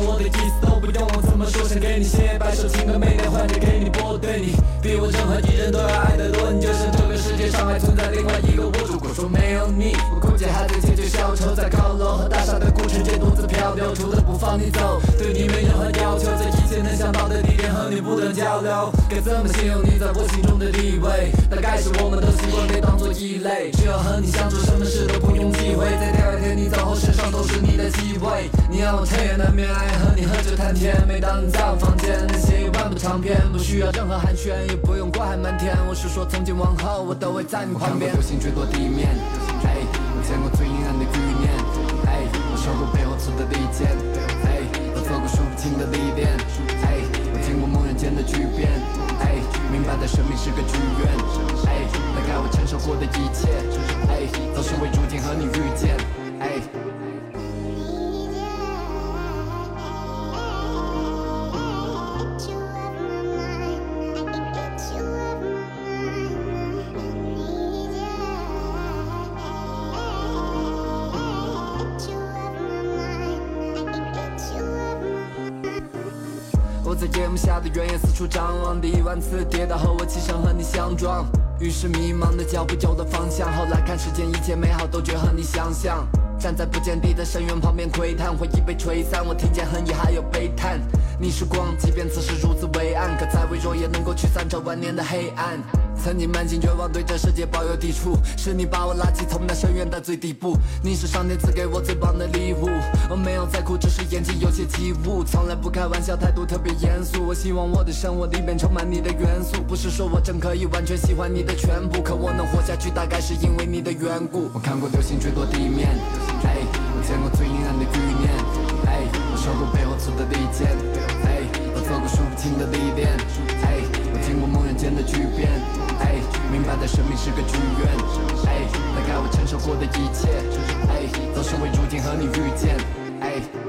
我的意思，都不用我怎么说，想给你写百首情歌，每天换着给你播，对你比我任何一人都要爱得多。你就像这个世界上还存在另外一个我，如果说没有你，我估计还在解决小丑，在高楼和大厦的古城间独自漂流，除了不放你走，对你没任何要求，这一切能想到的地点和你不断交流，该怎么形容你在我心中的地位？大概是我们都习惯被当作异类，只要和你相处，什么事都不用忌讳，在第二天你走。后，身上都是你的气味。你让我彻夜难眠，爱和你喝酒谈天。每当你在我房间，能写一万部长篇，不需要任何寒暄，也不用过海漫天。我是说，从今往后，我都会在你旁边看过流。星坠落地面。哎，我见过最阴暗的欲念。哎，我受过背后刺的利剑。哎，我走过数不清的历练。哎，我经过梦人间的巨变。哎，明白了生命是个剧院。哎，大概我承受过的一切。哎，都是为注定和你遇见。哎。处张望，第一万次跌倒和，我起身和你相撞。于是迷茫的脚步有了方向，后来看世间一切美好都绝和你相像。站在不见底的深渊旁边窥探，回忆被吹散，我听见恨意还有悲叹。你是光，即便此时如此微暗，可再微弱也能够驱散这万年的黑暗。曾经满心绝望，对这世界抱有抵触，是你把我拉起，从那深渊的最底部。你是上天赐给我最棒的礼物，我没有在哭，只是眼睛有些起雾。从来不开玩笑，态度特别严肃。我希望我的生活里面充满你的元素，不是说我真可以完全喜欢你的全部，可我能活下去，大概是因为你的缘故。我看过流星坠落地面，哎，我见过最阴暗的欲念，哎，我受过背后刺的利剑，哎，我做过数不清的历练，哎，我经过梦人间的巨变，哎，明白的生命是个剧院，哎，大概我承受过的一切，哎，都是为注定和你遇见，哎。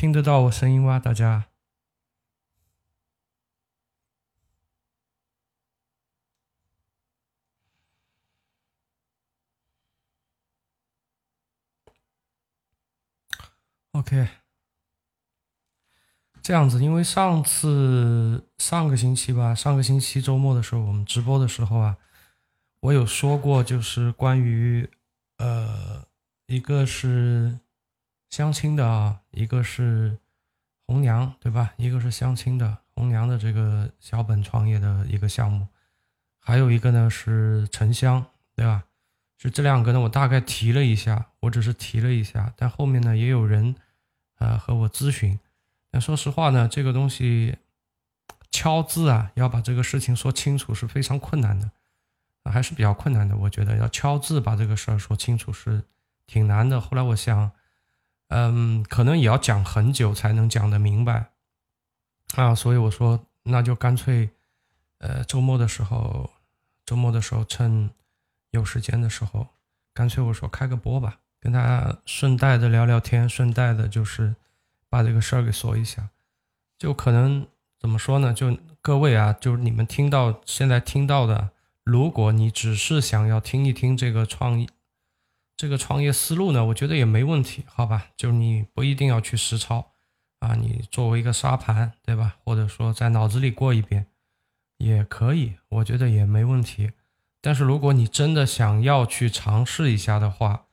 听得到我声音吗？大家？OK，这样子，因为上次上个星期吧，上个星期周末的时候，我们直播的时候啊，我有说过，就是关于呃，一个是相亲的啊，一个是红娘，对吧？一个是相亲的红娘的这个小本创业的一个项目，还有一个呢是沉香，对吧？是这两个呢，我大概提了一下，我只是提了一下，但后面呢也有人，呃，和我咨询。但说实话呢，这个东西敲字啊，要把这个事情说清楚是非常困难的，还是比较困难的。我觉得要敲字把这个事儿说清楚是挺难的。后来我想，嗯，可能也要讲很久才能讲得明白啊，所以我说那就干脆，呃，周末的时候，周末的时候趁。有时间的时候，干脆我说开个播吧，跟大家顺带的聊聊天，顺带的就是把这个事儿给说一下。就可能怎么说呢？就各位啊，就是你们听到现在听到的，如果你只是想要听一听这个创意，这个创业思路呢，我觉得也没问题，好吧？就你不一定要去实操啊，你作为一个沙盘，对吧？或者说在脑子里过一遍也可以，我觉得也没问题。但是如果你真的想要去尝试一下的话，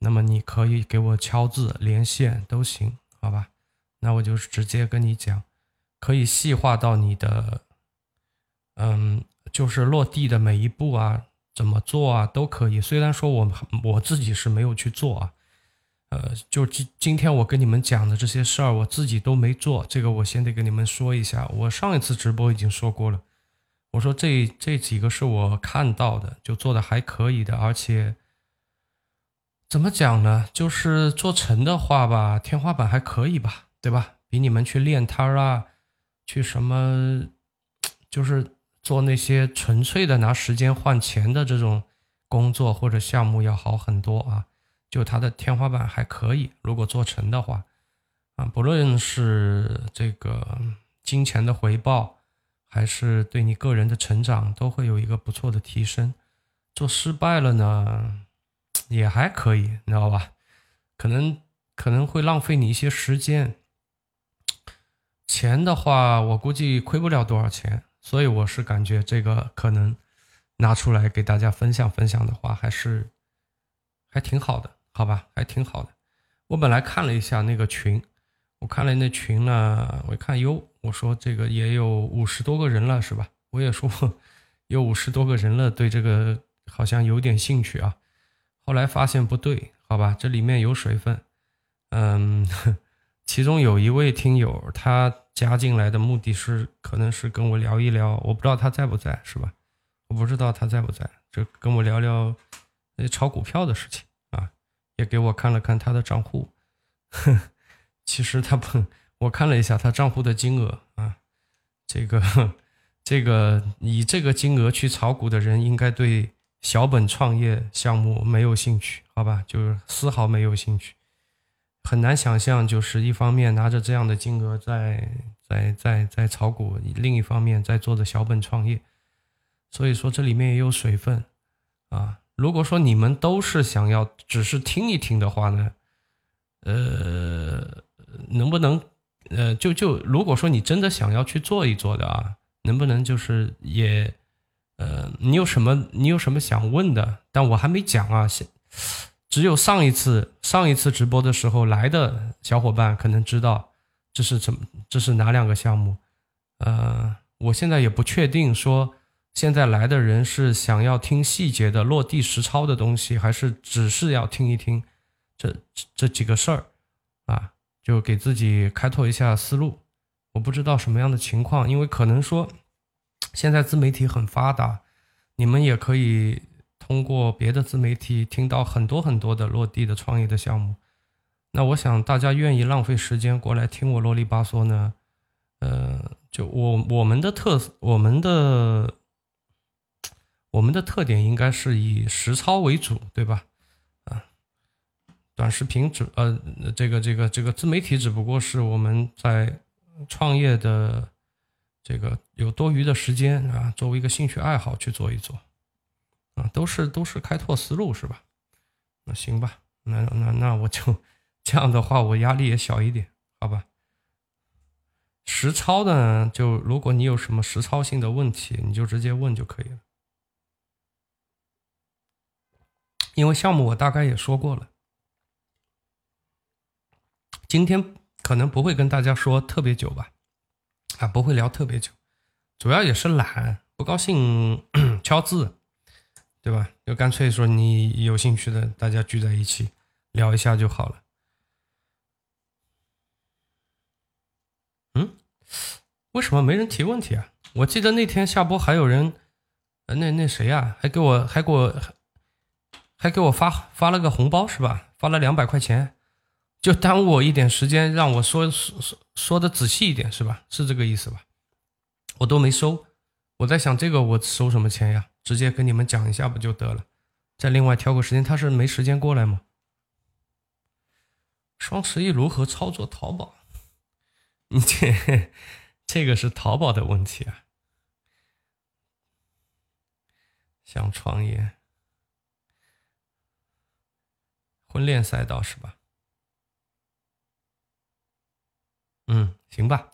那么你可以给我敲字连线都行，好吧？那我就直接跟你讲，可以细化到你的，嗯，就是落地的每一步啊，怎么做啊，都可以。虽然说我我自己是没有去做啊，呃，就今今天我跟你们讲的这些事儿，我自己都没做，这个我先得跟你们说一下。我上一次直播已经说过了。我说这这几个是我看到的，就做的还可以的，而且怎么讲呢？就是做成的话吧，天花板还可以吧，对吧？比你们去练摊儿啊，去什么，就是做那些纯粹的拿时间换钱的这种工作或者项目要好很多啊。就它的天花板还可以，如果做成的话，啊，不论是这个金钱的回报。还是对你个人的成长都会有一个不错的提升。做失败了呢，也还可以，你知道吧？可能可能会浪费你一些时间。钱的话，我估计亏不了多少钱，所以我是感觉这个可能拿出来给大家分享分享的话，还是还挺好的，好吧？还挺好的。我本来看了一下那个群。我看了那群呢，我一看哟，我说这个也有五十多个人了，是吧？我也说 有五十多个人了，对这个好像有点兴趣啊。后来发现不对，好吧，这里面有水分。嗯，其中有一位听友，他加进来的目的是，可能是跟我聊一聊，我不知道他在不在，是吧？我不知道他在不在，就跟我聊聊那炒股票的事情啊，也给我看了看他的账户。哼 其实他不，我看了一下他账户的金额啊，这个这个以这个金额去炒股的人，应该对小本创业项目没有兴趣，好吧？就是丝毫没有兴趣，很难想象，就是一方面拿着这样的金额在在在在炒股，另一方面在做着小本创业，所以说这里面也有水分啊。如果说你们都是想要只是听一听的话呢，呃。能不能，呃，就就如果说你真的想要去做一做的啊，能不能就是也，呃，你有什么你有什么想问的？但我还没讲啊，先只有上一次上一次直播的时候来的小伙伴可能知道这是怎么这是哪两个项目，呃，我现在也不确定说现在来的人是想要听细节的落地实操的东西，还是只是要听一听这这几个事儿啊。就给自己开拓一下思路，我不知道什么样的情况，因为可能说现在自媒体很发达，你们也可以通过别的自媒体听到很多很多的落地的创业的项目。那我想大家愿意浪费时间过来听我啰里吧嗦呢？呃，就我我们的特我们的我们的特点应该是以实操为主，对吧？啊，短视频只呃这个这个这个自媒体只不过是我们在创业的这个有多余的时间啊，作为一个兴趣爱好去做一做，啊，都是都是开拓思路是吧？那行吧，那那那我就。这样的话，我压力也小一点，好吧？实操的，就如果你有什么实操性的问题，你就直接问就可以了。因为项目我大概也说过了，今天可能不会跟大家说特别久吧，啊，不会聊特别久，主要也是懒，不高兴 敲字，对吧？就干脆说你有兴趣的，大家聚在一起聊一下就好了。嗯，为什么没人提问题啊？我记得那天下播还有人，呃，那那谁呀，还给我还给我还给我发发了个红包是吧？发了两百块钱，就耽误我一点时间，让我说说说说的仔细一点是吧？是这个意思吧？我都没收，我在想这个我收什么钱呀？直接跟你们讲一下不就得了？再另外挑个时间，他是没时间过来吗？双十一如何操作淘宝？你这这个是淘宝的问题啊！想创业，婚恋赛道是吧？嗯，行吧，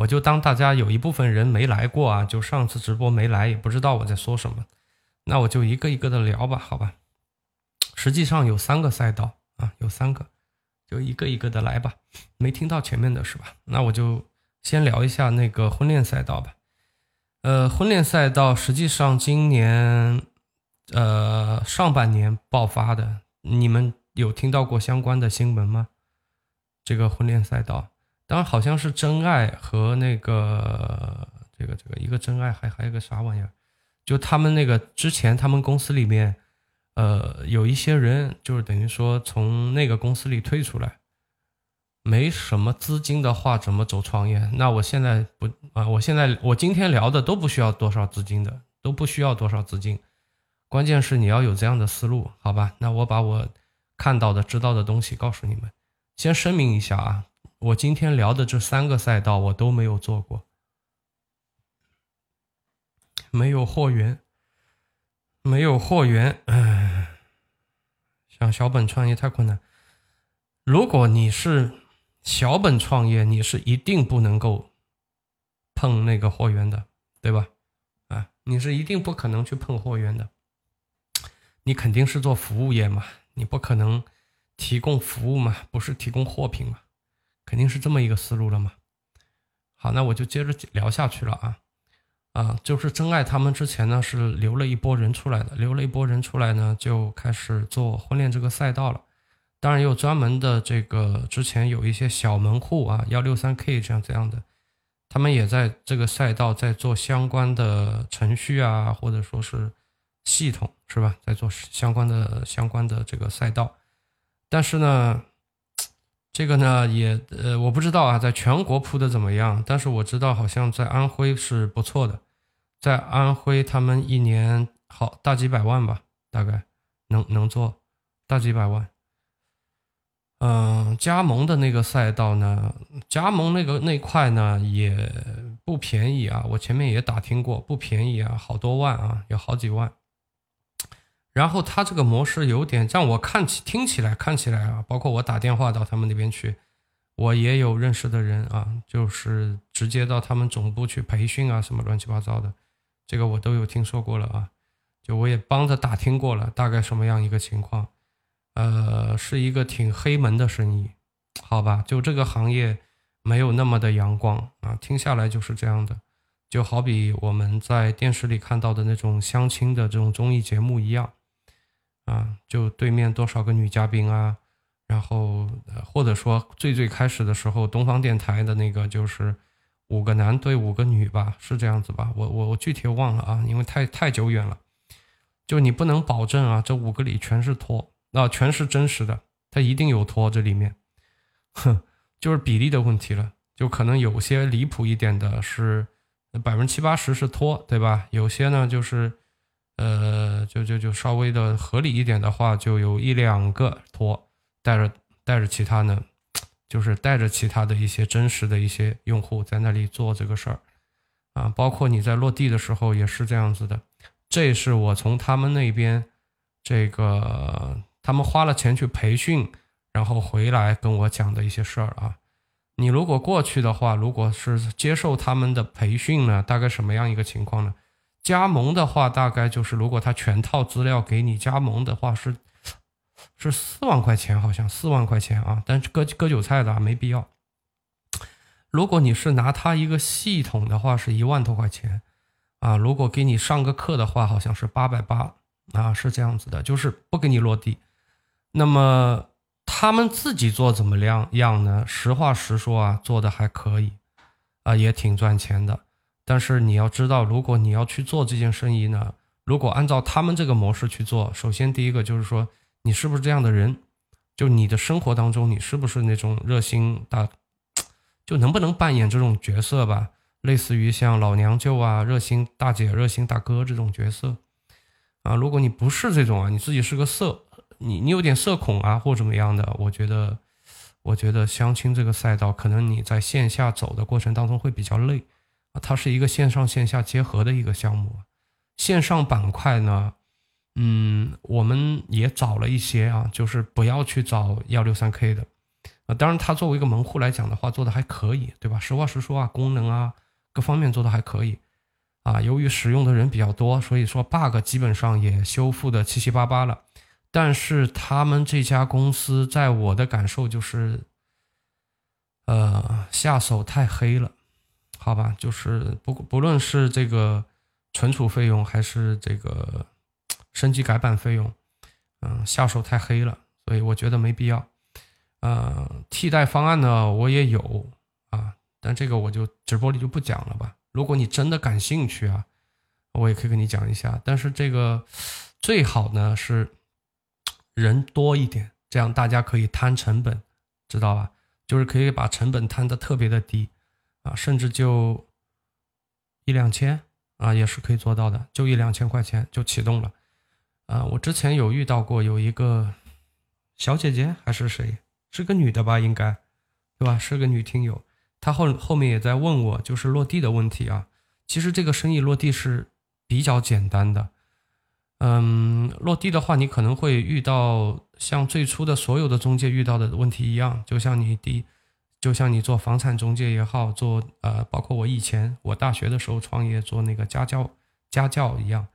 我就当大家有一部分人没来过啊，就上次直播没来，也不知道我在说什么，那我就一个一个的聊吧，好吧？实际上有三个赛道啊，有三个。就一个一个的来吧，没听到前面的是吧？那我就先聊一下那个婚恋赛道吧。呃，婚恋赛道实际上今年呃上半年爆发的，你们有听到过相关的新闻吗？这个婚恋赛道，当然好像是真爱和那个这个这个一个真爱，还还有个啥玩意儿？就他们那个之前他们公司里面。呃，有一些人就是等于说从那个公司里退出来，没什么资金的话，怎么走创业？那我现在不啊，我现在我今天聊的都不需要多少资金的，都不需要多少资金，关键是你要有这样的思路，好吧？那我把我看到的、知道的东西告诉你们。先声明一下啊，我今天聊的这三个赛道我都没有做过，没有货源。没有货源，唉，想小本创业太困难。如果你是小本创业，你是一定不能够碰那个货源的，对吧？啊，你是一定不可能去碰货源的。你肯定是做服务业嘛，你不可能提供服务嘛，不是提供货品嘛，肯定是这么一个思路了嘛。好，那我就接着聊下去了啊。啊，就是真爱他们之前呢是留了一波人出来的，留了一波人出来呢就开始做婚恋这个赛道了。当然也有专门的这个，之前有一些小门户啊，幺六三 K 这样这样的，他们也在这个赛道在做相关的程序啊，或者说是系统是吧，在做相关的相关的这个赛道。但是呢，这个呢也呃我不知道啊，在全国铺的怎么样？但是我知道好像在安徽是不错的，在安徽他们一年好大几百万吧，大概能能做大几百万。嗯，加盟的那个赛道呢，加盟那个那块呢也不便宜啊，我前面也打听过，不便宜啊，好多万啊，有好几万。然后他这个模式有点让我看起、听起来、看起来啊，包括我打电话到他们那边去，我也有认识的人啊，就是直接到他们总部去培训啊，什么乱七八糟的，这个我都有听说过了啊，就我也帮着打听过了，大概什么样一个情况，呃，是一个挺黑门的生意，好吧，就这个行业没有那么的阳光啊，听下来就是这样的。就好比我们在电视里看到的那种相亲的这种综艺节目一样。啊，就对面多少个女嘉宾啊，然后或者说最最开始的时候，东方电台的那个就是五个男对五个女吧，是这样子吧？我我我具体忘了啊，因为太太久远了。就你不能保证啊，这五个里全是托，那全是真实的，他一定有托这里面，哼，就是比例的问题了，就可能有些离谱一点的是百分之七八十是托，对吧？有些呢就是，呃，就就就稍微的合理一点的话，就有一两个托带着带着其他呢，就是带着其他的一些真实的一些用户在那里做这个事儿，啊，包括你在落地的时候也是这样子的。这是我从他们那边，这个他们花了钱去培训，然后回来跟我讲的一些事儿啊。你如果过去的话，如果是接受他们的培训呢，大概什么样一个情况呢？加盟的话，大概就是如果他全套资料给你加盟的话，是是四万块钱，好像四万块钱啊。但是割割韭菜的没必要。如果你是拿他一个系统的话，是一万多块钱。啊，如果给你上个课的话，好像是八百八啊，是这样子的，就是不给你落地。那么他们自己做怎么样样呢？实话实说啊，做的还可以，啊，也挺赚钱的。但是你要知道，如果你要去做这件生意呢，如果按照他们这个模式去做，首先第一个就是说，你是不是这样的人？就你的生活当中，你是不是那种热心大，就能不能扮演这种角色吧？类似于像老娘舅啊、热心大姐、热心大哥这种角色啊，如果你不是这种啊，你自己是个色，你你有点社恐啊或怎么样的，我觉得，我觉得相亲这个赛道，可能你在线下走的过程当中会比较累。它是一个线上线下结合的一个项目，线上板块呢，嗯，我们也找了一些啊，就是不要去找幺六三 K 的啊。当然，它作为一个门户来讲的话，做的还可以，对吧？实话实说啊，功能啊。各方面做的还可以，啊，由于使用的人比较多，所以说 bug 基本上也修复的七七八八了。但是他们这家公司在我的感受就是，呃，下手太黑了，好吧？就是不不论是这个存储费用还是这个升级改版费用，嗯，下手太黑了，所以我觉得没必要。呃，替代方案呢，我也有啊。但这个我就直播里就不讲了吧。如果你真的感兴趣啊，我也可以跟你讲一下。但是这个最好呢是人多一点，这样大家可以摊成本，知道吧？就是可以把成本摊的特别的低啊，甚至就一两千啊也是可以做到的，就一两千块钱就启动了啊。我之前有遇到过有一个小姐姐还是谁，是个女的吧？应该对吧？是个女听友。她后后面也在问我，就是落地的问题啊。其实这个生意落地是比较简单的，嗯，落地的话，你可能会遇到像最初的所有的中介遇到的问题一样，就像你第，就像你做房产中介也好，做呃，包括我以前我大学的时候创业做那个家教家教一样，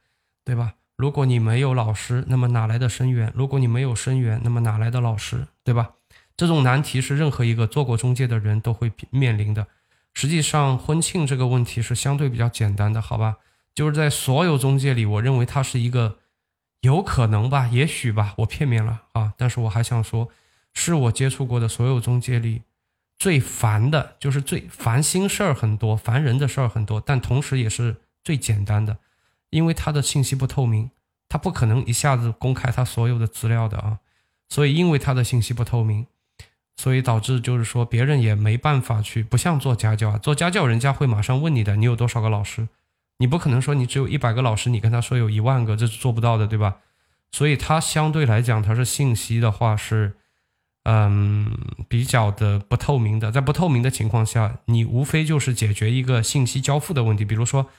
对吧？如果你没有老师，那么哪来的生源？如果你没有生源，那么哪来的老师？对吧？这种难题是任何一个做过中介的人都会面临的。实际上，婚庆这个问题是相对比较简单的，好吧？就是在所有中介里，我认为它是一个有可能吧，也许吧，我片面了啊。但是我还想说，是我接触过的所有中介里最烦的，就是最烦心事儿很多，烦人的事儿很多，但同时也是最简单的，因为他的信息不透明，他不可能一下子公开他所有的资料的啊。所以，因为他的信息不透明。所以导致就是说，别人也没办法去，不像做家教啊，做家教人家会马上问你的，你有多少个老师？你不可能说你只有一百个老师，你跟他说有一万个，这是做不到的，对吧？所以它相对来讲，它是信息的话是，嗯，比较的不透明的。在不透明的情况下，你无非就是解决一个信息交付的问题。比如说，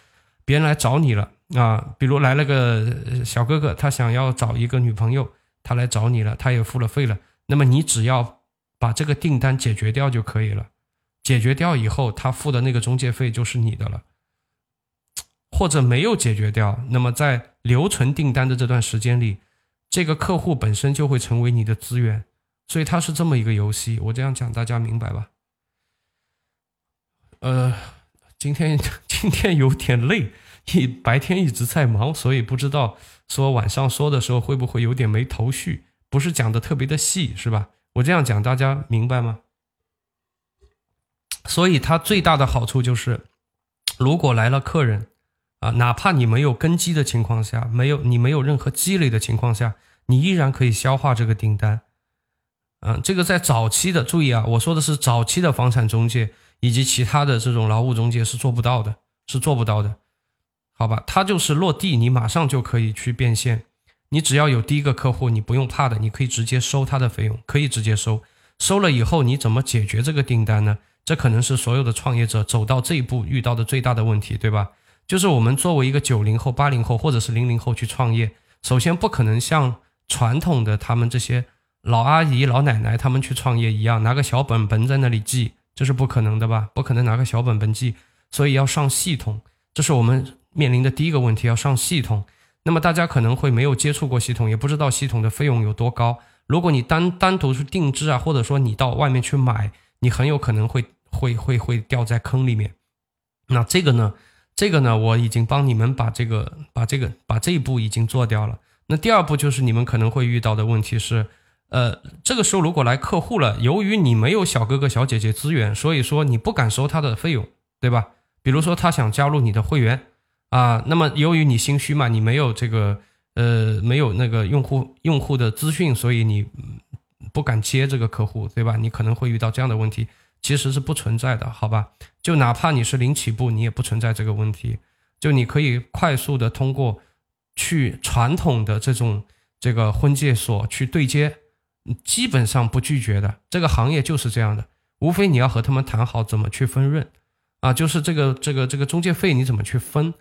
别人来找你了啊，比如来了个小哥哥，他想要找一个女朋友，他来找你了，他也付了费了，那么你只要。把这个订单解决掉就可以了，解决掉以后，他付的那个中介费就是你的了。或者没有解决掉，那么在留存订单的这段时间里，这个客户本身就会成为你的资源，所以它是这么一个游戏。我这样讲大家明白吧？呃，今天 今天有点累，一白天一直在忙，所以不知道说晚上说的时候会不会有点没头绪，不是讲的特别的细，是吧？我这样讲，大家明白吗？所以它最大的好处就是，如果来了客人，啊，哪怕你没有根基的情况下，没有你没有任何积累的情况下，你依然可以消化这个订单。嗯，这个在早期的注意啊，我说的是早期的房产中介以及其他的这种劳务中介是做不到的，是做不到的，好吧？他就是落地，你马上就可以去变现。你只要有第一个客户，你不用怕的，你可以直接收他的费用，可以直接收。收了以后，你怎么解决这个订单呢？这可能是所有的创业者走到这一步遇到的最大的问题，对吧？就是我们作为一个九零后、八零后或者是零零后去创业，首先不可能像传统的他们这些老阿姨、老奶奶他们去创业一样，拿个小本本在那里记，这是不可能的吧？不可能拿个小本本记，所以要上系统，这是我们面临的第一个问题，要上系统。那么大家可能会没有接触过系统，也不知道系统的费用有多高。如果你单单独去定制啊，或者说你到外面去买，你很有可能会会会会掉在坑里面。那这个呢？这个呢，我已经帮你们把这个把这个把这一步已经做掉了。那第二步就是你们可能会遇到的问题是，呃，这个时候如果来客户了，由于你没有小哥哥小姐姐资源，所以说你不敢收他的费用，对吧？比如说他想加入你的会员啊，那么由于你心虚嘛，你没有这个呃没有那个用户用户的资讯，所以你不敢接这个客户，对吧？你可能会遇到这样的问题。其实是不存在的，好吧？就哪怕你是零起步，你也不存在这个问题。就你可以快速的通过去传统的这种这个婚介所去对接，基本上不拒绝的。这个行业就是这样的，无非你要和他们谈好怎么去分润啊，就是这个这个这个中介费你怎么去分。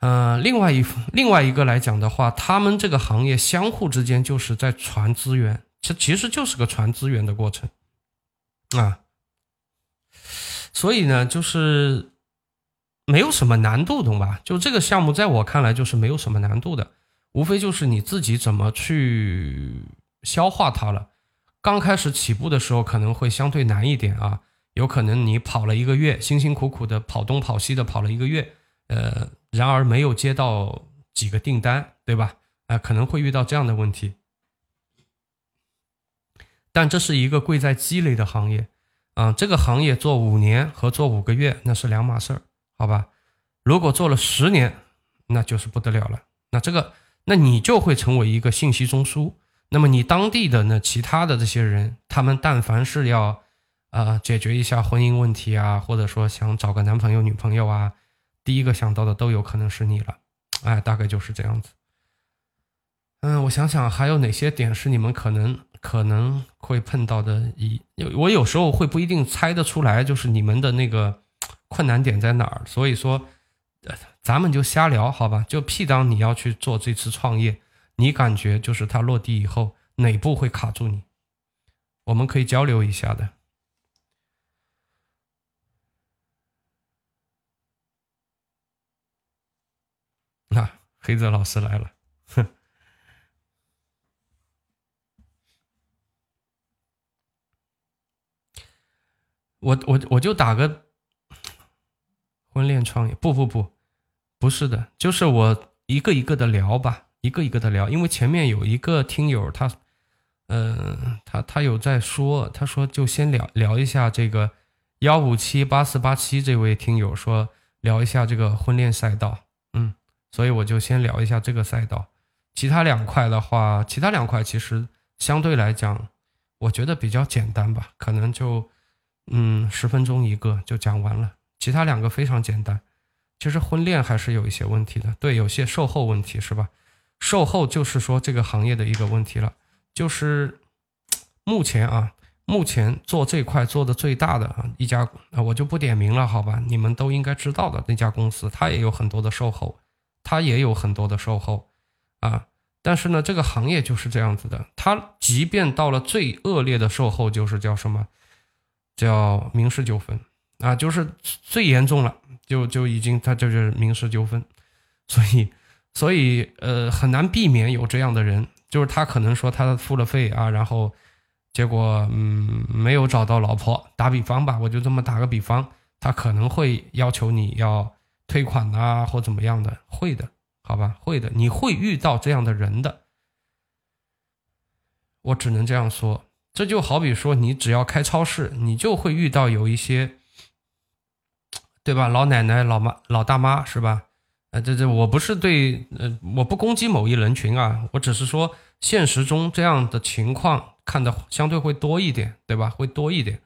呃，另外一另外一个来讲的话，他们这个行业相互之间就是在传资源，这其实就是个传资源的过程啊。所以呢，就是没有什么难度，懂吧？就这个项目，在我看来就是没有什么难度的，无非就是你自己怎么去消化它了。刚开始起步的时候可能会相对难一点啊，有可能你跑了一个月，辛辛苦苦的跑东跑西的跑了一个月，呃，然而没有接到几个订单，对吧？啊，可能会遇到这样的问题。但这是一个贵在积累的行业。啊，这个行业做五年和做五个月那是两码事儿，好吧？如果做了十年，那就是不得了了。那这个，那你就会成为一个信息中枢。那么你当地的那其他的这些人，他们但凡是要啊解决一下婚姻问题啊，或者说想找个男朋友女朋友啊，第一个想到的都有可能是你了。哎，大概就是这样子。嗯，我想想还有哪些点是你们可能。可能会碰到的一有，我有时候会不一定猜得出来，就是你们的那个困难点在哪儿。所以说，咱们就瞎聊，好吧？就屁当你要去做这次创业，你感觉就是它落地以后哪步会卡住你？我们可以交流一下的。那黑泽老师来了。哼 我我我就打个婚恋创业，不不不，不是的，就是我一个一个的聊吧，一个一个的聊，因为前面有一个听友他，嗯，他他有在说，他说就先聊聊一下这个幺五七八四八七这位听友说聊一下这个婚恋赛道，嗯，所以我就先聊一下这个赛道，其他两块的话，其他两块其实相对来讲，我觉得比较简单吧，可能就。嗯，十分钟一个就讲完了，其他两个非常简单。其实婚恋还是有一些问题的，对，有些售后问题是吧？售后就是说这个行业的一个问题了，就是 目前啊，目前做这块做的最大的啊一家啊，我就不点名了，好吧？你们都应该知道的那家公司，它也有很多的售后，它也有很多的售后啊。但是呢，这个行业就是这样子的，它即便到了最恶劣的售后，就是叫什么？叫民事纠纷啊，就是最严重了，就就已经他就是民事纠纷，所以所以呃很难避免有这样的人，就是他可能说他付了费啊，然后结果嗯没有找到老婆，打比方吧，我就这么打个比方，他可能会要求你要退款啊或怎么样的，会的，好吧，会的，你会遇到这样的人的，我只能这样说。这就好比说，你只要开超市，你就会遇到有一些，对吧？老奶奶、老妈、老大妈是吧？呃，这这我不是对，呃，我不攻击某一人群啊，我只是说现实中这样的情况看的相对会多一点，对吧？会多一点。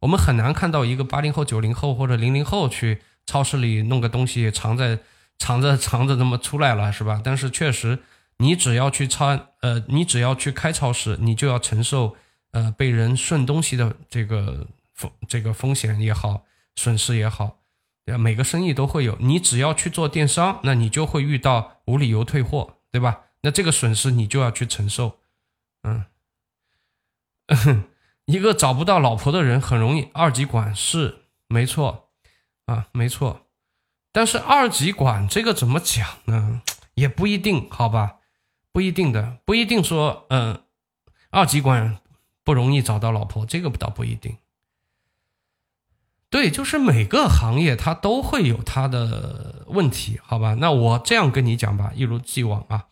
我们很难看到一个八零后、九零后或者零零后去超市里弄个东西藏在藏着藏着，那么出来了，是吧？但是确实，你只要去超，呃，你只要去开超市，你就要承受呃被人顺东西的这个风这个风险也好，损失也好。每个生意都会有，你只要去做电商，那你就会遇到无理由退货，对吧？那这个损失你就要去承受。嗯，一个找不到老婆的人很容易二极管，是没错啊，没错。但是二极管这个怎么讲呢？也不一定，好吧？不一定的，不一定说，嗯，二极管不容易找到老婆，这个倒不一定。对，就是每个行业它都会有它的问题，好吧？那我这样跟你讲吧，一如既往啊。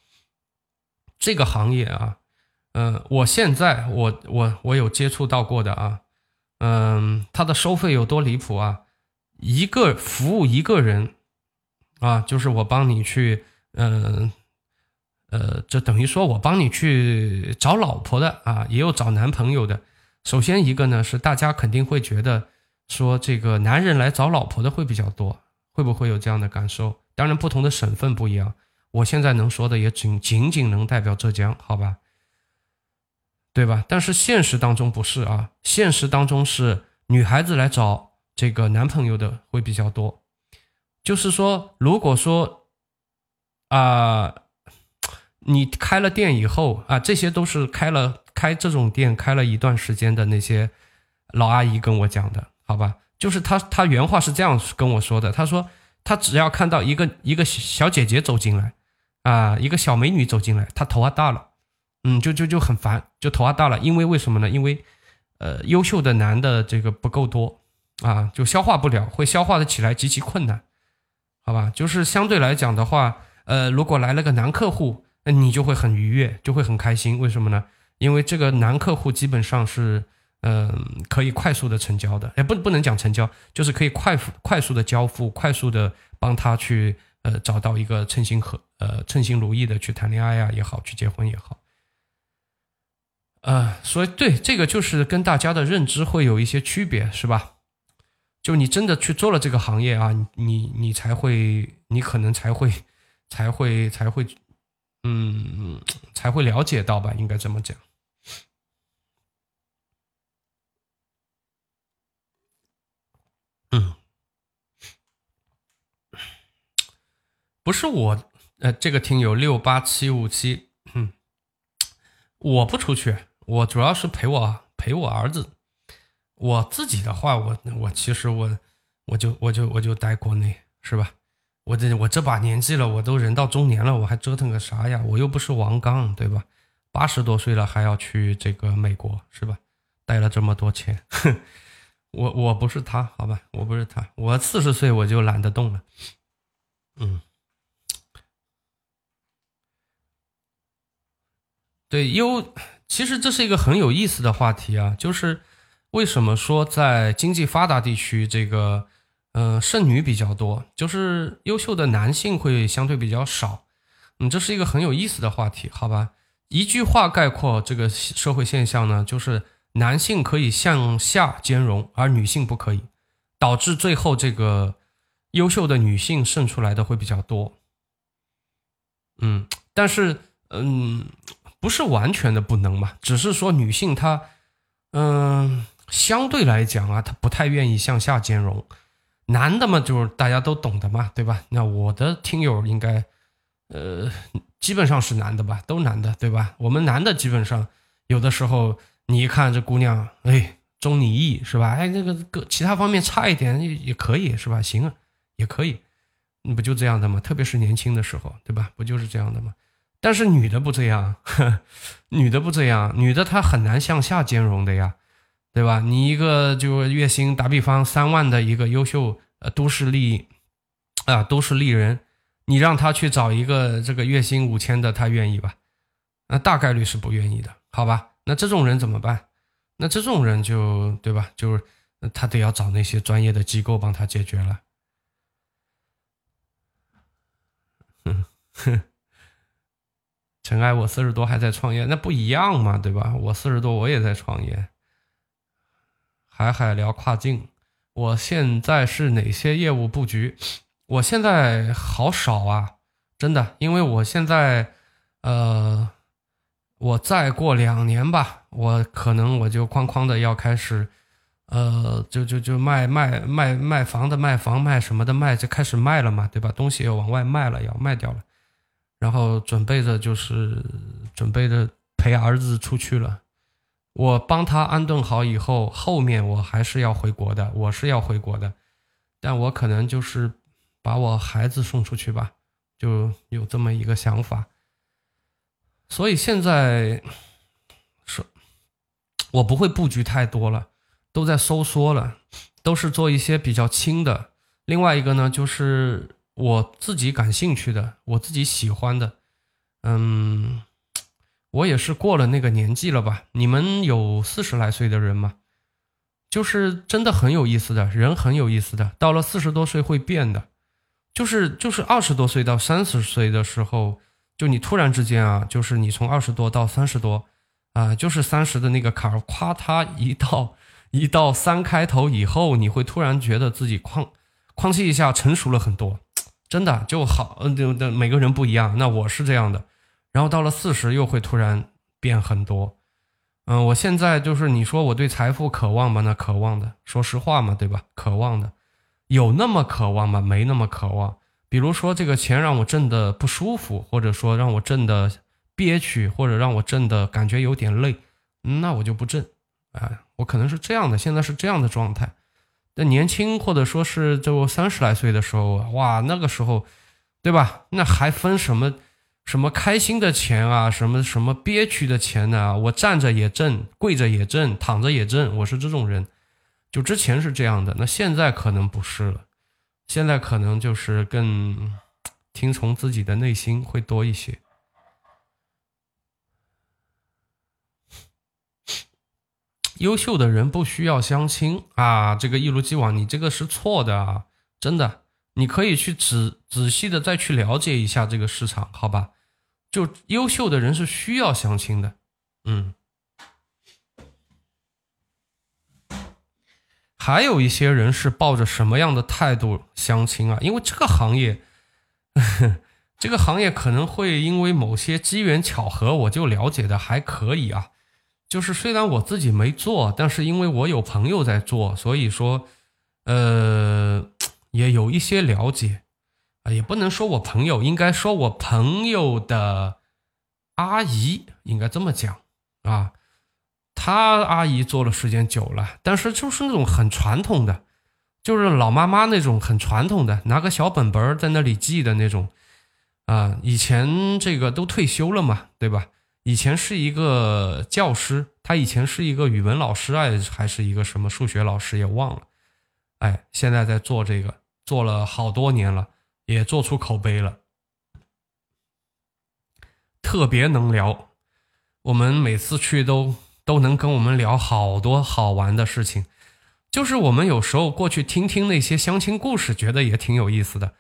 这个行业啊，嗯，我现在我我我有接触到过的啊，嗯，它的收费有多离谱啊？一个服务一个人啊，就是我帮你去，嗯呃，就等于说我帮你去找老婆的啊，也有找男朋友的。首先一个呢是大家肯定会觉得。说这个男人来找老婆的会比较多，会不会有这样的感受？当然，不同的省份不一样。我现在能说的也仅仅仅能代表浙江，好吧？对吧？但是现实当中不是啊，现实当中是女孩子来找这个男朋友的会比较多。就是说，如果说啊，你开了店以后啊，这些都是开了开这种店开了一段时间的那些老阿姨跟我讲的。好吧，就是他，他原话是这样跟我说的。他说，他只要看到一个一个小姐姐走进来，啊，一个小美女走进来，他头啊大了，嗯，就就就很烦，就头啊大了。因为为什么呢？因为，呃，优秀的男的这个不够多啊，就消化不了，会消化的起来极其困难。好吧，就是相对来讲的话，呃，如果来了个男客户，那你就会很愉悦，就会很开心。为什么呢？因为这个男客户基本上是。嗯，可以快速的成交的，哎，不，不能讲成交，就是可以快快速的交付，快速的帮他去呃找到一个称心和呃称心如意的去谈恋爱呀也好，去结婚也好，呃，所以对这个就是跟大家的认知会有一些区别，是吧？就你真的去做了这个行业啊，你你你才会，你可能才会才会才会，嗯，才会了解到吧，应该这么讲。不是我，呃，这个听友六八七五七，嗯，我不出去，我主要是陪我陪我儿子。我自己的话，我我其实我我就我就我就待国内，是吧？我这我这把年纪了，我都人到中年了，我还折腾个啥呀？我又不是王刚，对吧？八十多岁了还要去这个美国，是吧？带了这么多钱，哼。我我不是他，好吧，我不是他，我四十岁我就懒得动了，嗯，对，优，其实这是一个很有意思的话题啊，就是为什么说在经济发达地区，这个，嗯，剩女比较多，就是优秀的男性会相对比较少，嗯，这是一个很有意思的话题，好吧，一句话概括这个社会现象呢，就是。男性可以向下兼容，而女性不可以，导致最后这个优秀的女性剩出来的会比较多。嗯，但是嗯，不是完全的不能嘛，只是说女性她嗯相对来讲啊，她不太愿意向下兼容。男的嘛，就是大家都懂的嘛，对吧？那我的听友应该呃基本上是男的吧，都男的，对吧？我们男的基本上有的时候。你一看这姑娘，哎，中你意是吧？哎，那个各其他方面差一点也也可以是吧？行啊，也可以，你不就这样的吗？特别是年轻的时候，对吧？不就是这样的吗？但是女的不这样，女的不这样，女的她很难向下兼容的呀，对吧？你一个就月薪打比方三万的一个优秀呃都市丽啊都市丽人，你让她去找一个这个月薪五千的，她愿意吧？那大概率是不愿意的，好吧？那这种人怎么办？那这种人就对吧？就是他得要找那些专业的机构帮他解决了。哼哼，尘埃，我四十多还在创业，那不一样嘛，对吧？我四十多我也在创业。海海聊跨境，我现在是哪些业务布局？我现在好少啊，真的，因为我现在，呃，我再过两年吧，我可能我就哐哐的要开始。呃，就就就卖卖卖卖房的卖房卖什么的卖就开始卖了嘛，对吧？东西要往外卖了，要卖掉了，然后准备着就是准备着陪儿子出去了。我帮他安顿好以后，后面我还是要回国的，我是要回国的，但我可能就是把我孩子送出去吧，就有这么一个想法。所以现在是，我不会布局太多了。都在收缩了，都是做一些比较轻的。另外一个呢，就是我自己感兴趣的，我自己喜欢的。嗯，我也是过了那个年纪了吧？你们有四十来岁的人吗？就是真的很有意思的人，很有意思的。到了四十多岁会变的，就是就是二十多岁到三十岁的时候，就你突然之间啊，就是你从二十多到三十多啊，就是三十的那个坎儿，夸他一到。一到三开头以后，你会突然觉得自己哐哐叽一下成熟了很多，真的就好。嗯，就每个人不一样。那我是这样的，然后到了四十又会突然变很多。嗯，我现在就是你说我对财富渴望吗？那渴望的，说实话嘛，对吧？渴望的，有那么渴望吗？没那么渴望。比如说这个钱让我挣的不舒服，或者说让我挣的憋屈，或者让我挣的感觉有点累，那我就不挣。哎，我可能是这样的，现在是这样的状态。那年轻或者说是就三十来岁的时候，哇，那个时候，对吧？那还分什么什么开心的钱啊，什么什么憋屈的钱呢？我站着也挣，跪着也挣，躺着也挣，我是这种人。就之前是这样的，那现在可能不是了，现在可能就是更 听从自己的内心会多一些。优秀的人不需要相亲啊！这个一如既往，你这个是错的啊！真的，你可以去仔仔细的再去了解一下这个市场，好吧？就优秀的人是需要相亲的，嗯。还有一些人是抱着什么样的态度相亲啊？因为这个行业，这个行业可能会因为某些机缘巧合，我就了解的还可以啊。就是虽然我自己没做，但是因为我有朋友在做，所以说，呃，也有一些了解啊，也不能说我朋友，应该说我朋友的阿姨，应该这么讲啊。他阿姨做了时间久了，但是就是那种很传统的，就是老妈妈那种很传统的，拿个小本本在那里记的那种啊。以前这个都退休了嘛，对吧？以前是一个教师，他以前是一个语文老师啊，还是一个什么数学老师也忘了。哎，现在在做这个，做了好多年了，也做出口碑了，特别能聊。我们每次去都都能跟我们聊好多好玩的事情，就是我们有时候过去听听那些相亲故事，觉得也挺有意思的。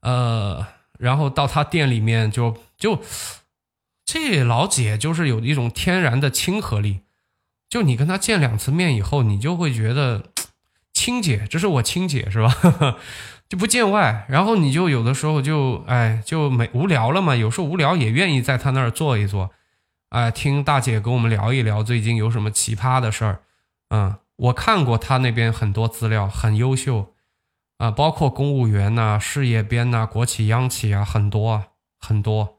呃，然后到他店里面就就。这老姐就是有一种天然的亲和力，就你跟她见两次面以后，你就会觉得 亲姐，这是我亲姐是吧？就不见外，然后你就有的时候就哎就没无聊了嘛，有时候无聊也愿意在她那儿坐一坐，哎听大姐跟我们聊一聊最近有什么奇葩的事儿。嗯，我看过她那边很多资料，很优秀啊，包括公务员呐、事业编呐、国企央企啊，很多，很多。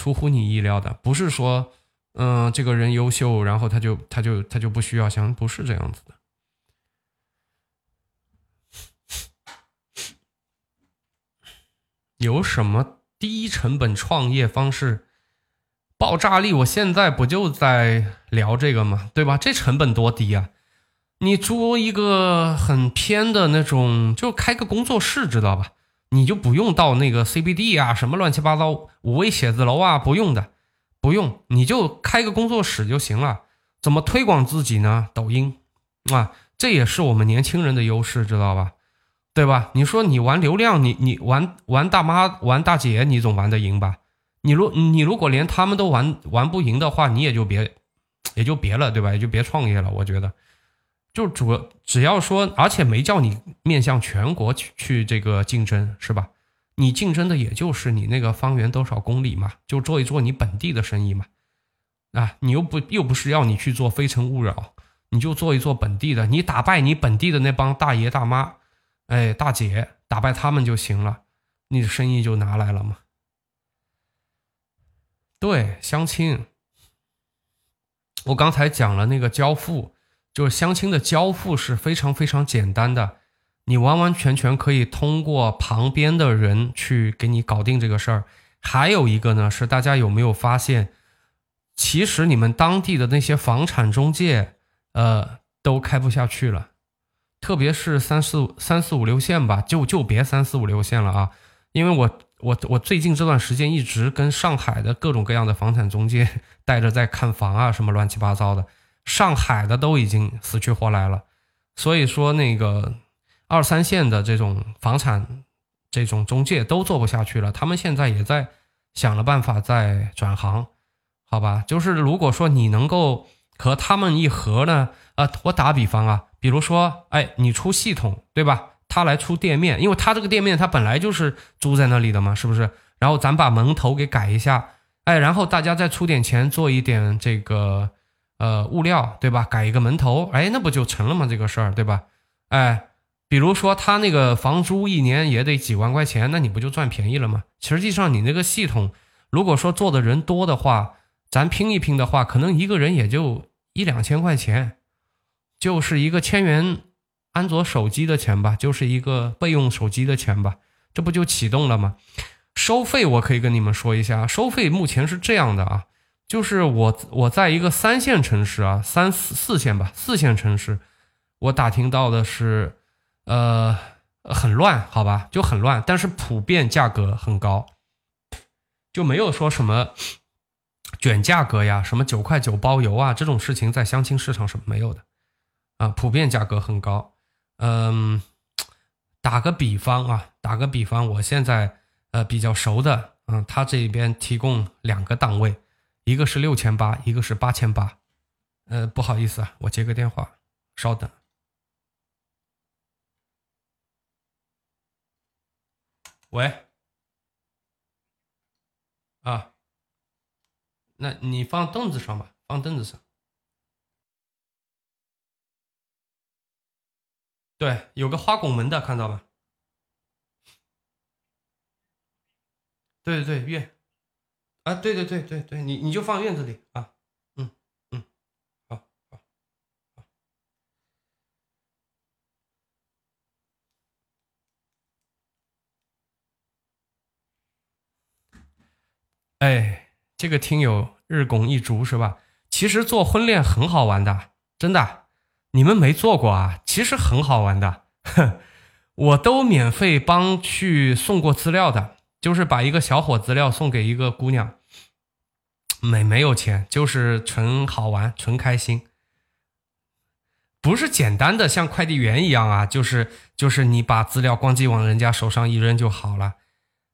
出乎你意料的，不是说，嗯，这个人优秀，然后他就他就他就不需要想，不是这样子的。有什么低成本创业方式？爆炸力？我现在不就在聊这个吗？对吧？这成本多低啊！你租一个很偏的那种，就开个工作室，知道吧？你就不用到那个 CBD 啊，什么乱七八糟五味写字楼啊，不用的，不用，你就开个工作室就行了。怎么推广自己呢？抖音啊，这也是我们年轻人的优势，知道吧？对吧？你说你玩流量，你你玩玩大妈玩大姐，你总玩得赢吧？你如你如果连他们都玩玩不赢的话，你也就别也就别了，对吧？也就别创业了。我觉得，就主只要说，而且没叫你面向全国去去这个竞争，是吧？你竞争的也就是你那个方圆多少公里嘛，就做一做你本地的生意嘛。啊，你又不又不是要你去做非诚勿扰，你就做一做本地的，你打败你本地的那帮大爷大妈，哎，大姐，打败他们就行了，你的生意就拿来了嘛。对，相亲，我刚才讲了那个交付，就是相亲的交付是非常非常简单的，你完完全全可以通过旁边的人去给你搞定这个事儿。还有一个呢，是大家有没有发现？其实你们当地的那些房产中介，呃，都开不下去了，特别是三四三四五六线吧，就就别三四五六线了啊！因为我我我最近这段时间一直跟上海的各种各样的房产中介 带着在看房啊，什么乱七八糟的，上海的都已经死去活来了，所以说那个二三线的这种房产这种中介都做不下去了，他们现在也在想了办法在转行。好吧，就是如果说你能够和他们一合呢，啊，我打比方啊，比如说，哎，你出系统，对吧？他来出店面，因为他这个店面他本来就是租在那里的嘛，是不是？然后咱把门头给改一下，哎，然后大家再出点钱做一点这个呃物料，对吧？改一个门头，哎，那不就成了吗？这个事儿，对吧？哎，比如说他那个房租一年也得几万块钱，那你不就赚便宜了吗？实际上你那个系统，如果说做的人多的话，咱拼一拼的话，可能一个人也就一两千块钱，就是一个千元安卓手机的钱吧，就是一个备用手机的钱吧，这不就启动了吗？收费我可以跟你们说一下，收费目前是这样的啊，就是我我在一个三线城市啊，三四四线吧，四线城市，我打听到的是，呃，很乱，好吧，就很乱，但是普遍价格很高，就没有说什么。卷价格呀，什么九块九包邮啊，这种事情在相亲市场是没有的，啊，普遍价格很高。嗯，打个比方啊，打个比方，我现在呃比较熟的，嗯，他这边提供两个档位，一个是六千八，一个是八千八。呃，不好意思啊，我接个电话，稍等。喂，啊。那你放凳子上吧，放凳子上。对，有个花拱门的，看到吧？对对对，月。啊，对对对对对，你你就放院子里啊。嗯嗯，好好好。哎。这个听友日拱一卒是吧？其实做婚恋很好玩的，真的，你们没做过啊？其实很好玩的，哼，我都免费帮去送过资料的，就是把一个小伙资料送给一个姑娘，没没有钱，就是纯好玩，纯开心，不是简单的像快递员一样啊，就是就是你把资料咣叽往人家手上一扔就好了，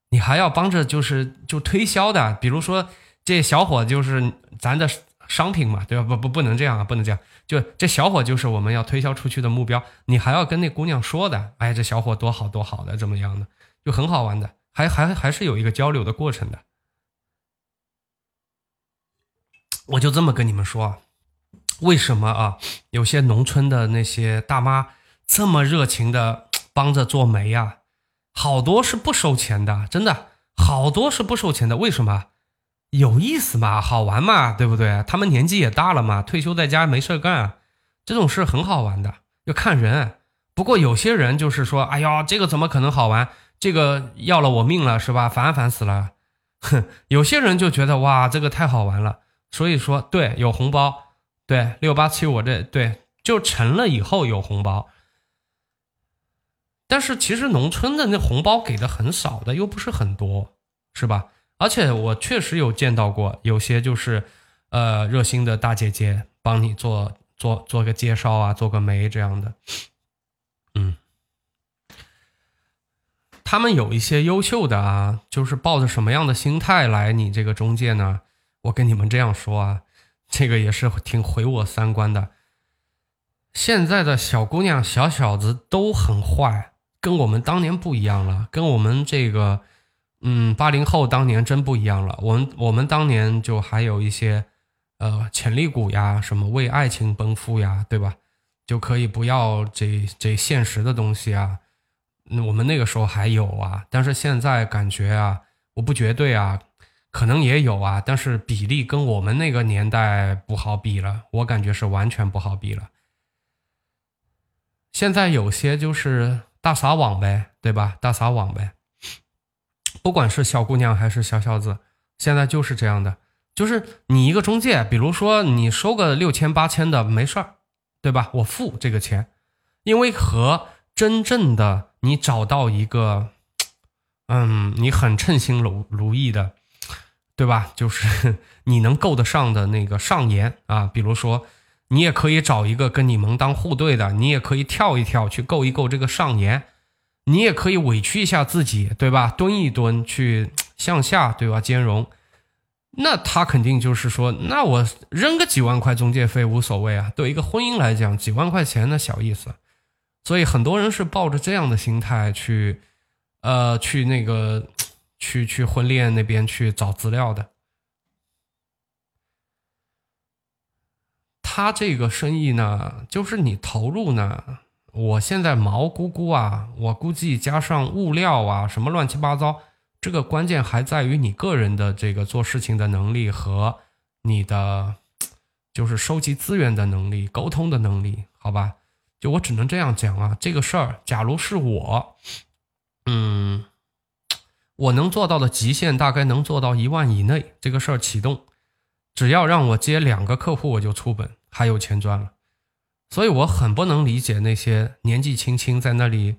你还要帮着就是就推销的，比如说。这小伙就是咱的商品嘛，对吧？不不不能这样啊，不能这样。就这小伙就是我们要推销出去的目标，你还要跟那姑娘说的，哎，这小伙多好多好的，怎么样的，就很好玩的，还还还是有一个交流的过程的。我就这么跟你们说，为什么啊？有些农村的那些大妈这么热情的帮着做媒呀，好多是不收钱的，真的好多是不收钱的，为什么？有意思嘛，好玩嘛，对不对？他们年纪也大了嘛，退休在家没事干，这种事很好玩的，要看人。不过有些人就是说，哎呀，这个怎么可能好玩？这个要了我命了，是吧？烦烦死了。哼，有些人就觉得哇，这个太好玩了。所以说，对，有红包，对，六八七我这对就成了以后有红包。但是其实农村的那红包给的很少的，又不是很多，是吧？而且我确实有见到过，有些就是，呃，热心的大姐姐帮你做做做个介绍啊，做个媒这样的，嗯，他们有一些优秀的啊，就是抱着什么样的心态来你这个中介呢？我跟你们这样说啊，这个也是挺毁我三观的。现在的小姑娘、小小子都很坏，跟我们当年不一样了，跟我们这个，嗯，八零后当年真不一样了。我们我们当年就还有一些，呃，潜力股呀，什么为爱情奔赴呀，对吧？就可以不要这这现实的东西啊。我们那个时候还有啊，但是现在感觉啊，我不绝对啊，可能也有啊，但是比例跟我们那个年代不好比了，我感觉是完全不好比了。现在有些就是大撒网呗，对吧？大撒网呗，不管是小姑娘还是小小子，现在就是这样的，就是你一个中介，比如说你收个六千八千的没事儿，对吧？我付这个钱，因为和真正的你找到一个，嗯，你很称心如如意的，对吧？就是 你能够得上的那个上沿啊，比如说。你也可以找一个跟你门当户对的，你也可以跳一跳去够一够这个上沿，你也可以委屈一下自己，对吧？蹲一蹲去 向下，对吧？兼容，那他肯定就是说，那我扔个几万块中介费无所谓啊。对一个婚姻来讲，几万块钱那小意思，所以很多人是抱着这样的心态去，呃，去那个，去去婚恋那边去找资料的。他这个生意呢，就是你投入呢，我现在毛估估啊，我估计加上物料啊，什么乱七八糟，这个关键还在于你个人的这个做事情的能力和你的就是收集资源的能力、沟通的能力，好吧？就我只能这样讲啊，这个事儿，假如是我，嗯，我能做到的极限大概能做到一万以内，这个事儿启动，只要让我接两个客户，我就出本。还有钱赚了，所以我很不能理解那些年纪轻轻在那里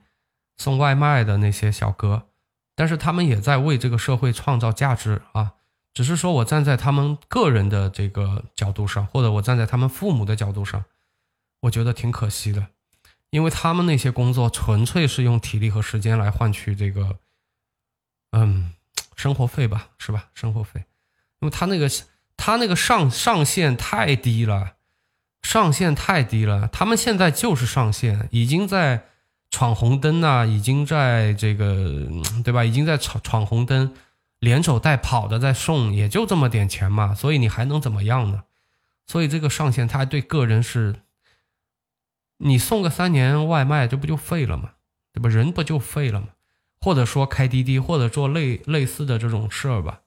送外卖的那些小哥，但是他们也在为这个社会创造价值啊。只是说我站在他们个人的这个角度上，或者我站在他们父母的角度上，我觉得挺可惜的，因为他们那些工作纯粹是用体力和时间来换取这个，嗯，生活费吧，是吧？生活费，因为他那个他那个上上限太低了。上限太低了，他们现在就是上限，已经在闯红灯啊，已经在这个，对吧？已经在闯闯红灯，连走带跑的在送，也就这么点钱嘛，所以你还能怎么样呢？所以这个上限，他对个人是，你送个三年外卖，这不就废了吗？对吧？人不就废了吗？或者说开滴滴，或者做类类似的这种事儿吧，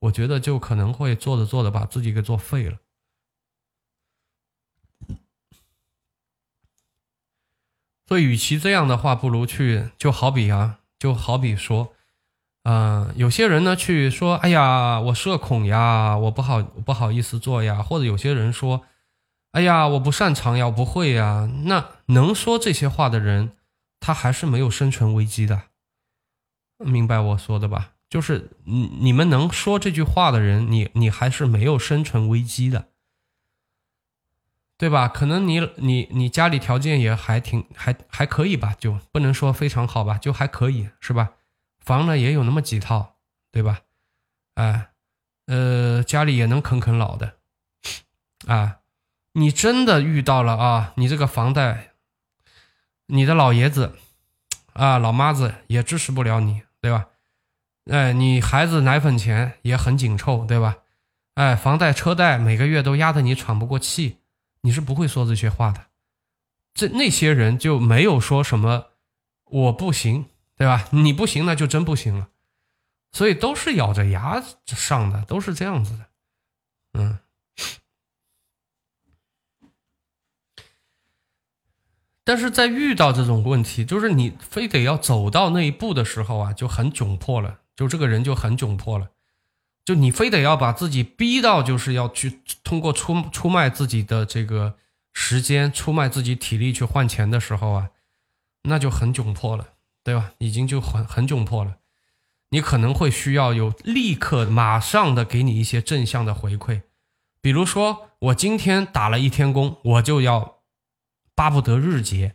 我觉得就可能会做着做着把自己给做废了。所以，与其这样的话，不如去，就好比啊，就好比说，嗯，有些人呢去说，哎呀，我社恐呀，我不好不好意思做呀，或者有些人说，哎呀，我不擅长呀，我不会呀，那能说这些话的人，他还是没有生存危机的，明白我说的吧？就是你你们能说这句话的人，你你还是没有生存危机的。对吧？可能你你你家里条件也还挺还还可以吧，就不能说非常好吧，就还可以是吧？房呢也有那么几套，对吧？哎，呃，家里也能啃啃老的，啊，你真的遇到了啊，你这个房贷，你的老爷子啊老妈子也支持不了你，对吧？哎，你孩子奶粉钱也很紧凑，对吧？哎，房贷车贷每个月都压得你喘不过气。你是不会说这些话的，这那些人就没有说什么我不行，对吧？你不行，那就真不行了。所以都是咬着牙上的，都是这样子的，嗯。但是在遇到这种问题，就是你非得要走到那一步的时候啊，就很窘迫了，就这个人就很窘迫了。就你非得要把自己逼到，就是要去通过出出卖自己的这个时间，出卖自己体力去换钱的时候啊，那就很窘迫了，对吧？已经就很很窘迫了。你可能会需要有立刻马上的给你一些正向的回馈，比如说我今天打了一天工，我就要巴不得日结，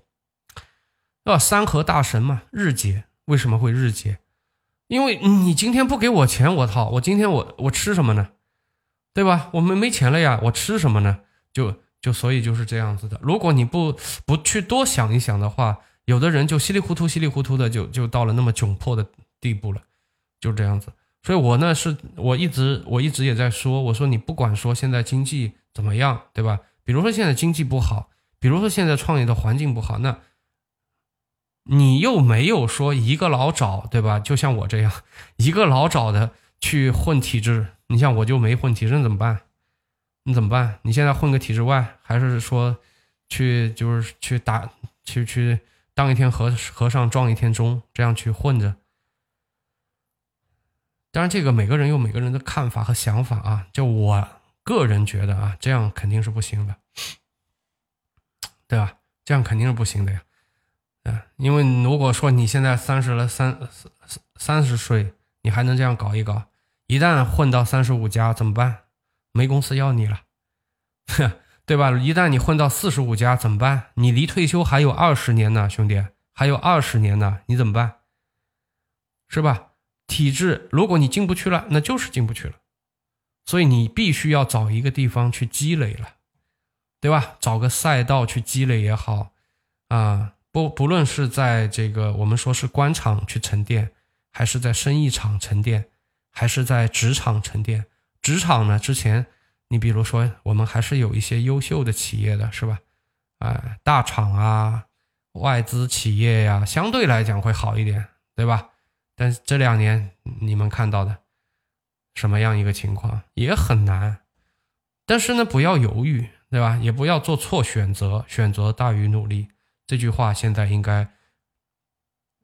要三和大神嘛，日结为什么会日结？因为你今天不给我钱，我操，我今天我我吃什么呢？对吧？我们没钱了呀，我吃什么呢？就就所以就是这样子的。如果你不不去多想一想的话，有的人就稀里糊涂稀里糊涂的就就到了那么窘迫的地步了，就这样子。所以我呢是我一直我一直也在说，我说你不管说现在经济怎么样，对吧？比如说现在经济不好，比如说现在创业的环境不好，那你又没有说一个老找，对吧？就像我这样一个老找的去混体制。你像我就没混体制怎么办？你怎么办？你现在混个体制外，还是说去就是去打去去当一天和和尚撞一天钟，这样去混着？当然，这个每个人有每个人的看法和想法啊。就我个人觉得啊，这样肯定是不行的，对吧？这样肯定是不行的呀。嗯，因为如果说你现在三十了三三三十岁，你还能这样搞一搞？一旦混到三十五家怎么办？没公司要你了，哼对吧？一旦你混到四十五家怎么办？你离退休还有二十年呢，兄弟，还有二十年呢，你怎么办？是吧？体制，如果你进不去了，那就是进不去了。所以你必须要找一个地方去积累了，对吧？找个赛道去积累也好，啊，不不论是在这个我们说是官场去沉淀，还是在生意场沉淀。还是在职场沉淀，职场呢？之前你比如说，我们还是有一些优秀的企业的，是吧？哎，大厂啊，外资企业呀，相对来讲会好一点，对吧？但是这两年你们看到的什么样一个情况，也很难。但是呢，不要犹豫，对吧？也不要做错选择，选择大于努力。这句话现在应该。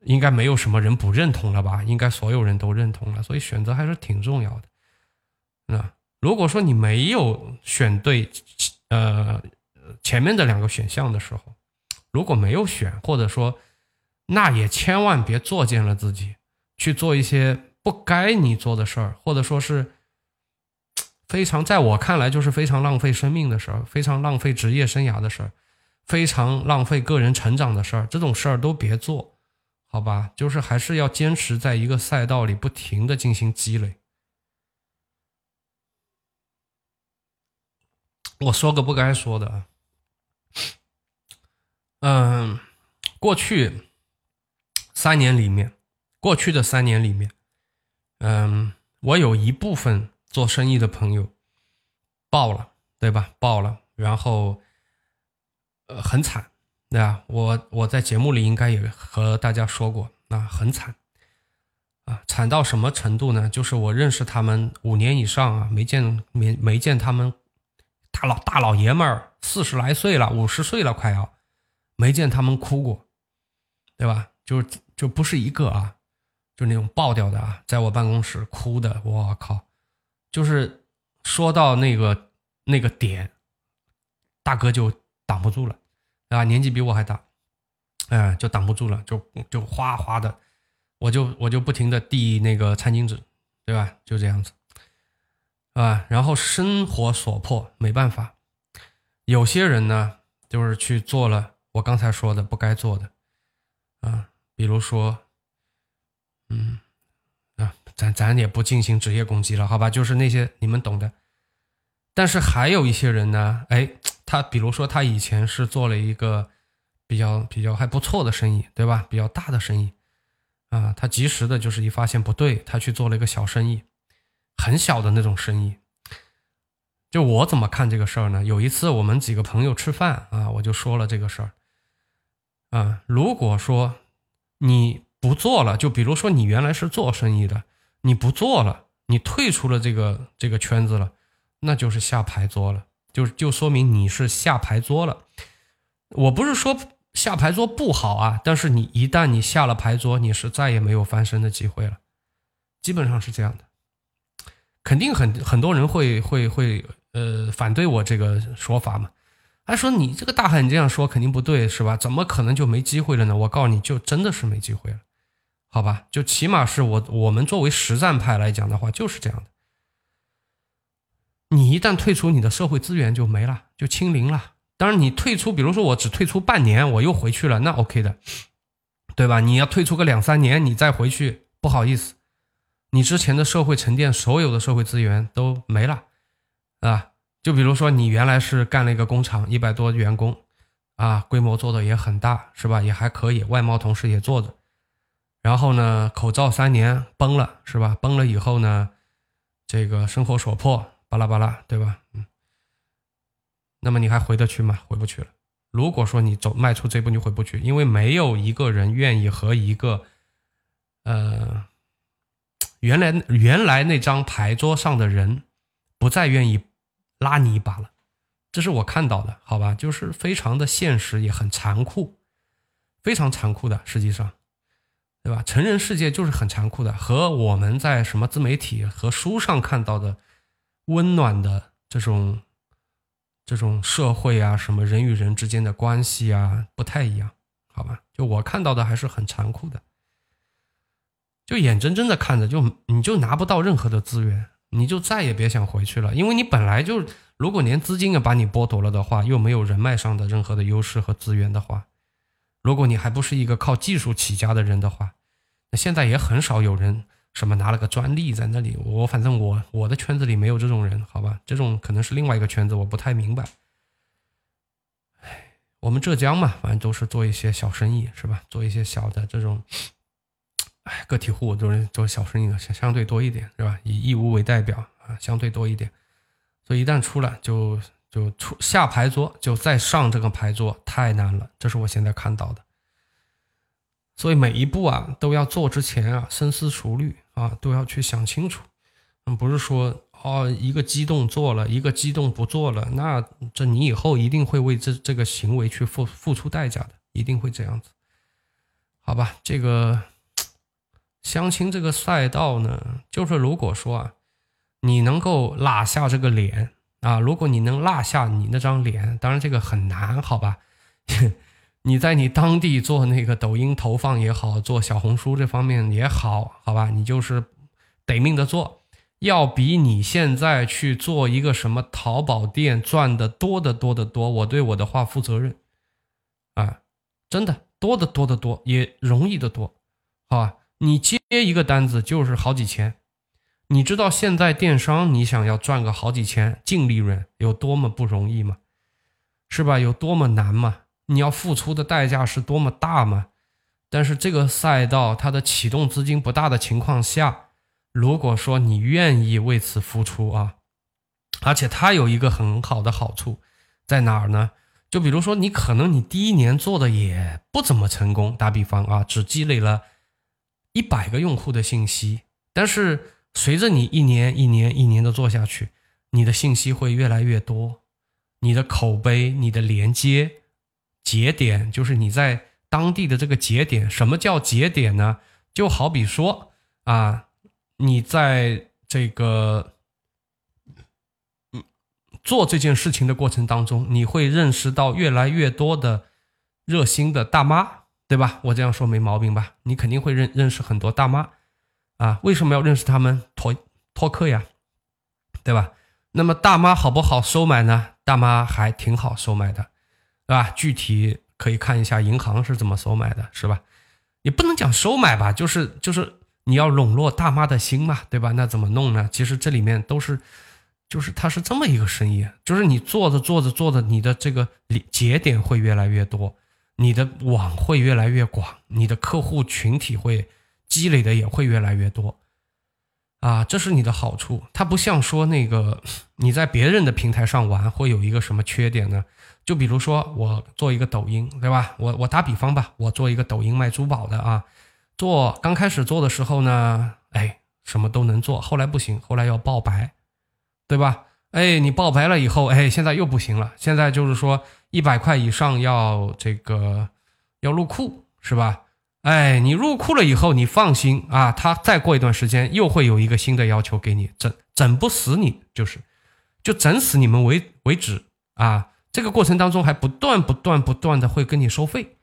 应该没有什么人不认同了吧？应该所有人都认同了，所以选择还是挺重要的。那如果说你没有选对，呃，前面的两个选项的时候，如果没有选，或者说，那也千万别作践了自己，去做一些不该你做的事儿，或者说是非常在我看来就是非常浪费生命的事儿，非常浪费职业生涯的事儿，非常浪费个人成长的事儿，这种事儿都别做。好吧，就是还是要坚持在一个赛道里不停的进行积累。我说个不该说的，嗯，过去三年里面，过去的三年里面，嗯，我有一部分做生意的朋友爆了，对吧？爆了，然后呃，很惨。对啊，我我在节目里应该也和大家说过，啊，很惨，啊，惨到什么程度呢？就是我认识他们五年以上啊，没见没没见他们大老大老爷们儿四十来岁了，五十岁了快要，没见他们哭过，对吧？就就不是一个啊，就那种爆掉的啊，在我办公室哭的，我靠，就是说到那个那个点，大哥就挡不住了。啊，年纪比我还大，哎，就挡不住了，就就哗哗的，我就我就不停的递那个餐巾纸，对吧？就这样子，啊，然后生活所迫，没办法。有些人呢，就是去做了我刚才说的不该做的，啊，比如说，嗯，咱咱也不进行职业攻击了，好吧？就是那些你们懂的。但是还有一些人呢，哎。他比如说，他以前是做了一个比较比较还不错的生意，对吧？比较大的生意，啊，他及时的就是一发现不对，他去做了一个小生意，很小的那种生意。就我怎么看这个事儿呢？有一次我们几个朋友吃饭啊，我就说了这个事儿，啊，如果说你不做了，就比如说你原来是做生意的，你不做了，你退出了这个这个圈子了，那就是下牌桌了。就就说明你是下牌桌了，我不是说下牌桌不好啊，但是你一旦你下了牌桌，你是再也没有翻身的机会了，基本上是这样的。肯定很很多人会会会呃反对我这个说法嘛，还说你这个大汉你这样说肯定不对是吧？怎么可能就没机会了呢？我告诉你就真的是没机会了，好吧？就起码是我我们作为实战派来讲的话就是这样的。你一旦退出，你的社会资源就没了，就清零了。当然，你退出，比如说我只退出半年，我又回去了，那 OK 的，对。吧？你要退出个两三年，你再回去，不好意思，你之前的社会沉淀，所有的社会资源都没了，啊。就比如说，你原来是干了一个工厂，一百多员工，啊，规模做的也很大，是吧？也还可以，外贸同时也做着。然后呢，口罩三年崩了，是吧？崩了以后呢，这个生活所迫，巴拉巴拉，对吧？嗯。那么你还回得去吗？回不去了。如果说你走迈出这步，你回不去，因为没有一个人愿意和一个，呃，原来原来那张牌桌上的人不再愿意。拉你一把了，这是我看到的，好吧，就是非常的现实，也很残酷，非常残酷的，实际上，对吧？成人世界就是很残酷的，和我们在什么自媒体和书上看到的温暖的这种这种社会啊，什么人与人之间的关系啊，不太一样，好吧？就我看到的还是很残酷的，就眼睁睁的看着，就你就拿不到任何的资源。你就再也别想回去了，因为你本来就，如果连资金也把你剥夺了的话，又没有人脉上的任何的优势和资源的话，如果你还不是一个靠技术起家的人的话，那现在也很少有人什么拿了个专利在那里。我反正我我的圈子里没有这种人，好吧？这种可能是另外一个圈子，我不太明白。唉，我们浙江嘛，反正都是做一些小生意，是吧？做一些小的这种。哎，个体户都是做小生意的，相相对多一点，是吧？以义乌为代表啊，相对多一点。所以一旦出来，就就出下牌桌，就再上这个牌桌，太难了。这是我现在看到的。所以每一步啊，都要做之前啊，深思熟虑啊，都要去想清楚。嗯，不是说哦，一个激动做了，一个激动不做了，那这你以后一定会为这这个行为去付付出代价的，一定会这样子。好吧，这个。相亲这个赛道呢，就是如果说啊，你能够拉下这个脸啊，如果你能落下你那张脸，当然这个很难，好吧？你在你当地做那个抖音投放也好，做小红书这方面也好，好吧？你就是得命的做，要比你现在去做一个什么淘宝店赚的多得多得多。我对我的话负责任啊，真的多得多得多，也容易的多，好吧？你接一个单子就是好几千，你知道现在电商你想要赚个好几千净利润有多么不容易吗？是吧？有多么难吗？你要付出的代价是多么大吗？但是这个赛道它的启动资金不大的情况下，如果说你愿意为此付出啊，而且它有一个很好的好处在哪儿呢？就比如说你可能你第一年做的也不怎么成功，打比方啊，只积累了。一百个用户的信息，但是随着你一年一年一年的做下去，你的信息会越来越多，你的口碑、你的连接节点，就是你在当地的这个节点。什么叫节点呢？就好比说啊，你在这个嗯做这件事情的过程当中，你会认识到越来越多的热心的大妈。对吧？我这样说没毛病吧？你肯定会认认识很多大妈，啊，为什么要认识他们？托托客呀，对吧？那么大妈好不好收买呢？大妈还挺好收买的，对吧？具体可以看一下银行是怎么收买的，是吧？也不能讲收买吧，就是就是你要笼络大妈的心嘛，对吧？那怎么弄呢？其实这里面都是，就是它是这么一个生意，就是你做着做着做着，你的这个节点会越来越多。你的网会越来越广，你的客户群体会积累的也会越来越多，啊，这是你的好处。它不像说那个你在别人的平台上玩会有一个什么缺点呢？就比如说我做一个抖音，对吧？我我打比方吧，我做一个抖音卖珠宝的啊，做刚开始做的时候呢，哎，什么都能做，后来不行，后来要爆白，对吧？哎，你爆白了以后，哎，现在又不行了，现在就是说。一百块以上要这个要入库是吧？哎，你入库了以后，你放心啊，他再过一段时间又会有一个新的要求给你整整不死你，就是就整死你们为为止啊！这个过程当中还不断不断不断的会跟你收费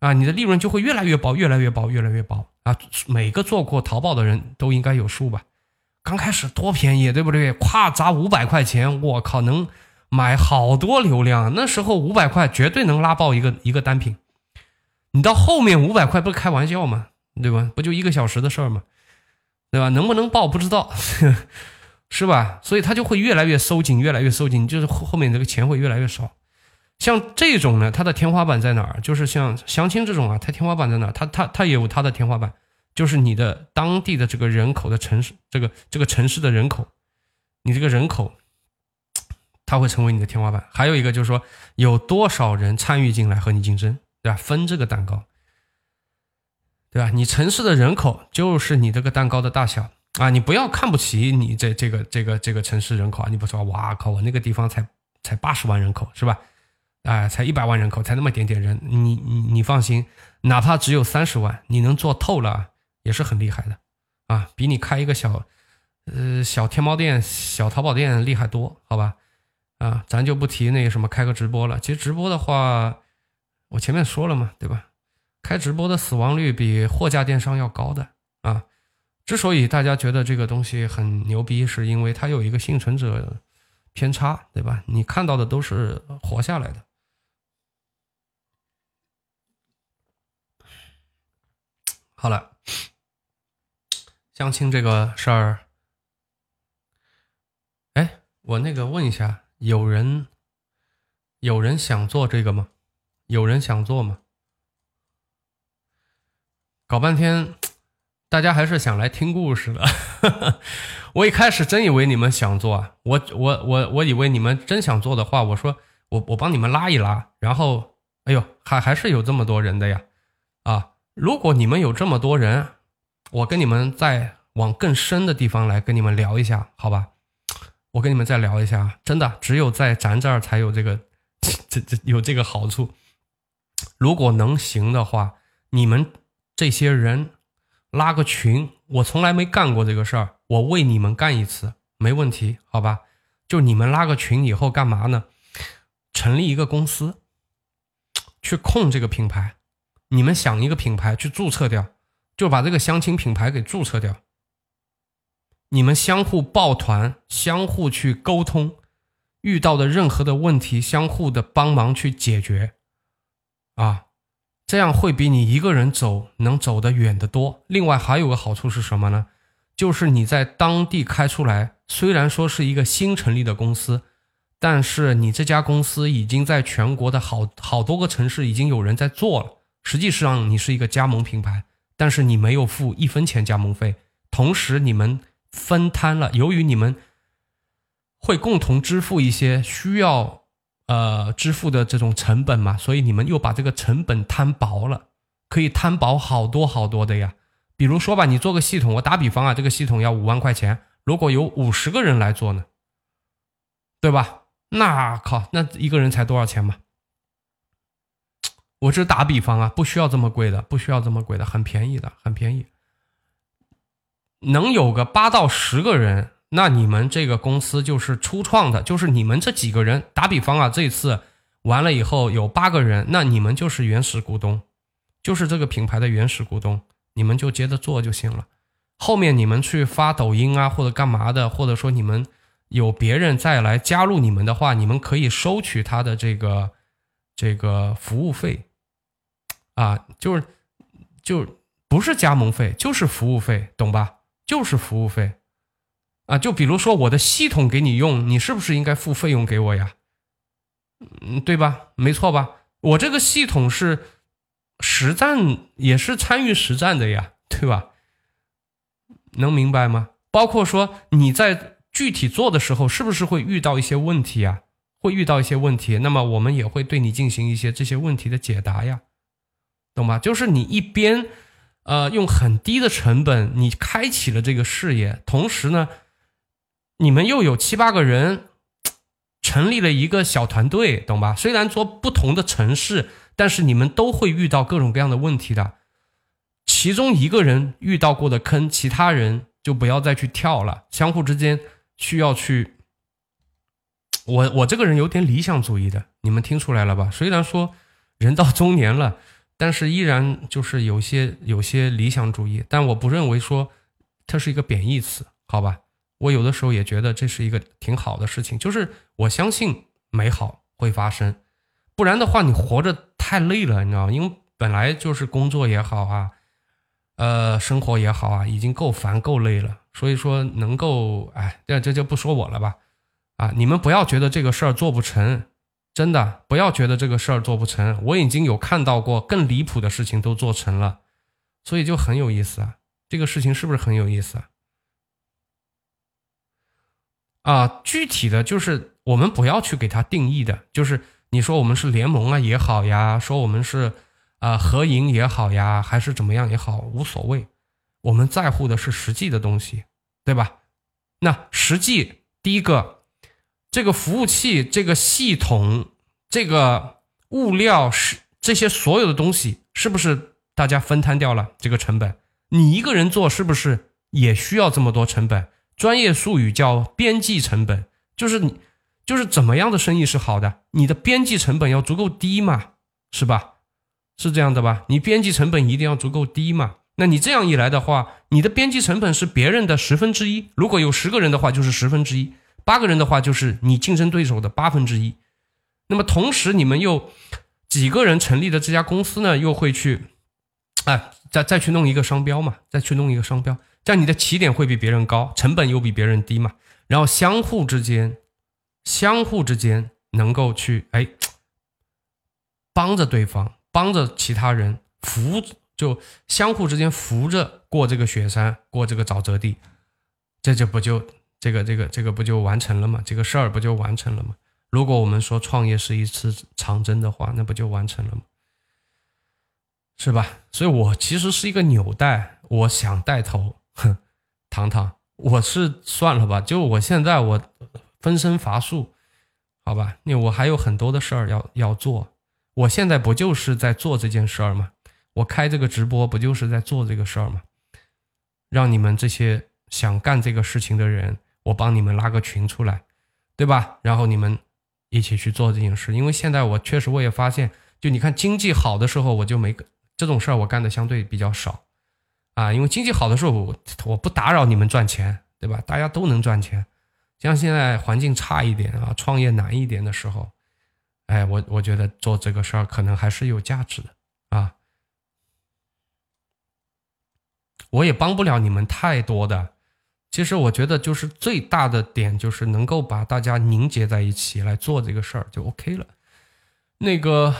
啊，你的利润就会越来越薄，越来越薄，越来越薄啊！每个做过淘宝的人都应该有数吧？刚开始多便宜，对不对？咵砸五百块钱，我靠能。买好多流量，那时候五百块绝对能拉爆一个一个单品，你到后面五百块不是开玩笑吗？对吧？不就一个小时的事儿吗？对吧？能不能报不知道，是吧？所以他就会越来越收紧，越来越收紧，就是后后面这个钱会越来越少。像这种呢，它的天花板在哪儿？就是像相亲这种啊，它天花板在哪儿？它它它也有它的天花板，就是你的当地的这个人口的城市，这个这个城市的人口，你这个人口，它会成为你的天花板。还有一个就是说，有多少人参与进来和你竞争，对吧？分这个蛋糕。对吧？你城市的人口就是你这个蛋糕的大小啊！你不要看不起你这这个这个这个城市人口啊！你不说哇靠，我那个地方才才八十万人口是吧？哎，才一百万人口，才那么点点人，你你你放心，哪怕只有三十万，你能做透了也是很厉害的啊！比你开一个小呃小天猫店、小淘宝店厉害多，好吧？啊，咱就不提那个什么开个直播了。其实直播的话，我前面说了嘛，对吧？开直播的死亡率比货架电商要高的啊！之所以大家觉得这个东西很牛逼，是因为它有一个幸存者偏差，对吧？你看到的都是活下来的。好了，相亲这个事儿，哎，我那个问一下，有人有人想做这个吗？有人想做吗？搞半天，大家还是想来听故事的。我一开始真以为你们想做，我我我我以为你们真想做的话，我说我我帮你们拉一拉，然后哎呦，还还是有这么多人的呀啊！如果你们有这么多人，我跟你们再往更深的地方来跟你们聊一下，好吧？我跟你们再聊一下，真的，只有在咱这儿才有这个 这这有这个好处。如果能行的话，你们。这些人拉个群，我从来没干过这个事儿，我为你们干一次没问题，好吧？就你们拉个群以后干嘛呢？成立一个公司，去控这个品牌。你们想一个品牌去注册掉，就把这个相亲品牌给注册掉。你们相互抱团，相互去沟通，遇到的任何的问题，相互的帮忙去解决，啊。这样会比你一个人走能走得远得多。另外还有个好处是什么呢？就是你在当地开出来，虽然说是一个新成立的公司，但是你这家公司已经在全国的好好多个城市已经有人在做了。实际上你是一个加盟品牌，但是你没有付一分钱加盟费，同时你们分摊了，由于你们会共同支付一些需要。呃，支付的这种成本嘛，所以你们又把这个成本摊薄了，可以摊薄好多好多的呀。比如说吧，你做个系统，我打比方啊，这个系统要五万块钱，如果有五十个人来做呢，对吧？那靠，那一个人才多少钱嘛？我这打比方啊，不需要这么贵的，不需要这么贵的，很便宜的，很便宜，能有个八到十个人。那你们这个公司就是初创的，就是你们这几个人。打比方啊，这次完了以后有八个人，那你们就是原始股东，就是这个品牌的原始股东，你们就接着做就行了。后面你们去发抖音啊，或者干嘛的，或者说你们有别人再来加入你们的话，你们可以收取他的这个这个服务费啊，就是就不是加盟费，就是服务费，懂吧？就是服务费。啊，就比如说我的系统给你用，你是不是应该付费用给我呀？嗯，对吧？没错吧？我这个系统是实战，也是参与实战的呀，对吧？能明白吗？包括说你在具体做的时候，是不是会遇到一些问题呀？会遇到一些问题，那么我们也会对你进行一些这些问题的解答呀，懂吗？就是你一边呃用很低的成本，你开启了这个事业，同时呢。你们又有七八个人，成立了一个小团队，懂吧？虽然说不同的城市，但是你们都会遇到各种各样的问题的。其中一个人遇到过的坑，其他人就不要再去跳了。相互之间需要去。我我这个人有点理想主义的，你们听出来了吧？虽然说人到中年了，但是依然就是有些有些理想主义。但我不认为说它是一个贬义词，好吧？我有的时候也觉得这是一个挺好的事情，就是我相信美好会发生，不然的话你活着太累了，你知道吗？因为本来就是工作也好啊，呃，生活也好啊，已经够烦够累了，所以说能够，哎，这这就不说我了吧，啊，你们不要觉得这个事儿做不成，真的不要觉得这个事儿做不成，我已经有看到过更离谱的事情都做成了，所以就很有意思啊，这个事情是不是很有意思啊？啊，具体的就是我们不要去给它定义的，就是你说我们是联盟啊也好呀，说我们是啊合营也好呀，还是怎么样也好，无所谓。我们在乎的是实际的东西，对吧？那实际第一个，这个服务器、这个系统、这个物料是这些所有的东西，是不是大家分摊掉了这个成本？你一个人做是不是也需要这么多成本？专业术语叫边际成本，就是你，就是怎么样的生意是好的，你的边际成本要足够低嘛，是吧？是这样的吧？你边际成本一定要足够低嘛？那你这样一来的话，你的边际成本是别人的十分之一。如果有十个人的话，就是十分之一；八个人的话，就是你竞争对手的八分之一。那么同时，你们又几个人成立的这家公司呢，又会去，哎，再再去弄一个商标嘛，再去弄一个商标。这样你的起点会比别人高，成本又比别人低嘛，然后相互之间，相互之间能够去哎，帮着对方，帮着其他人扶，就相互之间扶着过这个雪山，过这个沼泽地，这就不就这个这个这个不就完成了吗？这个事儿不就完成了吗？如果我们说创业是一次长征的话，那不就完成了吗？是吧？所以我其实是一个纽带，我想带头。哼，糖糖，我是算了吧，就我现在我分身乏术，好吧，那我还有很多的事儿要要做，我现在不就是在做这件事儿吗？我开这个直播不就是在做这个事儿吗？让你们这些想干这个事情的人，我帮你们拉个群出来，对吧？然后你们一起去做这件事，因为现在我确实我也发现，就你看经济好的时候，我就没这种事儿，我干的相对比较少。啊，因为经济好的时候，我我不打扰你们赚钱，对吧？大家都能赚钱。像现在环境差一点啊，创业难一点的时候，哎，我我觉得做这个事儿可能还是有价值的啊。我也帮不了你们太多的，其实我觉得就是最大的点就是能够把大家凝结在一起来做这个事儿就 OK 了。那个。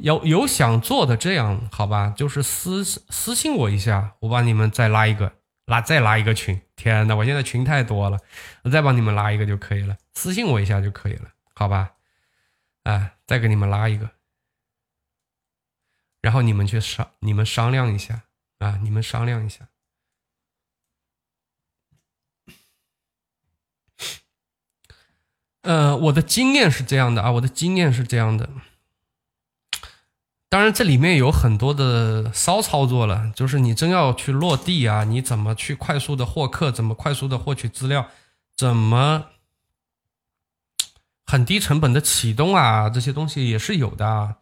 有有想做的这样好吧，就是私私信我一下，我帮你们再拉一个，拉再拉一个群。天呐，我现在群太多了，我再帮你们拉一个就可以了，私信我一下就可以了，好吧？啊，再给你们拉一个，然后你们去商，你们商量一下啊，你们商量一下。呃，我的经验是这样的啊，我的经验是这样的。当然，这里面有很多的骚操作了，就是你真要去落地啊，你怎么去快速的获客，怎么快速的获取资料，怎么很低成本的启动啊，这些东西也是有的。啊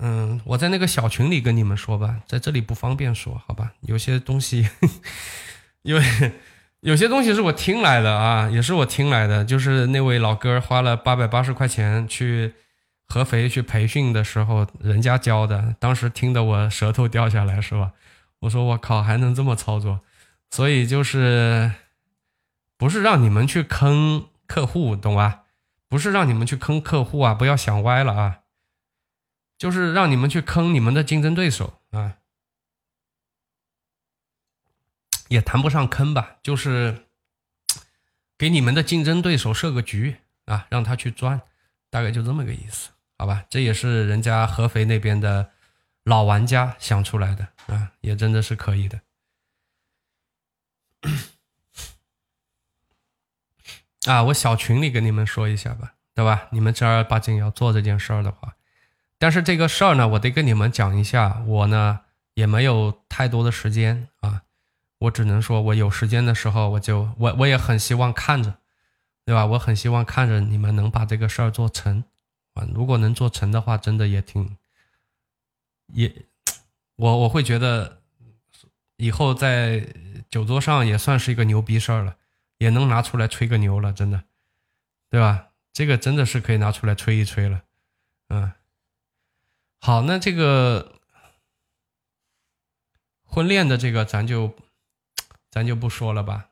嗯，我在那个小群里跟你们说吧，在这里不方便说，好吧？有些东西，因为有些东西是我听来的啊，也是我听来的，就是那位老哥花了八百八十块钱去。合肥去培训的时候，人家教的，当时听得我舌头掉下来，是吧？我说我靠，还能这么操作？所以就是，不是让你们去坑客户，懂吧？不是让你们去坑客户啊，不要想歪了啊！就是让你们去坑你们的竞争对手啊，也谈不上坑吧，就是给你们的竞争对手设个局啊，让他去钻，大概就这么个意思。好吧，这也是人家合肥那边的老玩家想出来的啊，也真的是可以的。啊，我小群里跟你们说一下吧，对吧？你们正儿八经要做这件事儿的话，但是这个事儿呢，我得跟你们讲一下，我呢也没有太多的时间啊，我只能说我有时间的时候，我就我我也很希望看着，对吧？我很希望看着你们能把这个事儿做成。啊，如果能做成的话，真的也挺，也，我我会觉得，以后在酒桌上也算是一个牛逼事儿了，也能拿出来吹个牛了，真的，对吧？这个真的是可以拿出来吹一吹了，嗯。好，那这个婚恋的这个咱就咱就不说了吧。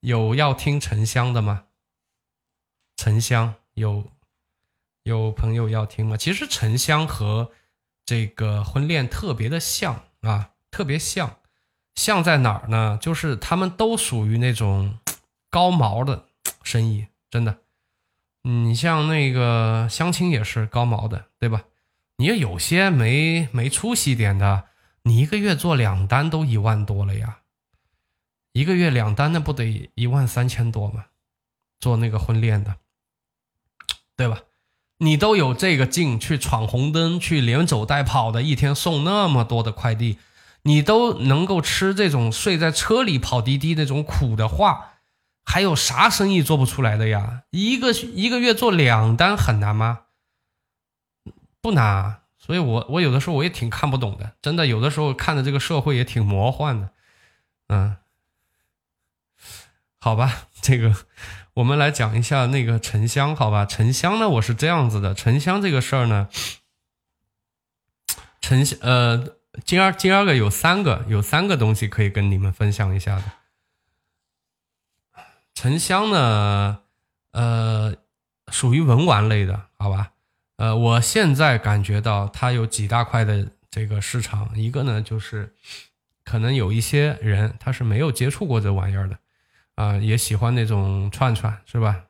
有要听沉香的吗？沉香有有朋友要听吗？其实沉香和这个婚恋特别的像啊，特别像，像在哪儿呢？就是他们都属于那种高毛的 生意，真的。你像那个相亲也是高毛的，对吧？你有些没没出息点的，你一个月做两单都一万多了呀，一个月两单那不得一万三千多吗？做那个婚恋的，对吧？你都有这个劲去闯红灯，去连走带跑的，一天送那么多的快递，你都能够吃这种睡在车里跑滴滴那种苦的话，还有啥生意做不出来的呀？一个一个月做两单很难吗？不难，所以我我有的时候我也挺看不懂的，真的有的时候看的这个社会也挺魔幻的，嗯，好吧，这个我们来讲一下那个沉香，好吧，沉香呢，我是这样子的，沉香这个事儿呢，沉香呃，今儿今儿个有三个有三个东西可以跟你们分享一下的，沉香呢，呃，属于文玩类的，好吧。呃，我现在感觉到它有几大块的这个市场，一个呢就是可能有一些人他是没有接触过这玩意儿的，啊，也喜欢那种串串，是吧？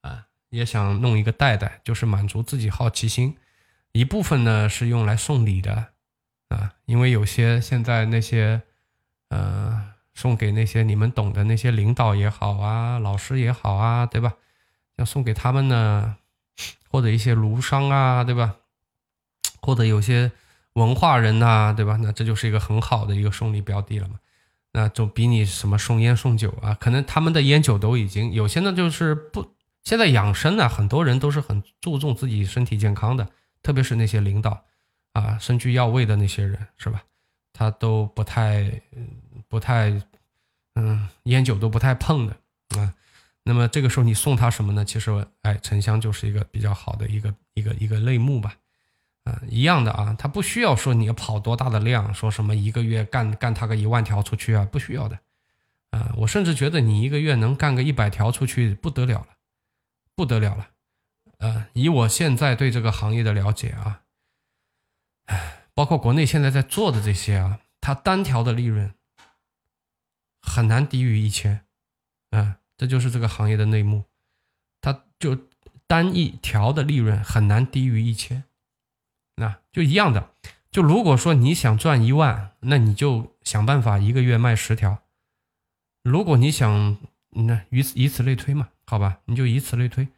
啊，也想弄一个袋袋，就是满足自己好奇心。一部分呢是用来送礼的，啊，因为有些现在那些呃送给那些你们懂的那些领导也好啊，老师也好啊，对吧？要送给他们呢。或者一些儒商啊，对吧？或者有些文化人呐，对吧？那这就是一个很好的一个送礼标的了嘛。那就比你什么送烟送酒啊，可能他们的烟酒都已经有些呢，就是不现在养生呢，很多人都是很注重自己身体健康的，特别是那些领导啊，身居要位的那些人，是吧？他都不太不太嗯，烟酒都不太碰的啊。那么这个时候你送他什么呢？其实，哎，沉香就是一个比较好的一个一个一个类目吧，啊，一样的啊，他不需要说你要跑多大的量，说什么一个月干干他个一万条出去啊，不需要的，啊，我甚至觉得你一个月能干个一百条出去不得了了，不得了了，呃，以我现在对这个行业的了解啊，唉，包括国内现在在做的这些啊，它单条的利润很难低于一千，嗯。这就是这个行业的内幕，它就单一条的利润很难低于一千，那就一样的。就如果说你想赚一万，那你就想办法一个月卖十条。如果你想，那以此以此类推嘛，好吧，你就以此类推。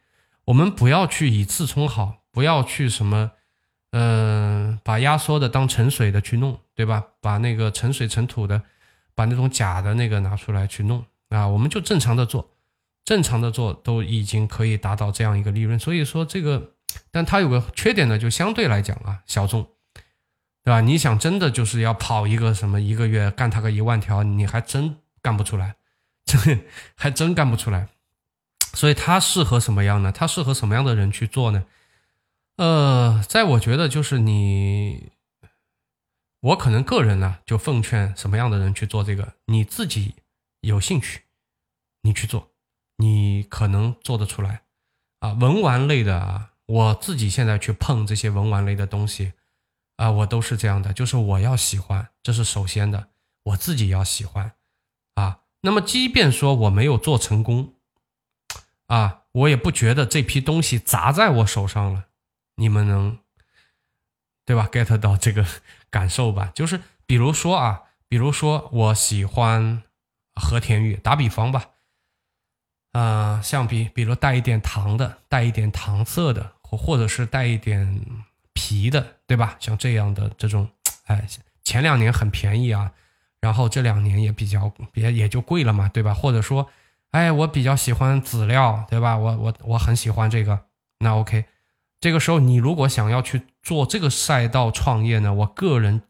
我们不要去以次充好，不要去什么，嗯，把压缩的当沉水的去弄，对吧？把那个沉水沉土的，把那种假的那个拿出来去弄。啊，我们就正常的做，正常的做都已经可以达到这样一个利润。所以说这个，但它有个缺点呢，就相对来讲啊，小众，对吧？你想真的就是要跑一个什么一个月干它个一万条，你还真干不出来，这 还真干不出来。所以它适合什么样呢？它适合什么样的人去做呢？呃，在我觉得就是你，我可能个人呢就奉劝什么样的人去做这个，你自己。有兴趣，你去做，你可能做得出来，啊，文玩类的啊，我自己现在去碰这些文玩类的东西，啊，我都是这样的，就是我要喜欢，这是首先的，我自己要喜欢，啊，那么即便说我没有做成功，啊，我也不觉得这批东西砸在我手上了，你们能，对吧？get 到这个感受吧？就是比如说啊，比如说我喜欢。和田玉，打比方吧，啊，像比比如带一点糖的，带一点糖色的，或者是带一点皮的，对吧？像这样的这种，哎，前两年很便宜啊，然后这两年也比较也也就贵了嘛，对吧？或者说，哎，我比较喜欢籽料，对吧？我我我很喜欢这个，那 OK，这个时候你如果想要去做这个赛道创业呢，我个人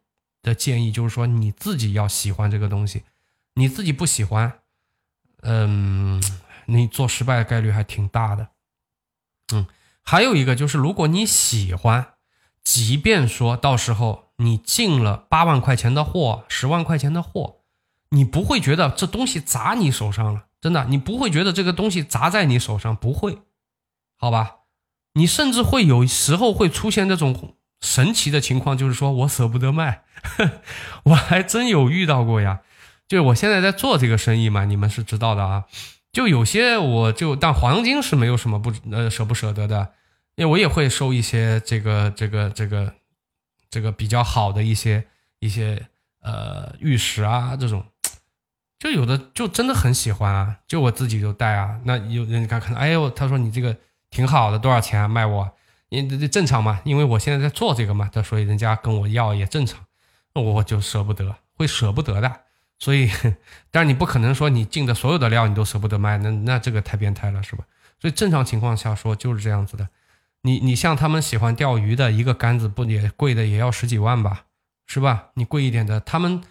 的建议就是说，你自己要喜欢这个东西。你自己不喜欢，嗯，你做失败的概率还挺大的，嗯，还有一个就是，如果你喜欢，即便说到时候你进了八万块钱的货、十万块钱的货，你不会觉得这东西砸你手上了，真的，你不会觉得这个东西砸在你手上，不会，好吧？你甚至会有时候会出现这种神奇的情况，就是说我舍不得卖，我还真有遇到过呀。就是我现在在做这个生意嘛，你们是知道的啊。就有些我就，但黄金是没有什么不呃舍不舍得的，因为我也会收一些这个这个这个这个比较好的一些一些呃玉石啊这种，就有的就真的很喜欢啊，就我自己就戴啊。那有人家看看，哎呦，他说你这个挺好的，多少钱啊？卖我？因这正常嘛，因为我现在在做这个嘛，他所以人家跟我要也正常，我就舍不得，会舍不得的。所以，但是你不可能说你进的所有的料你都舍不得卖，那那这个太变态了，是吧？所以正常情况下说就是这样子的。你你像他们喜欢钓鱼的一个杆子不也贵的也要十几万吧，是吧？你贵一点的，他们，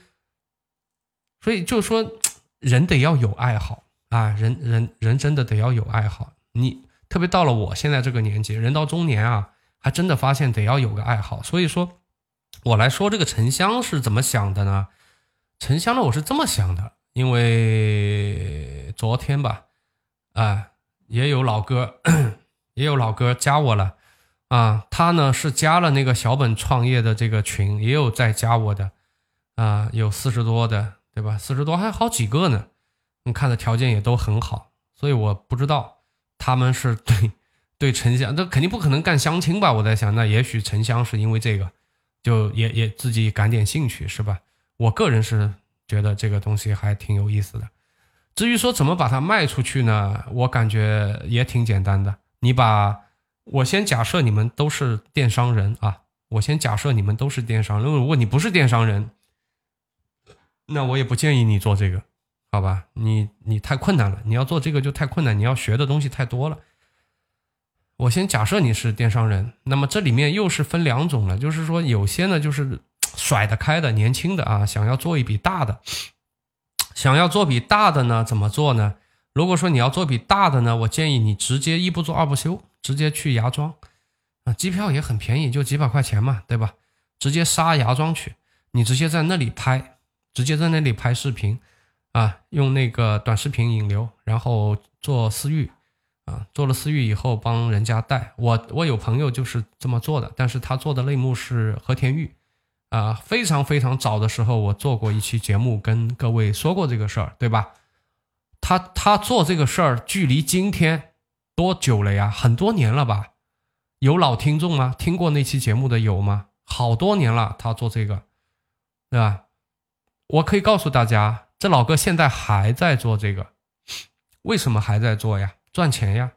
所以就说人得要有爱好啊，人人人真的得要有爱好。你特别到了我现在这个年纪，人到中年啊，还真的发现得要有个爱好。所以说，我来说这个沉香是怎么想的呢？沉香呢，我是这么想的，因为昨天吧，啊，也有老哥，也有老哥加我了，啊，他呢是加了那个小本创业的这个群，也有在加我的，啊，有四十多的，对吧？四十多还好几个呢，你看的条件也都很好，所以我不知道他们是对 对沉香，这肯定不可能干相亲吧？我在想，那也许沉香是因为这个，就也也自己感点兴趣，是吧？我个人是觉得这个东西还挺有意思的。至于说怎么把它卖出去呢？我感觉也挺简单的。你把我先假设你们都是电商人啊，我先假设你们都是电商人。如果你不是电商人，那我也不建议你做这个，好吧？你你太困难了，你要做这个就太困难，你要学的东西太多了。我先假设你是电商人，那么这里面又是分两种了，就是说有些呢就是。甩得开的年轻的啊，想要做一笔大的，想要做笔大的呢，怎么做呢？如果说你要做笔大的呢，我建议你直接一不做二不休，直接去芽庄啊，机票也很便宜，就几百块钱嘛，对吧？直接杀芽庄去，你直接在那里拍，直接在那里拍视频啊，用那个短视频引流，然后做私域啊，做了私域以后帮人家带。我我有朋友就是这么做的，但是他做的类目是和田玉。啊，非常非常早的时候，我做过一期节目，跟各位说过这个事儿，对吧？他他做这个事儿，距离今天多久了呀？很多年了吧？有老听众吗？听过那期节目的有吗？好多年了，他做这个，对吧？我可以告诉大家，这老哥现在还在做这个，为什么还在做呀？赚钱呀，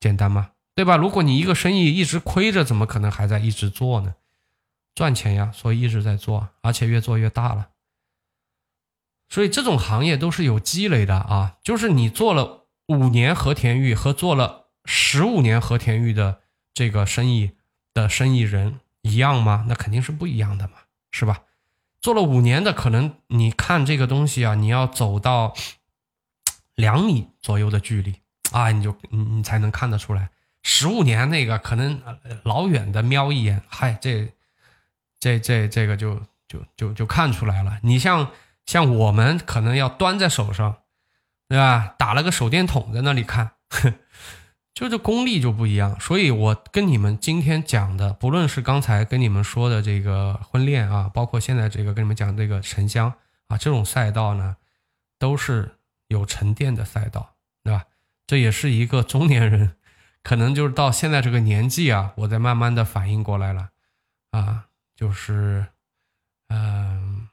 简单吗？对吧？如果你一个生意一直亏着，怎么可能还在一直做呢？赚钱呀，所以一直在做，而且越做越大了。所以这种行业都是有积累的啊，就是你做了五年和田玉和做了十五年和田玉的这个生意的生意人一样吗？那肯定是不一样的嘛，是吧？做了五年的，可能你看这个东西啊，你要走到两米左右的距离啊，你就你你才能看得出来。十五年那个可能老远的瞄一眼，嗨，这。这这这个就就就就看出来了。你像像我们可能要端在手上，对吧？打了个手电筒在那里看，就这功力就不一样。所以我跟你们今天讲的，不论是刚才跟你们说的这个婚恋啊，包括现在这个跟你们讲这个沉香啊，这种赛道呢，都是有沉淀的赛道，对吧？这也是一个中年人，可能就是到现在这个年纪啊，我在慢慢的反应过来了啊。就是，嗯，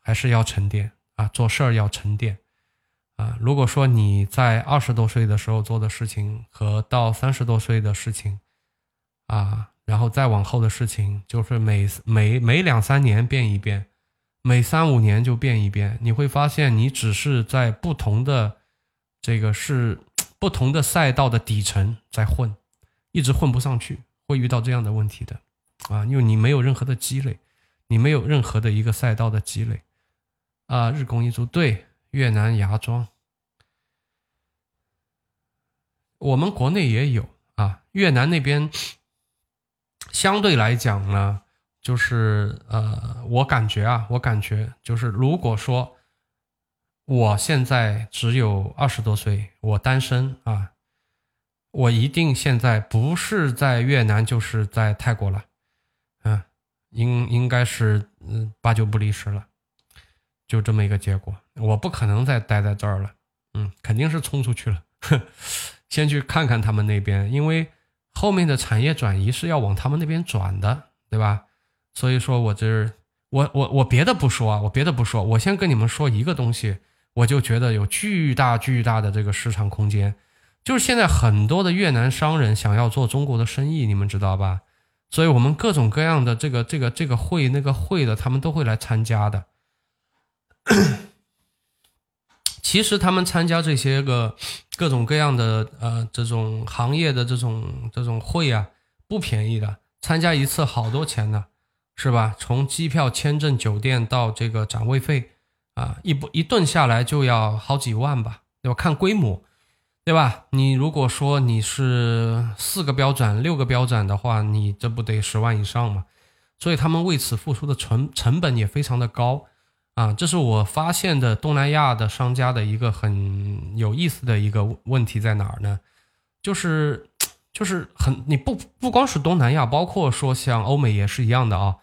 还是要沉淀啊，做事儿要沉淀啊。如果说你在二十多岁的时候做的事情和到三十多岁的事情啊，然后再往后的事情，就是每每每两三年变一变，每三五年就变一变，你会发现你只是在不同的这个是不同的赛道的底层在混，一直混不上去，会遇到这样的问题的。啊，因为你没有任何的积累，你没有任何的一个赛道的积累，啊，日工一族对越南芽庄，我们国内也有啊，越南那边相对来讲呢，就是呃，我感觉啊，我感觉就是如果说我现在只有二十多岁，我单身啊，我一定现在不是在越南就是在泰国了，应应该是嗯八九不离十了，就这么一个结果，我不可能再待在这儿了，嗯，肯定是冲出去了，先去看看他们那边，因为。后面的产业转移是要往他们那边转的，对吧？所以说我这我我我别的不说啊，我别的不说，我先跟你们说一个东西，我就觉得有巨大巨大的这个市场空间，就是现在很多的越南商人想要做中国的生意，你们知道吧？所以我们各种各样的这个这个这个会那个会的，他们都会来参加的。其实他们参加这些个。各种各样的呃，这种行业的这种这种会啊，不便宜的，参加一次好多钱呢，是吧？从机票、签证、酒店到这个展位费啊，一不一顿下来就要好几万吧，对吧？看规模，对吧？你如果说你是四个标展、六个标展的话，你这不得十万以上吗？所以他们为此付出的成成本也非常的高。啊，这是我发现的东南亚的商家的一个很有意思的一个问题在哪儿呢？就是，就是很你不不光是东南亚，包括说像欧美也是一样的啊，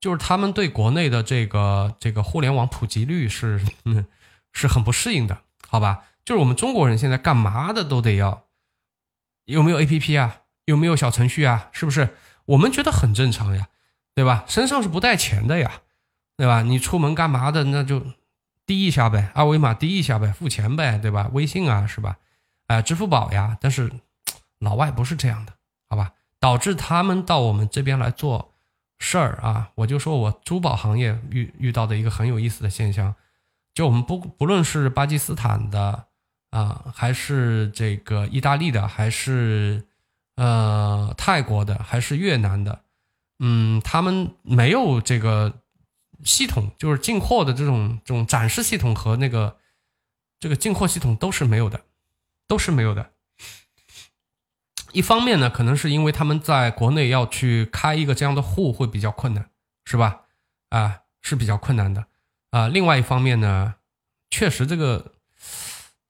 就是他们对国内的这个这个互联网普及率是 是很不适应的，好吧？就是我们中国人现在干嘛的都得要有没有 A P P 啊，有没有小程序啊，是不是？我们觉得很正常呀，对吧？身上是不带钱的呀。对吧？你出门干嘛的？那就滴一下呗，二维码滴一下呗，付钱呗，对吧？微信啊，是吧？哎，支付宝呀。但是老外不是这样的，好吧？导致他们到我们这边来做事儿啊。我就说我珠宝行业遇遇到的一个很有意思的现象，就我们不不论是巴基斯坦的啊，还是这个意大利的，还是呃泰国的，还是越南的，嗯，他们没有这个。系统就是进货的这种这种展示系统和那个这个进货系统都是没有的，都是没有的。一方面呢，可能是因为他们在国内要去开一个这样的户会比较困难，是吧？啊，是比较困难的啊。另外一方面呢，确实这个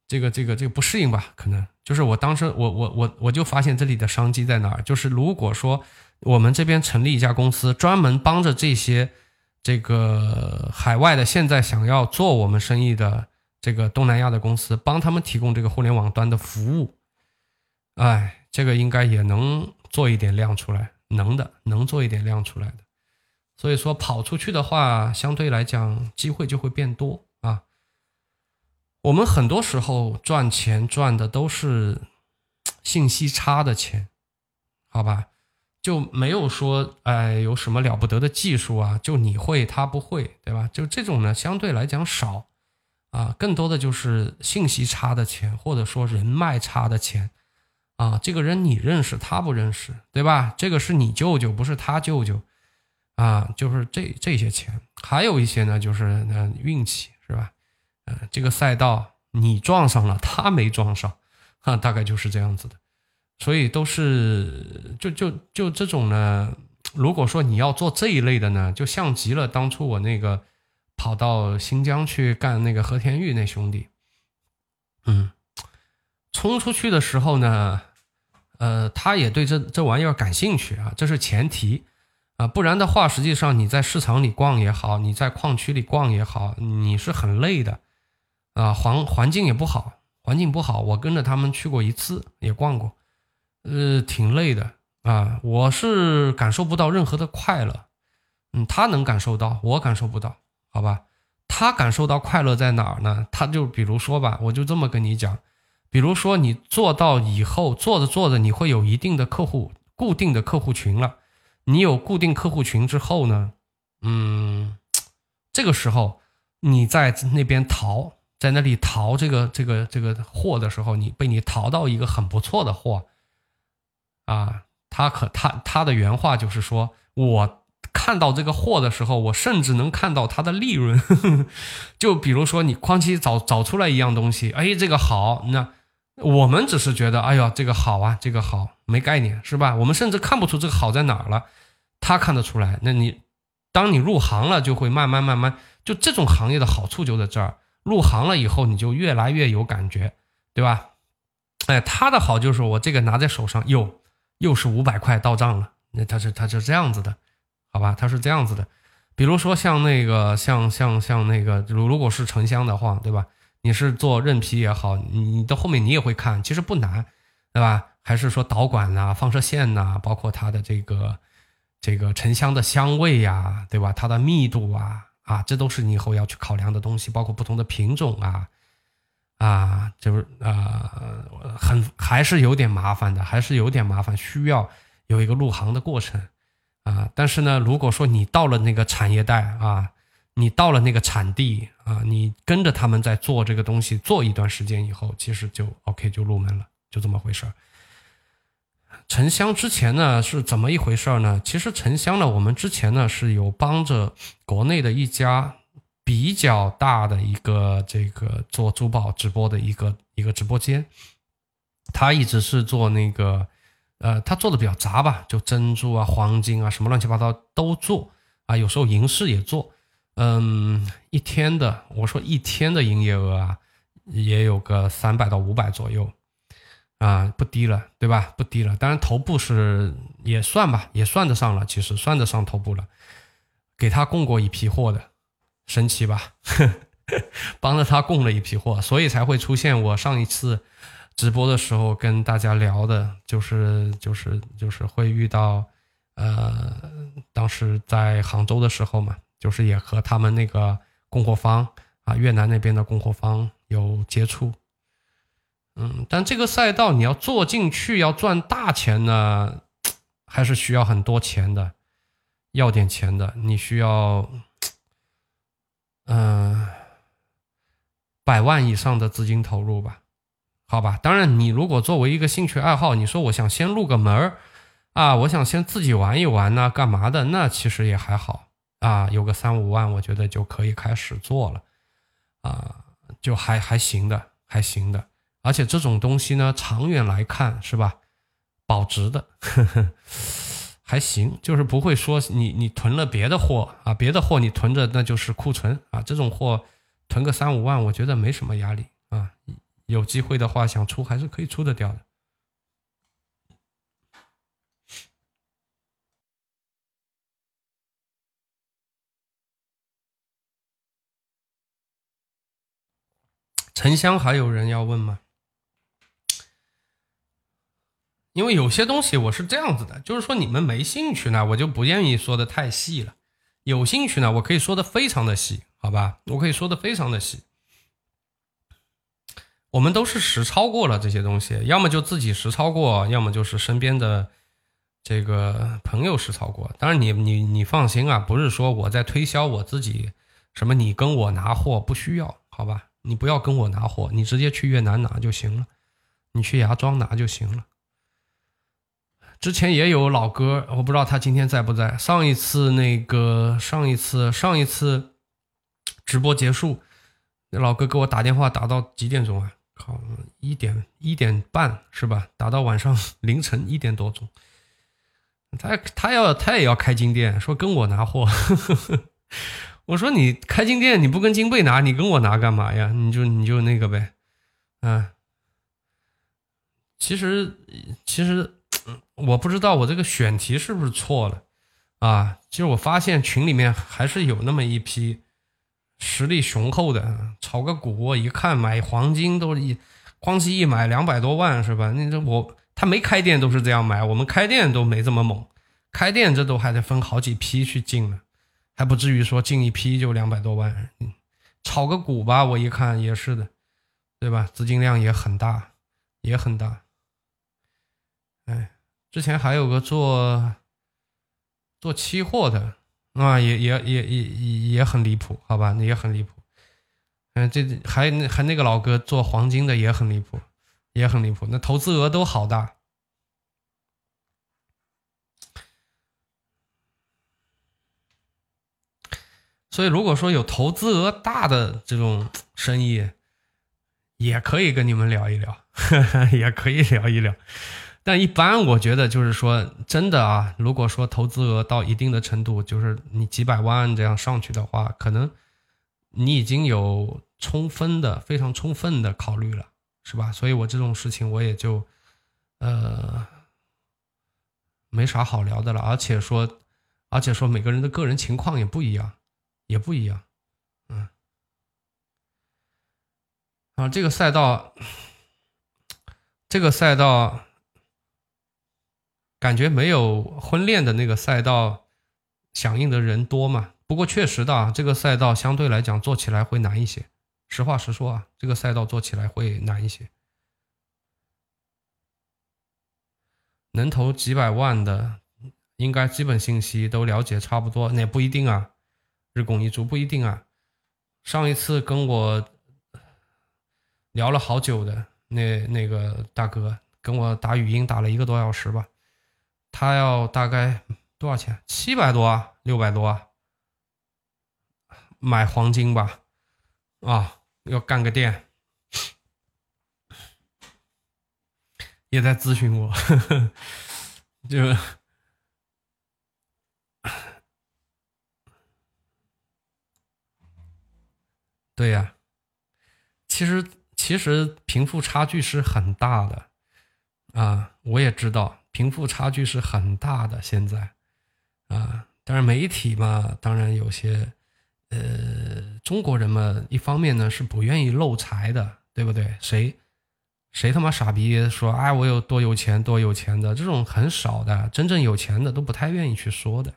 这个这个这个不适应吧？可能就是我当时我我我我就发现这里的商机在哪儿，就是如果说我们这边成立一家公司，专门帮着这些。这个海外的现在想要做我们生意的这个东南亚的公司，帮他们提供这个互联网端的服务，哎，这个应该也能做一点量出来，能的，能做一点量出来的。所以说跑出去的话，相对来讲机会就会变多。我们很多时候赚钱赚的都是信息差的钱，好吧？就没有说，哎，有什么了不得的技术啊？就你会，他不会，对吧？就这种呢，相对来讲少，啊，更多的就是信息差的钱，或者说人脉差的钱，啊，这个人你认识，他不认识，对吧？这个是你舅舅，不是他舅舅，啊，就是这这些钱，还有一些呢，就是呃运气，是吧？这个赛道你撞上了，他没撞上，哈，大概就是这样子的。所以都是就就就这种呢。如果说你要做这一类的呢，就像极了当初我那个跑到新疆去干那个和田玉那兄弟，嗯，冲出去的时候呢，呃，他也对这这玩意儿感兴趣啊，这是前提啊，不然的话，实际上你在市场里逛也好，你在矿区里逛也好，你是很累的啊，环环境也不好，环境不好，我跟着他们去过一次，也逛过。呃，挺累的啊，我是感受不到任何的快乐，嗯，他能感受到，我感受不到，好吧？他感受到快乐在哪儿呢？他就比如说吧，我就这么跟你讲，比如说你做到以后，做着做着，你会有一定的客户，固定的客户群了。你有固定客户群之后呢，嗯，这个时候你在那边淘，在那里淘这个这个这个货的时候，你被你淘到一个很不错的货。啊，他可他他的原话就是说，我看到这个货的时候，我甚至能看到它的利润。就比如说你矿机找找出来一样东西，哎，这个好，那我们只是觉得，哎呀，这个好啊，这个好，没概念是吧？我们甚至看不出这个好在哪儿了，他看得出来。那你当你入行了，就会慢慢慢慢，就这种行业的好处就在这儿。入行了以后，你就越来越有感觉，对吧？哎，他的好就是我这个拿在手上，又又是五百块到账了。那他是他是这样子的，好吧？他是这样子的。比如说像那个像像像那个，如如果是沉香的话，对吧？你是做韧皮也好，你你到后面你也会看，其实不难，对吧？还是说导管呐、放射线呐，包括它的这个这个沉香的香味呀，对吧？它的密度啊。啊，这都是你以后要去考量的东西，包括不同的品种啊，啊，就是啊，很还是有点麻烦的，还是有点麻烦，需要有一个入行的过程啊。但是呢，如果说你到了那个产业带啊，你到了那个产地啊，你跟着他们在做这个东西，做一段时间以后，其实就 OK 就入门了，就这么回事儿。沉香之前呢是怎么一回事呢？其实沉香呢，我们之前呢是有帮着国内的一家比较大的一个这个做珠宝直播的一个一个直播间，他一直是做那个，呃，他做的比较杂吧，就珍珠啊、黄金啊什么乱七八糟都做啊，有时候银饰也做，嗯，一天的我说一天的营业额啊，也有个三百到五百左右。啊，不低了，对吧？不低了。当然，头部是也算吧，也算得上了。其实算得上头部了。给他供过一批货的，神奇吧？帮着他供了一批货，所以才会出现我上一次直播的时候跟大家聊的，就是就是就是会遇到，呃，当时在杭州的时候嘛，就是也和他们那个供货方啊，越南那边的供货方有接触。嗯，但这个赛道你要做进去，要赚大钱呢，还是需要很多钱的，要点钱的。你需要，嗯，百万以上的资金投入吧？好吧，当然，你如果作为一个兴趣爱好，你说我想先入个门儿啊，我想先自己玩一玩呢，干嘛的？那其实也还好啊，有个三五万，我觉得就可以开始做了啊，就还还行的，还行的。而且这种东西呢，长远来看是吧，保值的，呵呵，还行，就是不会说你你囤了别的货啊，别的货你囤着那就是库存啊，这种货囤个三五万，我觉得没什么压力啊，有机会的话想出还是可以出得掉的。沉香还有人要问吗？因为有些东西我是这样子的，就是说你们没兴趣呢，我就不愿意说的太细了；有兴趣呢，我可以说的非常的细，好吧？我可以说的非常的细。我们都是实操过了这些东西，要么就自己实操过，要么就是身边的这个朋友实操过。当然，你你你放心啊，不是说我在推销我自己，什么你跟我拿货不需要，好吧？你不要跟我拿货，你直接去越南拿就行了，你去芽庄拿就行了。之前也有老哥，我不知道他今天在不在。上一次那个，上一次上一次直播结束，那老哥给我打电话，打到几点钟啊？靠，一点一点半是吧？打到晚上 凌晨一点多钟。他他要他也要开金店，说跟我拿货。我说你开金店，你不跟金贝拿，你跟我拿干嘛呀？你就你就那个呗，嗯。其实其实。我不知道我这个选题是不是错了啊？其实我发现群里面还是有那么一批实力雄厚的，炒个股一看买黄金都一咣叽一买两百多万是吧？那这我他没开店都是这样买，我们开店都没这么猛，开店这都还得分好几批去进呢，还不至于说进一批就两百多万。炒个股吧，我一看也是的，对吧？资金量也很大，也很大，之前还有个做做期货的啊，也也也也也很离谱，好吧，也很离谱。嗯，这还还那个老哥做黄金的也很离谱，也很离谱。那投资额都好大，所以如果说有投资额大的这种生意，也可以跟你们聊一聊，也可以聊一聊。但一般我觉得就是说，真的啊，如果说投资额到一定的程度，就是你几百万这样上去的话，可能你已经有充分的、非常充分的考虑了，是吧？所以我这种事情我也就呃没啥好聊的了，而且说，而且说每个人的个人情况也不一样，也不一样，嗯，啊，这个赛道，这个赛道。感觉没有婚恋的那个赛道响应的人多嘛？不过确实的啊，这个赛道相对来讲做起来会难一些。实话实说啊，这个赛道做起来会难一些。能投几百万的，应该基本信息都了解差不多。那不一定啊，日拱一卒不一定啊。上一次跟我聊了好久的那那个大哥，跟我打语音打了一个多小时吧。他要大概多少钱？七百多啊，六百多啊？买黄金吧，啊，要干个店，也在咨询我，就对呀。其实，其实贫富差距是很大的啊，我也知道。贫富差距是很大的，现在，啊，当然媒体嘛，当然有些，呃，中国人嘛，一方面呢是不愿意漏财的，对不对？谁，谁他妈傻逼说，哎，我有多有钱，多有钱的这种很少的，真正有钱的都不太愿意去说的，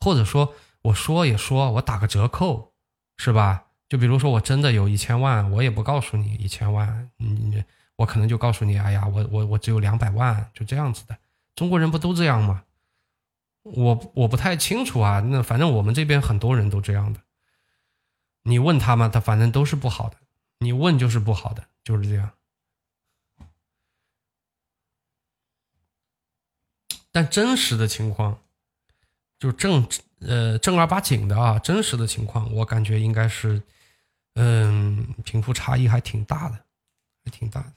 或者说我说也说我打个折扣，是吧？就比如说我真的有一千万，我也不告诉你一千万，你我可能就告诉你，哎呀，我我我只有两百万，就这样子的。中国人不都这样吗？我我不太清楚啊。那反正我们这边很多人都这样的。你问他们，他反正都是不好的。你问就是不好的，就是这样。但真实的情况，就正呃正儿八经的啊，真实的情况，我感觉应该是，嗯，贫富差异还挺大的，还挺大的。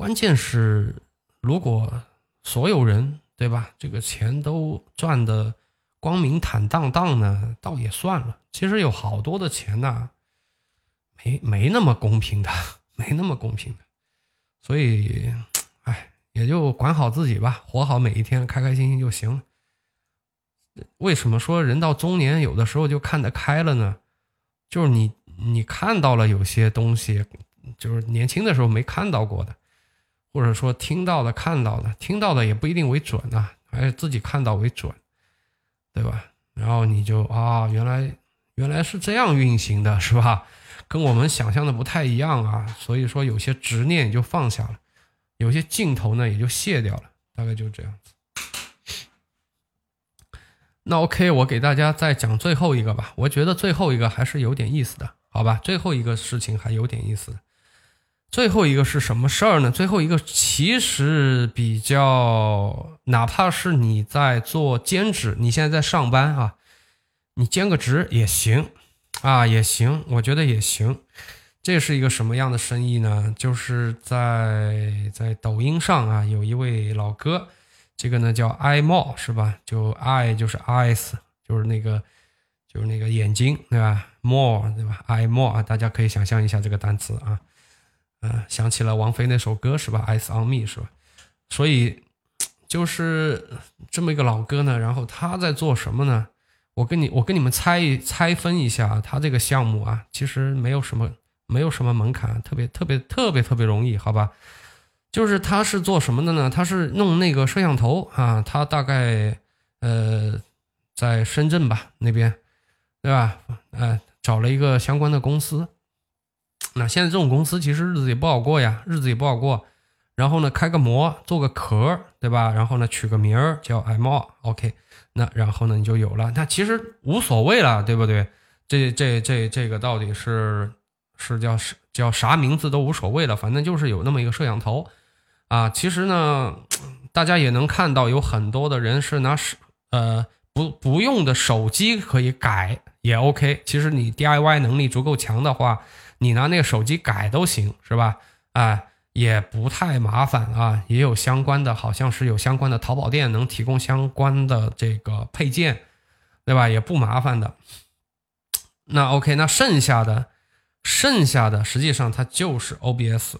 关键是，如果所有人对吧，这个钱都赚的光明坦荡荡呢，倒也算了。其实有好多的钱呢，没没那么公平的，没那么公平的。所以，哎，也就管好自己吧，活好每一天，开开心心就行。为什么说人到中年有的时候就看得开了呢？就是你你看到了有些东西，就是年轻的时候没看到过的。或者说听到的、看到的，听到的也不一定为准啊，还是自己看到为准，对吧？然后你就啊，原来原来是这样运行的，是吧？跟我们想象的不太一样啊，所以说有些执念也就放下了，有些镜头呢也就卸掉了，大概就这样子。那 OK，我给大家再讲最后一个吧，我觉得最后一个还是有点意思的，好吧？最后一个事情还有点意思。最后一个是什么事儿呢？最后一个其实比较，哪怕是你在做兼职，你现在在上班啊，你兼个职也行啊，也行，我觉得也行。这是一个什么样的生意呢？就是在在抖音上啊，有一位老哥，这个呢叫 i more 是吧？就 i 就是 eyes，就是那个就是那个眼睛对吧？more 对吧？i more 啊，大家可以想象一下这个单词啊。嗯，想起了王菲那首歌是吧？Eyes on me 是吧？所以就是这么一个老哥呢，然后他在做什么呢？我跟你我跟你们猜一猜分一下，他这个项目啊，其实没有什么没有什么门槛，特别特别特别特别容易，好吧？就是他是做什么的呢？他是弄那个摄像头啊，他大概呃在深圳吧那边，对吧？呃，找了一个相关的公司。那现在这种公司其实日子也不好过呀，日子也不好过。然后呢，开个模，做个壳，对吧？然后呢，取个名儿叫 M，OK。那然后呢，你就有了。那其实无所谓了，对不对？这这这这个到底是是叫是叫啥名字都无所谓了，反正就是有那么一个摄像头啊。其实呢，大家也能看到，有很多的人是拿手呃不不用的手机可以改也 OK。其实你 DIY 能力足够强的话。你拿那个手机改都行，是吧？哎，也不太麻烦啊，也有相关的，好像是有相关的淘宝店能提供相关的这个配件，对吧？也不麻烦的。那 OK，那剩下的，剩下的实际上它就是 OBS，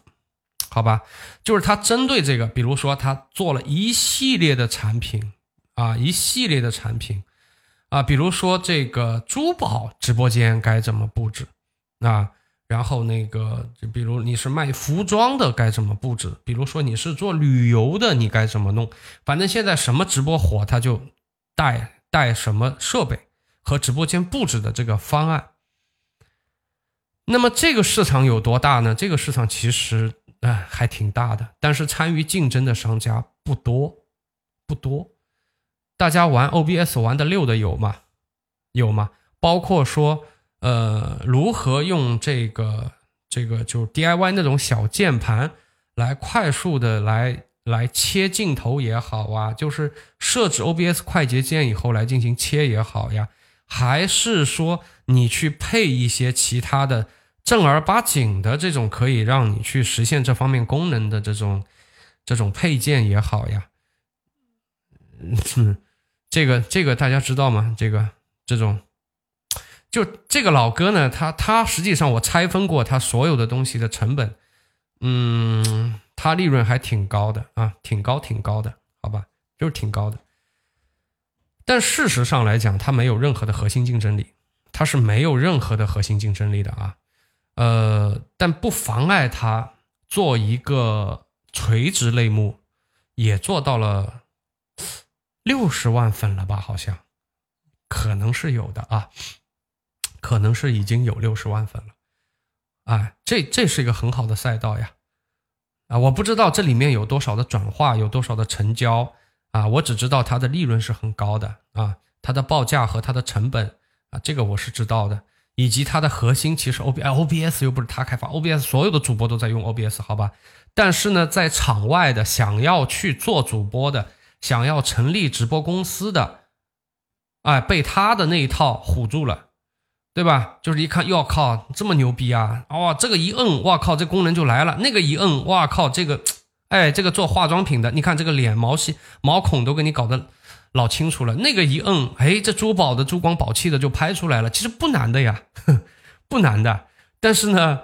好吧？就是它针对这个，比如说它做了一系列的产品啊，一系列的产品啊，比如说这个珠宝直播间该怎么布置啊？然后那个，就比如你是卖服装的，该怎么布置？比如说你是做旅游的，你该怎么弄？反正现在什么直播火，他就带带什么设备和直播间布置的这个方案。那么这个市场有多大呢？这个市场其实哎还挺大的，但是参与竞争的商家不多，不多。大家玩 OBS 玩的溜的有吗？有吗？包括说。呃，如何用这个这个就 DIY 那种小键盘来快速的来来切镜头也好啊，就是设置 OBS 快捷键以后来进行切也好呀，还是说你去配一些其他的正儿八经的这种可以让你去实现这方面功能的这种这种配件也好呀？这个这个大家知道吗？这个这种。就这个老哥呢，他他实际上我拆分过他所有的东西的成本，嗯，他利润还挺高的啊，挺高挺高的，好吧，就是挺高的。但事实上来讲，他没有任何的核心竞争力，他是没有任何的核心竞争力的啊。呃，但不妨碍他做一个垂直类目，也做到了六十万粉了吧？好像可能是有的啊。可能是已经有六十万粉了，哎，这这是一个很好的赛道呀，啊，我不知道这里面有多少的转化，有多少的成交。啊，我只知道它的利润是很高的。啊，它的报价和它的成本啊，这个我是知道的，以及它的核心其实 O B O B S 又不是他开发，O B S 所有的主播都在用 O B S 好吧，但是呢，在场外的想要去做主播的，想要成立直播公司的，哎，被他的那一套唬住了。对吧？就是一看，哟靠，这么牛逼啊！哦，这个一摁，哇靠，这功能就来了。那个一摁，哇靠，这个，哎，这个做化妆品的，你看这个脸毛细毛孔都给你搞得老清楚了。那个一摁，哎，这珠宝的珠光宝气的就拍出来了。其实不难的呀，不难的。但是呢，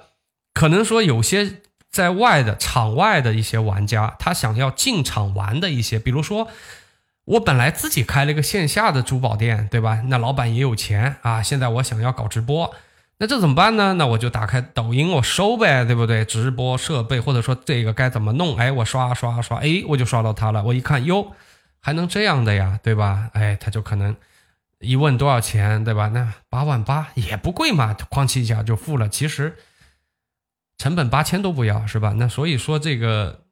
可能说有些在外的场外的一些玩家，他想要进场玩的一些，比如说。我本来自己开了一个线下的珠宝店，对吧？那老板也有钱啊。现在我想要搞直播，那这怎么办呢？那我就打开抖音，我收呗，对不对？直播设备或者说这个该怎么弄？哎，我刷刷刷，哎，我就刷到他了。我一看，哟，还能这样的呀，对吧？哎，他就可能一问多少钱，对吧？那八万八也不贵嘛，哐叽一下就付了。其实成本八千都不要，是吧？那所以说这个。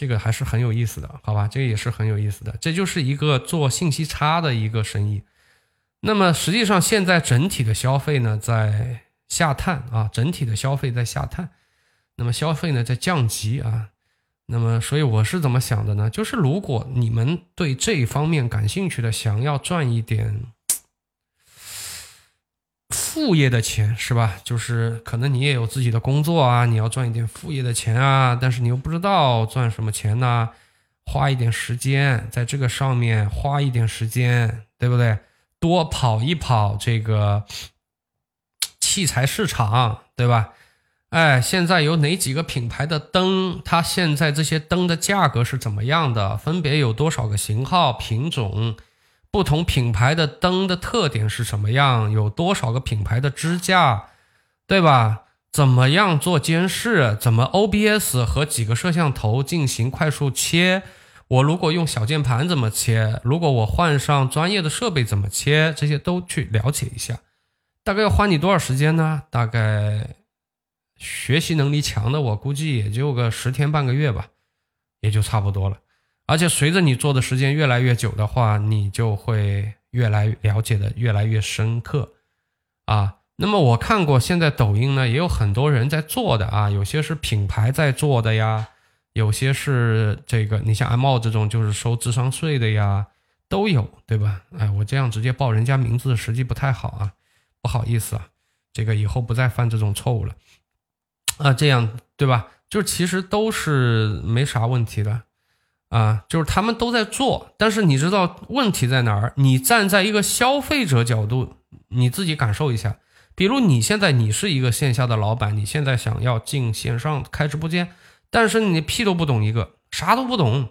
这个还是很有意思的，好吧？这个也是很有意思的，这就是一个做信息差的一个生意。那么实际上现在整体的消费呢在下探啊，整体的消费在下探，那么消费呢在降级啊。那么所以我是怎么想的呢？就是如果你们对这一方面感兴趣的，想要赚一点。副业的钱是吧？就是可能你也有自己的工作啊，你要赚一点副业的钱啊，但是你又不知道赚什么钱呢？花一点时间在这个上面，花一点时间，对不对？多跑一跑这个器材市场，对吧？哎，现在有哪几个品牌的灯？它现在这些灯的价格是怎么样的？分别有多少个型号品种？不同品牌的灯的特点是什么样？有多少个品牌的支架，对吧？怎么样做监视？怎么 OBS 和几个摄像头进行快速切？我如果用小键盘怎么切？如果我换上专业的设备怎么切？这些都去了解一下。大概要花你多少时间呢？大概学习能力强的，我估计也就个十天半个月吧，也就差不多了。而且随着你做的时间越来越久的话，你就会越来了解的越来越深刻，啊，那么我看过现在抖音呢也有很多人在做的啊，有些是品牌在做的呀，有些是这个你像阿茂这种就是收智商税的呀，都有对吧？哎，我这样直接报人家名字实际不太好啊，不好意思啊，这个以后不再犯这种错误了，啊，这样对吧？就其实都是没啥问题的啊，就是他们都在做，但是你知道问题在哪儿？你站在一个消费者角度，你自己感受一下。比如你现在你是一个线下的老板，你现在想要进线上开直播间，但是你屁都不懂一个，啥都不懂，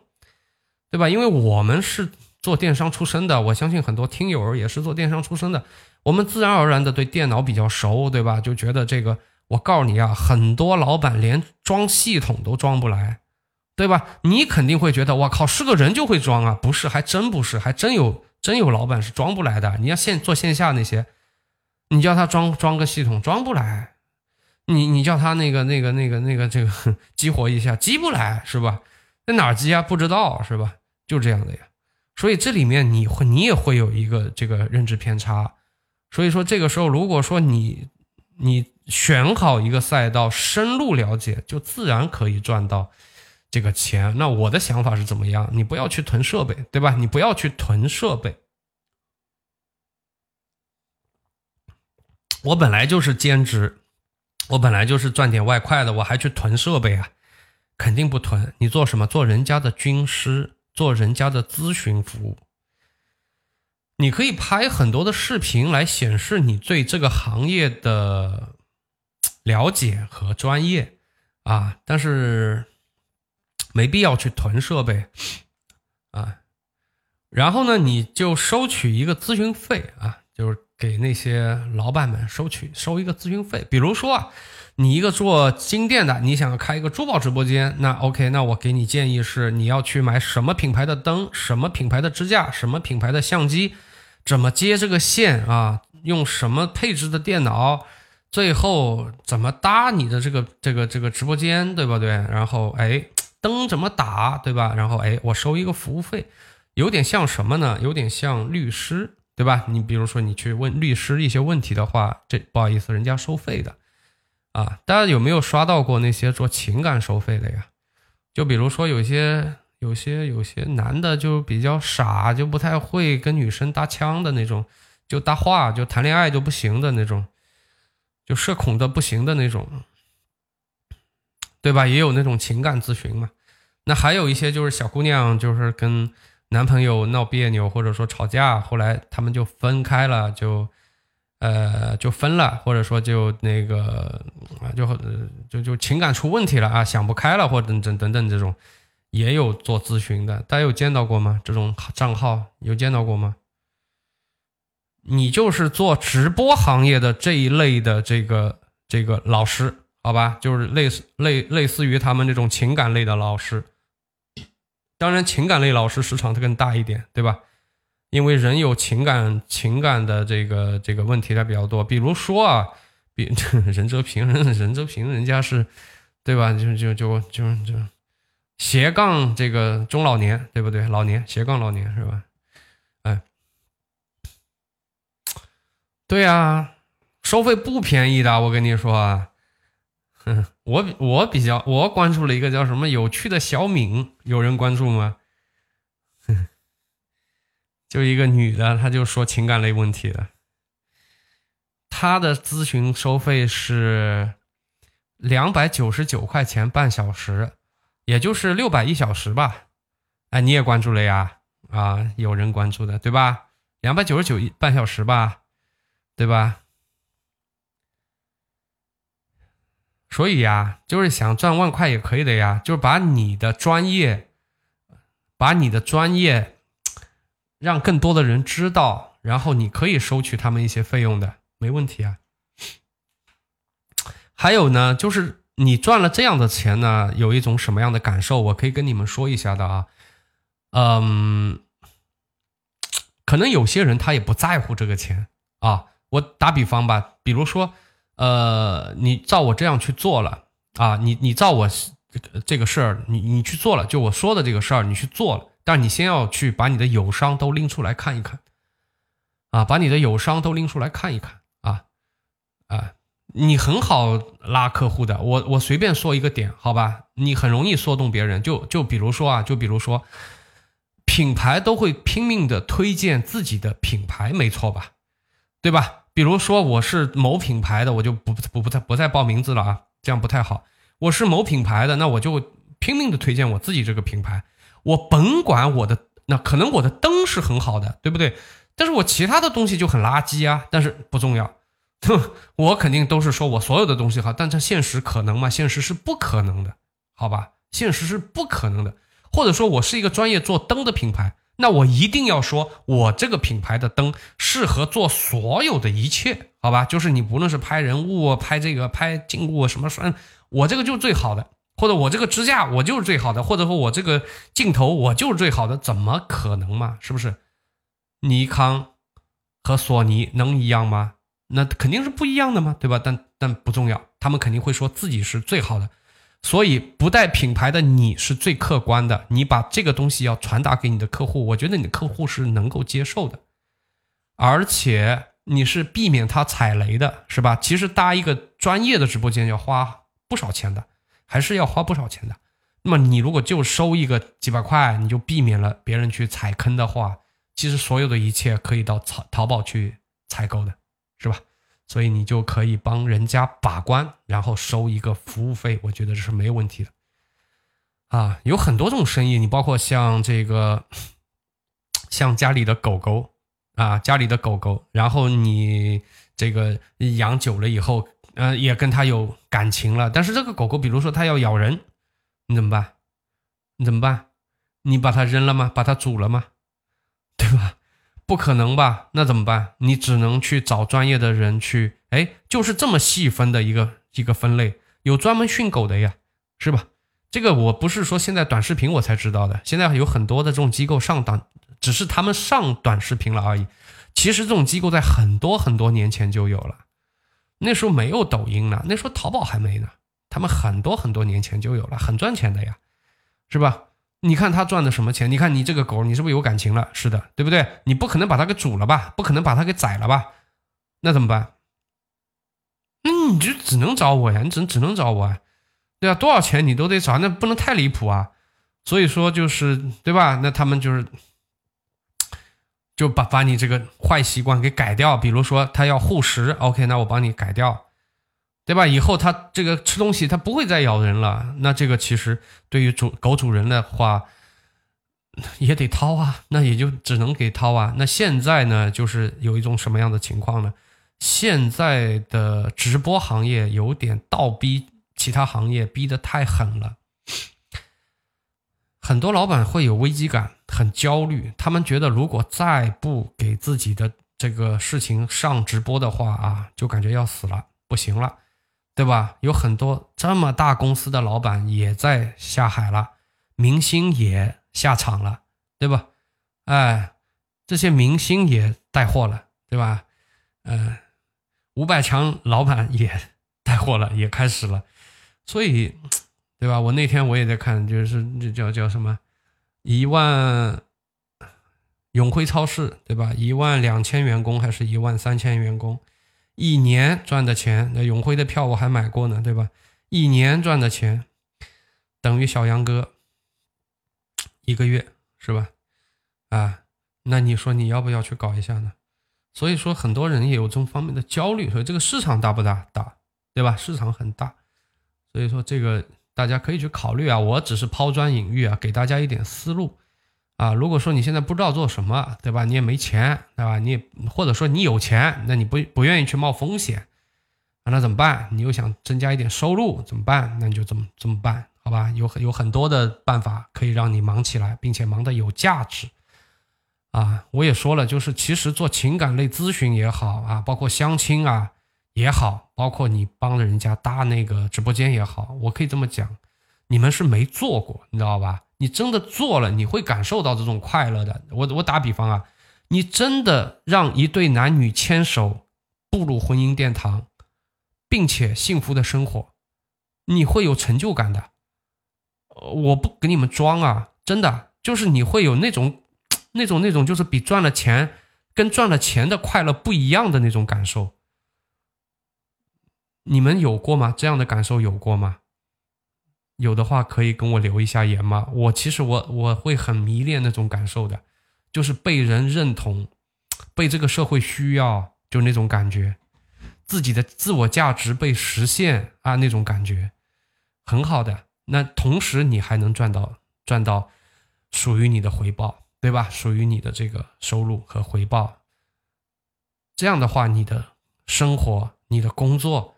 对吧？因为我们是做电商出身的，我相信很多听友也是做电商出身的，我们自然而然的对电脑比较熟，对吧？就觉得这个。我告诉你啊，很多老板连装系统都装不来，对吧？你肯定会觉得，我靠，是个人就会装啊？不是，还真不是，还真有真有老板是装不来的。你要线做线下那些，你叫他装装个系统，装不来。你你叫他那个那个那个那个这个激活一下，激不来，是吧？在哪激啊？不知道，是吧？就这样的呀。所以这里面你会你也会有一个这个认知偏差。所以说这个时候，如果说你你。选好一个赛道，深入了解，就自然可以赚到这个钱。那我的想法是怎么样？你不要去囤设备，对吧？你不要去囤设备。我本来就是兼职，我本来就是赚点外快的，我还去囤设备啊？肯定不囤。你做什么？做人家的军师，做人家的咨询服务。你可以拍很多的视频来显示你对这个行业的。了解和专业啊，但是没必要去囤设备啊。然后呢，你就收取一个咨询费啊，就是给那些老板们收取收一个咨询费。比如说啊，你一个做金店的，你想要开一个珠宝直播间，那 OK，那我给你建议是，你要去买什么品牌的灯，什么品牌的支架，什么品牌的相机，怎么接这个线啊，用什么配置的电脑。最后怎么搭你的这个这个这个直播间，对不对？然后哎，灯怎么打，对吧？然后哎，我收一个服务费，有点像什么呢？有点像律师，对吧？你比如说你去问律师一些问题的话，这不好意思，人家收费的啊。大家有没有刷到过那些做情感收费的呀？就比如说有些有些有些男的就比较傻，就不太会跟女生搭腔的那种，就搭话就谈恋爱就不行的那种。就社恐的不行的那种，对吧？也有那种情感咨询嘛。那还有一些就是小姑娘，就是跟男朋友闹别扭，或者说吵架，后来他们就分开了，就呃就分了，或者说就那个啊就就就情感出问题了啊，想不开了，或等等等等这种，也有做咨询的。大家有见到过吗？这种账号有见到过吗？你就是做直播行业的这一类的这个这个老师，好吧，就是类似类类似于他们这种情感类的老师。当然，情感类老师市场它更大一点，对吧？因为人有情感情感的这个这个问题它比较多。比如说啊，比 任泽平，任任泽平人家是，对吧？就就就就就斜杠这个中老年，对不对？老年斜杠老年是吧？哎对呀，收费不便宜的，我跟你说啊，哼，我我比较我关注了一个叫什么有趣的小敏，有人关注吗？就一个女的，她就说情感类问题的，她的咨询收费是两百九十九块钱半小时，也就是六百一小时吧？哎，你也关注了呀？啊，有人关注的对吧？两百九十九一半小时吧？对吧？所以呀，就是想赚万块也可以的呀，就是把你的专业，把你的专业让更多的人知道，然后你可以收取他们一些费用的，没问题啊。还有呢，就是你赚了这样的钱呢，有一种什么样的感受？我可以跟你们说一下的啊。嗯，可能有些人他也不在乎这个钱啊。我打比方吧，比如说，呃，你照我这样去做了啊，你你照我这个事儿，你你去做了，就我说的这个事儿，你去做了，但你先要去把你的友商都拎出来看一看，啊，把你的友商都拎出来看一看，啊啊，你很好拉客户的，我我随便说一个点，好吧，你很容易说动别人，就就比如说啊，就比如说，品牌都会拼命的推荐自己的品牌，没错吧？对吧？比如说我是某品牌的，我就不不不再不再报名字了啊，这样不太好。我是某品牌的，那我就拼命的推荐我自己这个品牌。我甭管我的那可能我的灯是很好的，对不对？但是我其他的东西就很垃圾啊。但是不重要，哼我肯定都是说我所有的东西好，但这现实可能吗？现实是不可能的，好吧？现实是不可能的。或者说我是一个专业做灯的品牌，那我一定要说我这个品牌的灯适合做所有的一切，好吧？就是你不论是拍人物、拍这个、拍静物什么，算我这个就是最好的。或者我这个支架我就是最好的，或者说我这个镜头我就是最好的，怎么可能嘛？是不是？尼康和索尼能一样吗？那肯定是不一样的嘛，对吧？但但不重要，他们肯定会说自己是最好的，所以不带品牌的你是最客观的。你把这个东西要传达给你的客户，我觉得你的客户是能够接受的，而且你是避免他踩雷的，是吧？其实搭一个专业的直播间要花不少钱的。还是要花不少钱的。那么你如果就收一个几百块，你就避免了别人去踩坑的话，其实所有的一切可以到淘淘宝去采购的，是吧？所以你就可以帮人家把关，然后收一个服务费，我觉得这是没有问题的。啊，有很多种生意，你包括像这个，像家里的狗狗啊，家里的狗狗，然后你这个养久了以后。呃，也跟它有感情了，但是这个狗狗，比如说它要咬人，你怎么办？你怎么办？你把它扔了吗？把它煮了吗？对吧？不可能吧？那怎么办？你只能去找专业的人去，哎，就是这么细分的一个一个分类，有专门训狗的呀，是吧？这个我不是说现在短视频我才知道的，现在有很多的这种机构上短，只是他们上短视频了而已。其实这种机构在很多很多年前就有了。那时候没有抖音呢，那时候淘宝还没呢。他们很多很多年前就有了，很赚钱的呀，是吧？你看他赚的什么钱？你看你这个狗，你是不是有感情了？是的，对不对？你不可能把它给煮了吧？不可能把它给宰了吧？那怎么办？那你就只能找我呀，你只只能找我啊，对啊，多少钱你都得找，那不能太离谱啊。所以说就是对吧？那他们就是。就把把你这个坏习惯给改掉，比如说他要护食，OK，那我帮你改掉，对吧？以后它这个吃东西它不会再咬人了，那这个其实对于主狗主人的话也得掏啊，那也就只能给掏啊。那现在呢，就是有一种什么样的情况呢？现在的直播行业有点倒逼其他行业，逼得太狠了。很多老板会有危机感，很焦虑。他们觉得，如果再不给自己的这个事情上直播的话啊，就感觉要死了，不行了，对吧？有很多这么大公司的老板也在下海了，明星也下场了，对吧？哎，这些明星也带货了，对吧？嗯，五百强老板也带货了，也开始了，所以。对吧？我那天我也在看，就是这叫叫什么，一万永辉超市，对吧？一万两千员工还是一万三千员工，一年赚的钱，那永辉的票我还买过呢，对吧？一年赚的钱等于小杨哥一个月，是吧？啊，那你说你要不要去搞一下呢？所以说很多人也有这方面的焦虑，所以这个市场大不大？大，对吧？市场很大，所以说这个。大家可以去考虑啊，我只是抛砖引玉啊，给大家一点思路啊。如果说你现在不知道做什么，对吧？你也没钱，对吧？你也或者说你有钱，那你不不愿意去冒风险啊？那怎么办？你又想增加一点收入，怎么办？那你就这么这么办，好吧？有很有很多的办法可以让你忙起来，并且忙得有价值啊。我也说了，就是其实做情感类咨询也好啊，包括相亲啊。也好，包括你帮着人家搭那个直播间也好，我可以这么讲，你们是没做过，你知道吧？你真的做了，你会感受到这种快乐的。我我打比方啊，你真的让一对男女牵手步入婚姻殿堂，并且幸福的生活，你会有成就感的。我不给你们装啊，真的就是你会有那种那种那种，就是比赚了钱跟赚了钱的快乐不一样的那种感受。你们有过吗？这样的感受有过吗？有的话可以跟我留一下言吗？我其实我我会很迷恋那种感受的，就是被人认同，被这个社会需要，就那种感觉，自己的自我价值被实现啊，那种感觉很好的。那同时你还能赚到赚到属于你的回报，对吧？属于你的这个收入和回报。这样的话，你的生活、你的工作，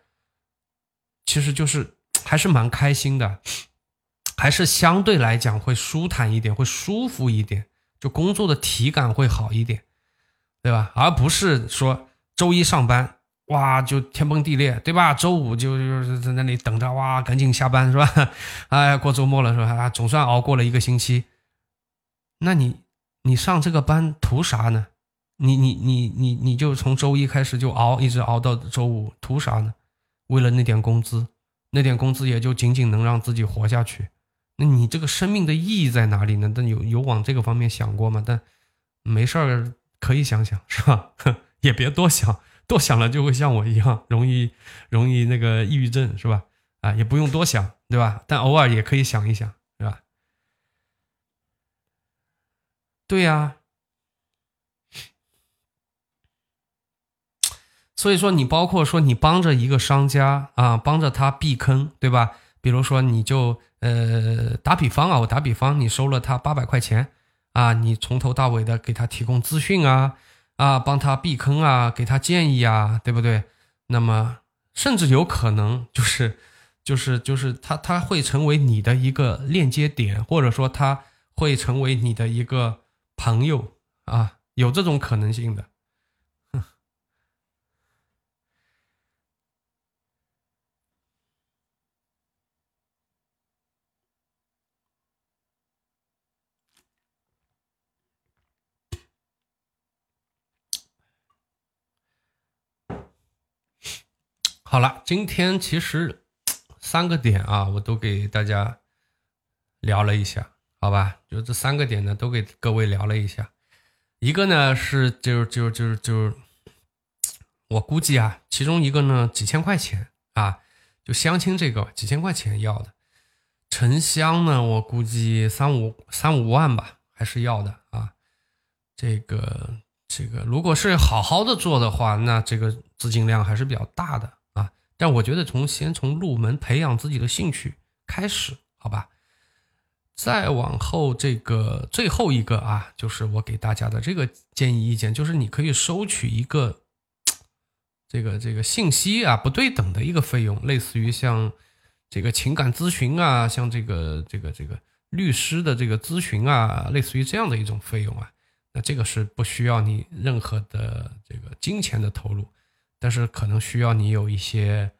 其实就是还是蛮开心的，还是相对来讲会舒坦一点，会舒服一点，就工作的体感会好一点，对吧？而不是说周一上班。哇，就天崩地裂，对吧？周五就就是在那里等着，哇，赶紧下班是吧？哎，过周末了是吧？啊，总算熬过了一个星期。那你你上这个班图啥呢？你你你你你就从周一开始就熬，一直熬到周五，图啥呢？为了那点工资，那点工资也就仅仅能让自己活下去。那你这个生命的意义在哪里呢？但有有往这个方面想过吗？但没事儿，可以想想是吧？也别多想。多想了就会像我一样容易容易那个抑郁症是吧？啊，也不用多想，对吧？但偶尔也可以想一想，是吧？对呀。所以说，你包括说你帮着一个商家啊，帮着他避坑，对吧？比如说，你就呃打比方啊，我打比方，你收了他八百块钱啊，你从头到尾的给他提供资讯啊。啊，帮他避坑啊，给他建议啊，对不对？那么，甚至有可能就是，就是，就是他他会成为你的一个链接点，或者说他会成为你的一个朋友啊，有这种可能性的。好了，今天其实三个点啊，我都给大家聊了一下，好吧？就这三个点呢，都给各位聊了一下。一个呢是，就是就是就是就是，我估计啊，其中一个呢几千块钱啊，就相亲这个几千块钱要的，沉香呢，我估计三五三五万吧，还是要的啊。这个这个，如果是好好的做的话，那这个资金量还是比较大的。但我觉得从先从入门培养自己的兴趣开始，好吧，再往后这个最后一个啊，就是我给大家的这个建议意见，就是你可以收取一个这个这个信息啊不对等的一个费用，类似于像这个情感咨询啊，像这个这个这个律师的这个咨询啊，类似于这样的一种费用啊，那这个是不需要你任何的这个金钱的投入。但是可能需要你有一些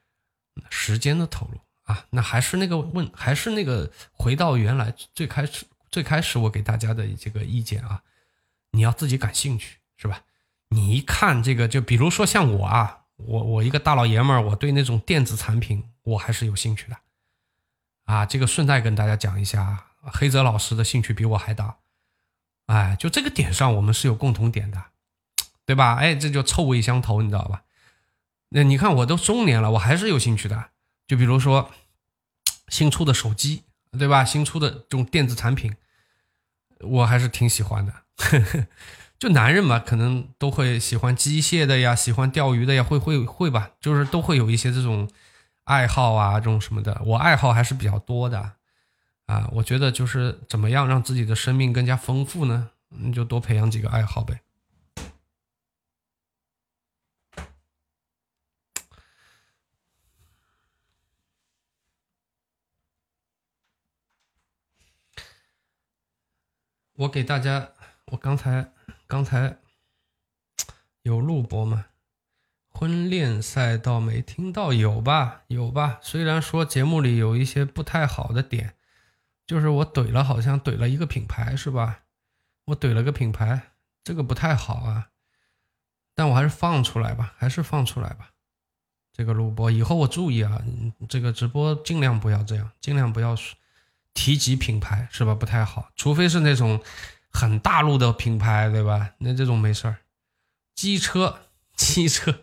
时间的投入啊，那还是那个问，还是那个回到原来最开始最开始我给大家的这个意见啊，你要自己感兴趣是吧？你一看这个，就比如说像我啊，我我一个大老爷们儿，我对那种电子产品我还是有兴趣的啊。这个顺带跟大家讲一下，黑泽老师的兴趣比我还大，哎，就这个点上我们是有共同点的，对吧？哎，这就臭味相投，你知道吧？那你看，我都中年了，我还是有兴趣的。就比如说新出的手机，对吧？新出的这种电子产品，我还是挺喜欢的。就男人嘛，可能都会喜欢机械的呀，喜欢钓鱼的呀，会会会吧，就是都会有一些这种爱好啊，这种什么的。我爱好还是比较多的啊。我觉得就是怎么样让自己的生命更加丰富呢？你就多培养几个爱好呗。我给大家，我刚才刚才有录播吗？婚恋赛道没听到，有吧？有吧？虽然说节目里有一些不太好的点，就是我怼了，好像怼了一个品牌，是吧？我怼了个品牌，这个不太好啊。但我还是放出来吧，还是放出来吧。这个录播以后我注意啊，这个直播尽量不要这样，尽量不要说。提及品牌是吧？不太好，除非是那种很大陆的品牌，对吧？那这种没事儿。机车，机车，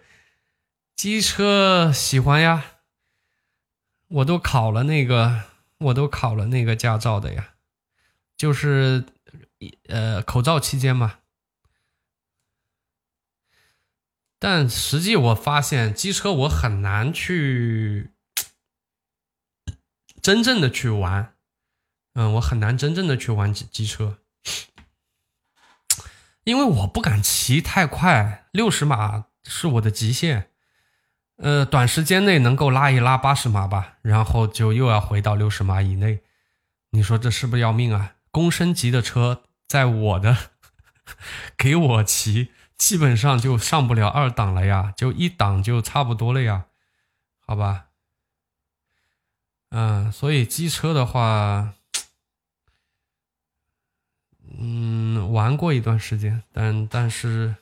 机车喜欢呀，我都考了那个，我都考了那个驾照的呀，就是呃口罩期间嘛。但实际我发现机车我很难去。真正的去玩，嗯，我很难真正的去玩机机车，因为我不敢骑太快，六十码是我的极限。呃，短时间内能够拉一拉八十码吧，然后就又要回到六十码以内。你说这是不是要命啊？公升级的车，在我的给我骑，基本上就上不了二档了呀，就一档就差不多了呀，好吧？嗯，所以机车的话，嗯，玩过一段时间，但但是。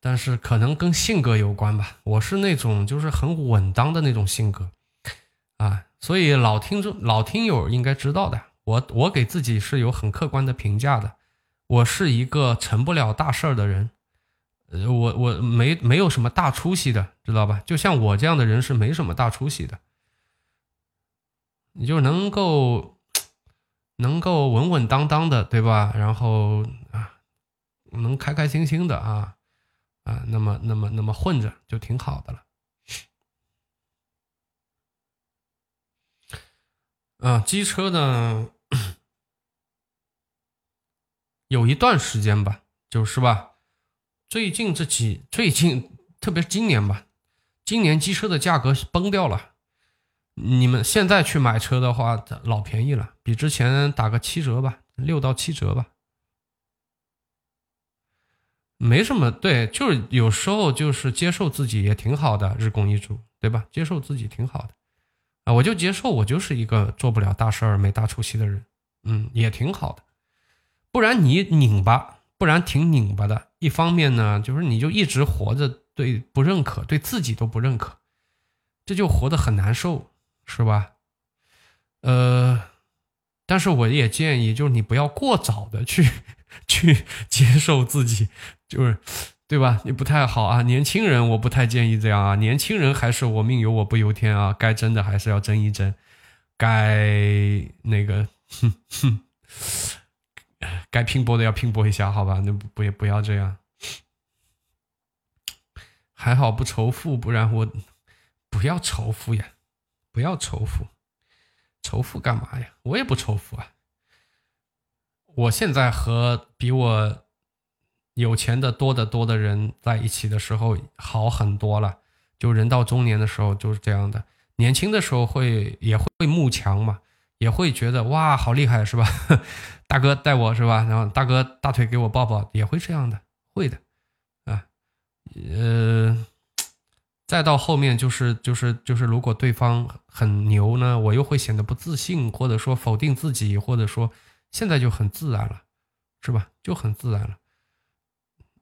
但是可能跟性格有关吧，我是那种就是很稳当的那种性格，啊，所以老听众老听友应该知道的，我我给自己是有很客观的评价的，我是一个成不了大事儿的人，呃，我我没没有什么大出息的，知道吧？就像我这样的人是没什么大出息的，你就能够能够稳稳当当的，对吧？然后啊，能开开心心的啊。啊，那么，那么，那么混着就挺好的了。啊，机车呢，有一段时间吧，就是吧，最近这几，最近，特别是今年吧，今年机车的价格崩掉了。你们现在去买车的话，老便宜了，比之前打个七折吧，六到七折吧。没什么，对，就是有时候就是接受自己也挺好的，日供一主，对吧？接受自己挺好的，啊，我就接受我就是一个做不了大事儿、没大出息的人，嗯，也挺好的。不然你拧巴，不然挺拧巴的。一方面呢，就是你就一直活着，对不认可，对自己都不认可，这就活得很难受，是吧？呃，但是我也建议，就是你不要过早的去。去接受自己，就是，对吧？也不太好啊。年轻人，我不太建议这样啊。年轻人还是我命由我不由天啊。该争的还是要争一争，该那个，哼哼，该拼搏的要拼搏一下，好吧？那不也不要这样。还好不仇富，不然我不要仇富呀，不要仇富，仇富干嘛呀？我也不仇富啊。我现在和比我有钱的多得多的人在一起的时候好很多了。就人到中年的时候就是这样的，年轻的时候会也会慕强嘛，也会觉得哇好厉害是吧？大哥带我是吧？然后大哥大腿给我抱抱，也会这样的，会的啊。呃，再到后面就是就是就是，如果对方很牛呢，我又会显得不自信，或者说否定自己，或者说。现在就很自然了，是吧？就很自然了，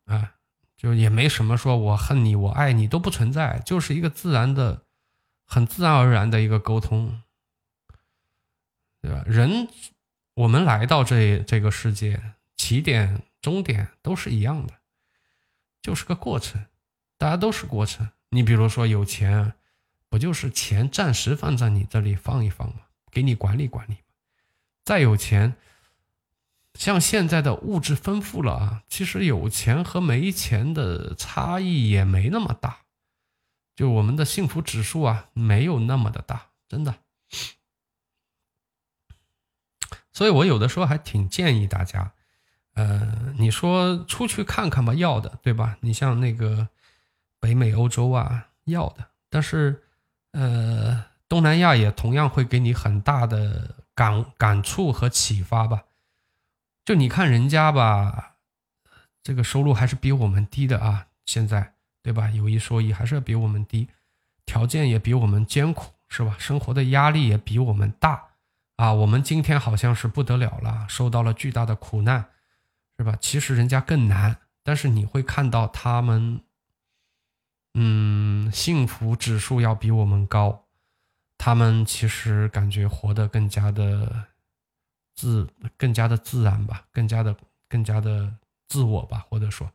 啊，就也没什么说我恨你，我爱你都不存在，就是一个自然的、很自然而然的一个沟通，对吧？人，我们来到这这个世界，起点、终点都是一样的，就是个过程，大家都是过程。你比如说有钱，不就是钱暂时放在你这里放一放吗？给你管理管理再有钱。像现在的物质丰富了啊，其实有钱和没钱的差异也没那么大，就我们的幸福指数啊，没有那么的大，真的。所以我有的时候还挺建议大家，呃，你说出去看看吧，要的，对吧？你像那个北美、欧洲啊，要的，但是呃，东南亚也同样会给你很大的感感触和启发吧。就你看人家吧，这个收入还是比我们低的啊，现在对吧？有一说一，还是要比我们低，条件也比我们艰苦，是吧？生活的压力也比我们大啊。我们今天好像是不得了了，受到了巨大的苦难，是吧？其实人家更难，但是你会看到他们，嗯，幸福指数要比我们高，他们其实感觉活得更加的。自更加的自然吧，更加的更加的自我吧，或者说，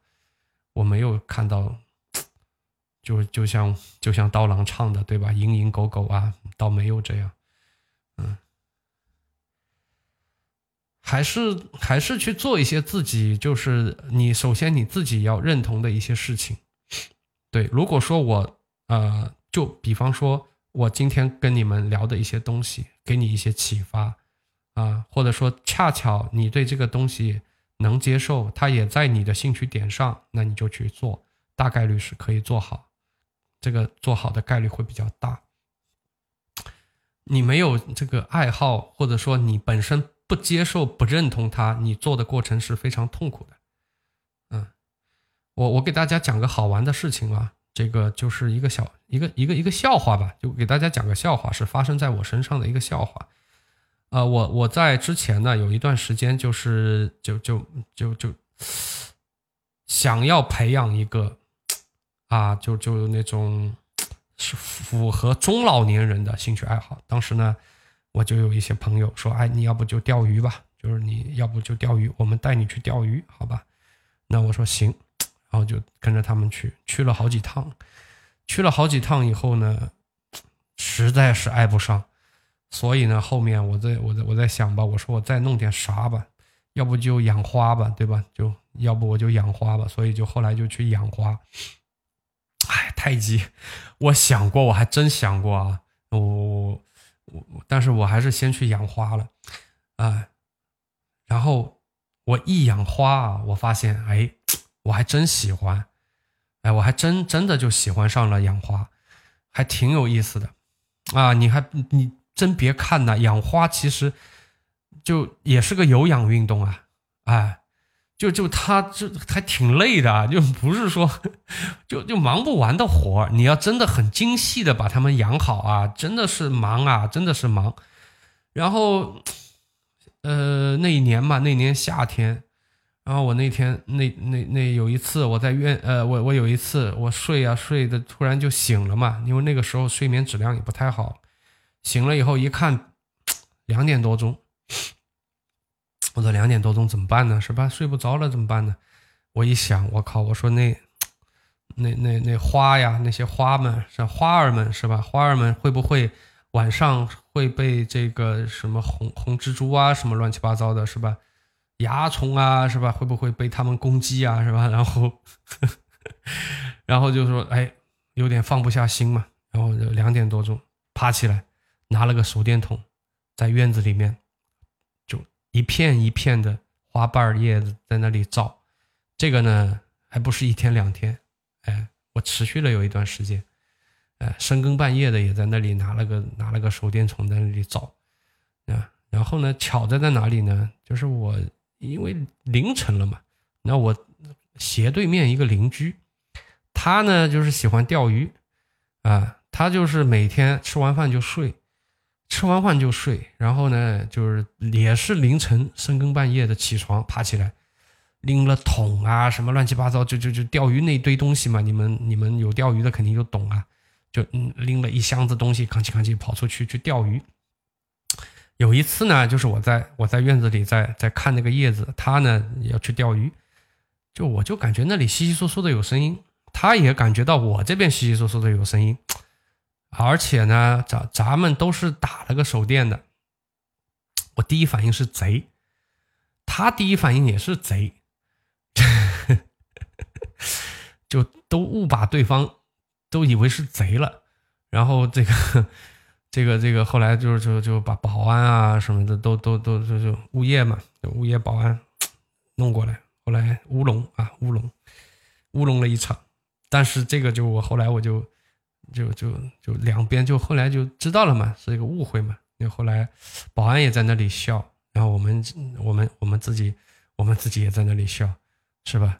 我没有看到，就就像就像刀郎唱的，对吧？蝇营狗苟啊，倒没有这样，嗯，还是还是去做一些自己，就是你首先你自己要认同的一些事情，对。如果说我呃，就比方说我今天跟你们聊的一些东西，给你一些启发啊，或者说恰巧你对这个东西能接受，它也在你的兴趣点上，那你就去做，大概率是可以做好，这个做好的概率会比较大。你没有这个爱好，或者说你本身不接受、不认同它，你做的过程是非常痛苦的。我我给大家讲个好玩的事情啊。这个就是一个小一个一个一个笑话吧，就给大家讲个笑话，是发生在我身上的一个笑话。呃，我我在之前呢有一段时间就是就就就就想要培养一个啊，就就那种是符合中老年人的兴趣爱好。当时呢，我就有一些朋友说，哎，你要不就钓鱼吧，就是你要不就钓鱼，我们带你去钓鱼，好吧？那我说行。然后就跟着他们去，去了好几趟，去了好几趟以后呢，实在是爱不上，所以呢，后面我在我在我在想吧，我说我再弄点啥吧，要不就养花吧，对吧？就要不我就养花吧，所以就后来就去养花。哎，太极，我想过，我还真想过啊，我我我，但是我还是先去养花了，哎，然后我一养花啊，我发现，哎。我还真喜欢，哎，我还真真的就喜欢上了养花，还挺有意思的，啊，你还你真别看呐，养花其实就也是个有氧运动啊，哎，就就它就还挺累的，就不是说 就就忙不完的活你要真的很精细的把它们养好啊，真的是忙啊，真的是忙。然后，呃，那一年嘛，那年夏天。然后我那天那那那有一次我在院呃我我有一次我睡啊睡的突然就醒了嘛，因为那个时候睡眠质量也不太好，醒了以后一看两点多钟，我说两点多钟怎么办呢？是吧？睡不着了怎么办呢？我一想，我靠！我说那那那那花呀，那些花们是花儿们是吧？花儿们会不会晚上会被这个什么红红蜘蛛啊什么乱七八糟的，是吧？蚜虫啊，是吧？会不会被他们攻击啊，是吧？然后，然后就说，哎，有点放不下心嘛。然后就两点多钟爬起来，拿了个手电筒，在院子里面，就一片一片的花瓣叶子在那里照。这个呢，还不是一天两天，哎，我持续了有一段时间，哎，深更半夜的也在那里拿了个拿了个手电筒在那里照，啊，然后呢，巧在在哪里呢？就是我。因为凌晨了嘛，那我斜对面一个邻居，他呢就是喜欢钓鱼，啊，他就是每天吃完饭就睡，吃完饭就睡，然后呢就是也是凌晨深更半夜的起床爬起来，拎了桶啊什么乱七八糟，就就就钓鱼那堆东西嘛，你们你们有钓鱼的肯定就懂啊，就拎了一箱子东西，扛起扛起跑出去去钓鱼。有一次呢，就是我在我在院子里在在看那个叶子，他呢要去钓鱼，就我就感觉那里稀稀疏疏的有声音，他也感觉到我这边稀稀疏疏的有声音，而且呢，咱咱们都是打了个手电的，我第一反应是贼，他第一反应也是贼，就都误把对方都以为是贼了，然后这个。这个这个后来就是就就把保安啊什么的都都都就就物业嘛，物业保安 弄过来，后来乌龙啊乌龙乌龙了一场，但是这个就我后来我就就就就两边就后来就知道了嘛，是一个误会嘛。因为后来保安也在那里笑，然后我们我们我们自己我们自己也在那里笑，是吧？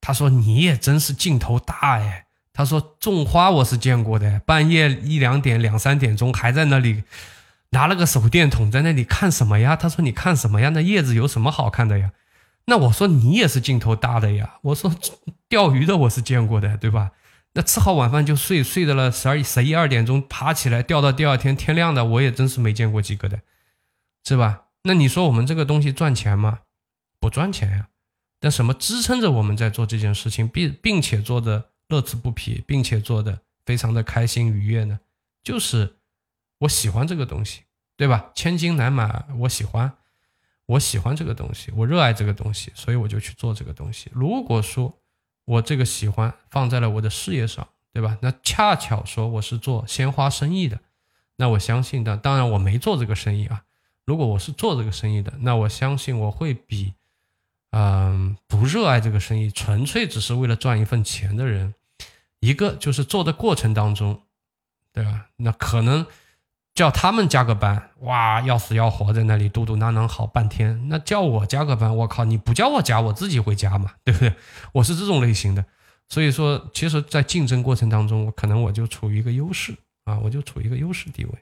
他说你也真是劲头大哎。他说种花我是见过的，半夜一两点、两三点钟还在那里拿了个手电筒在那里看什么呀？他说你看什么呀？那叶子有什么好看的呀？那我说你也是劲头大的呀。我说钓鱼的我是见过的，对吧？那吃好晚饭就睡，睡到了十二、十一二点钟爬起来钓到第二天天亮的，我也真是没见过几个的，是吧？那你说我们这个东西赚钱吗？不赚钱呀。但什么支撑着我们在做这件事情，并并且做的？乐此不疲，并且做的非常的开心愉悦呢，就是我喜欢这个东西，对吧？千金难买，我喜欢，我喜欢这个东西，我热爱这个东西，所以我就去做这个东西。如果说我这个喜欢放在了我的事业上，对吧？那恰巧说我是做鲜花生意的，那我相信的，当然我没做这个生意啊。如果我是做这个生意的，那我相信我会比，嗯，不热爱这个生意，纯粹只是为了赚一份钱的人，一个就是做的过程当中，对吧？那可能叫他们加个班，哇，要死要活在那里嘟嘟囔囔好半天。那叫我加个班，我靠，你不叫我加，我自己会加嘛，对不对？我是这种类型的，所以说，其实，在竞争过程当中，我可能我就处于一个优势啊，我就处于一个优势地位。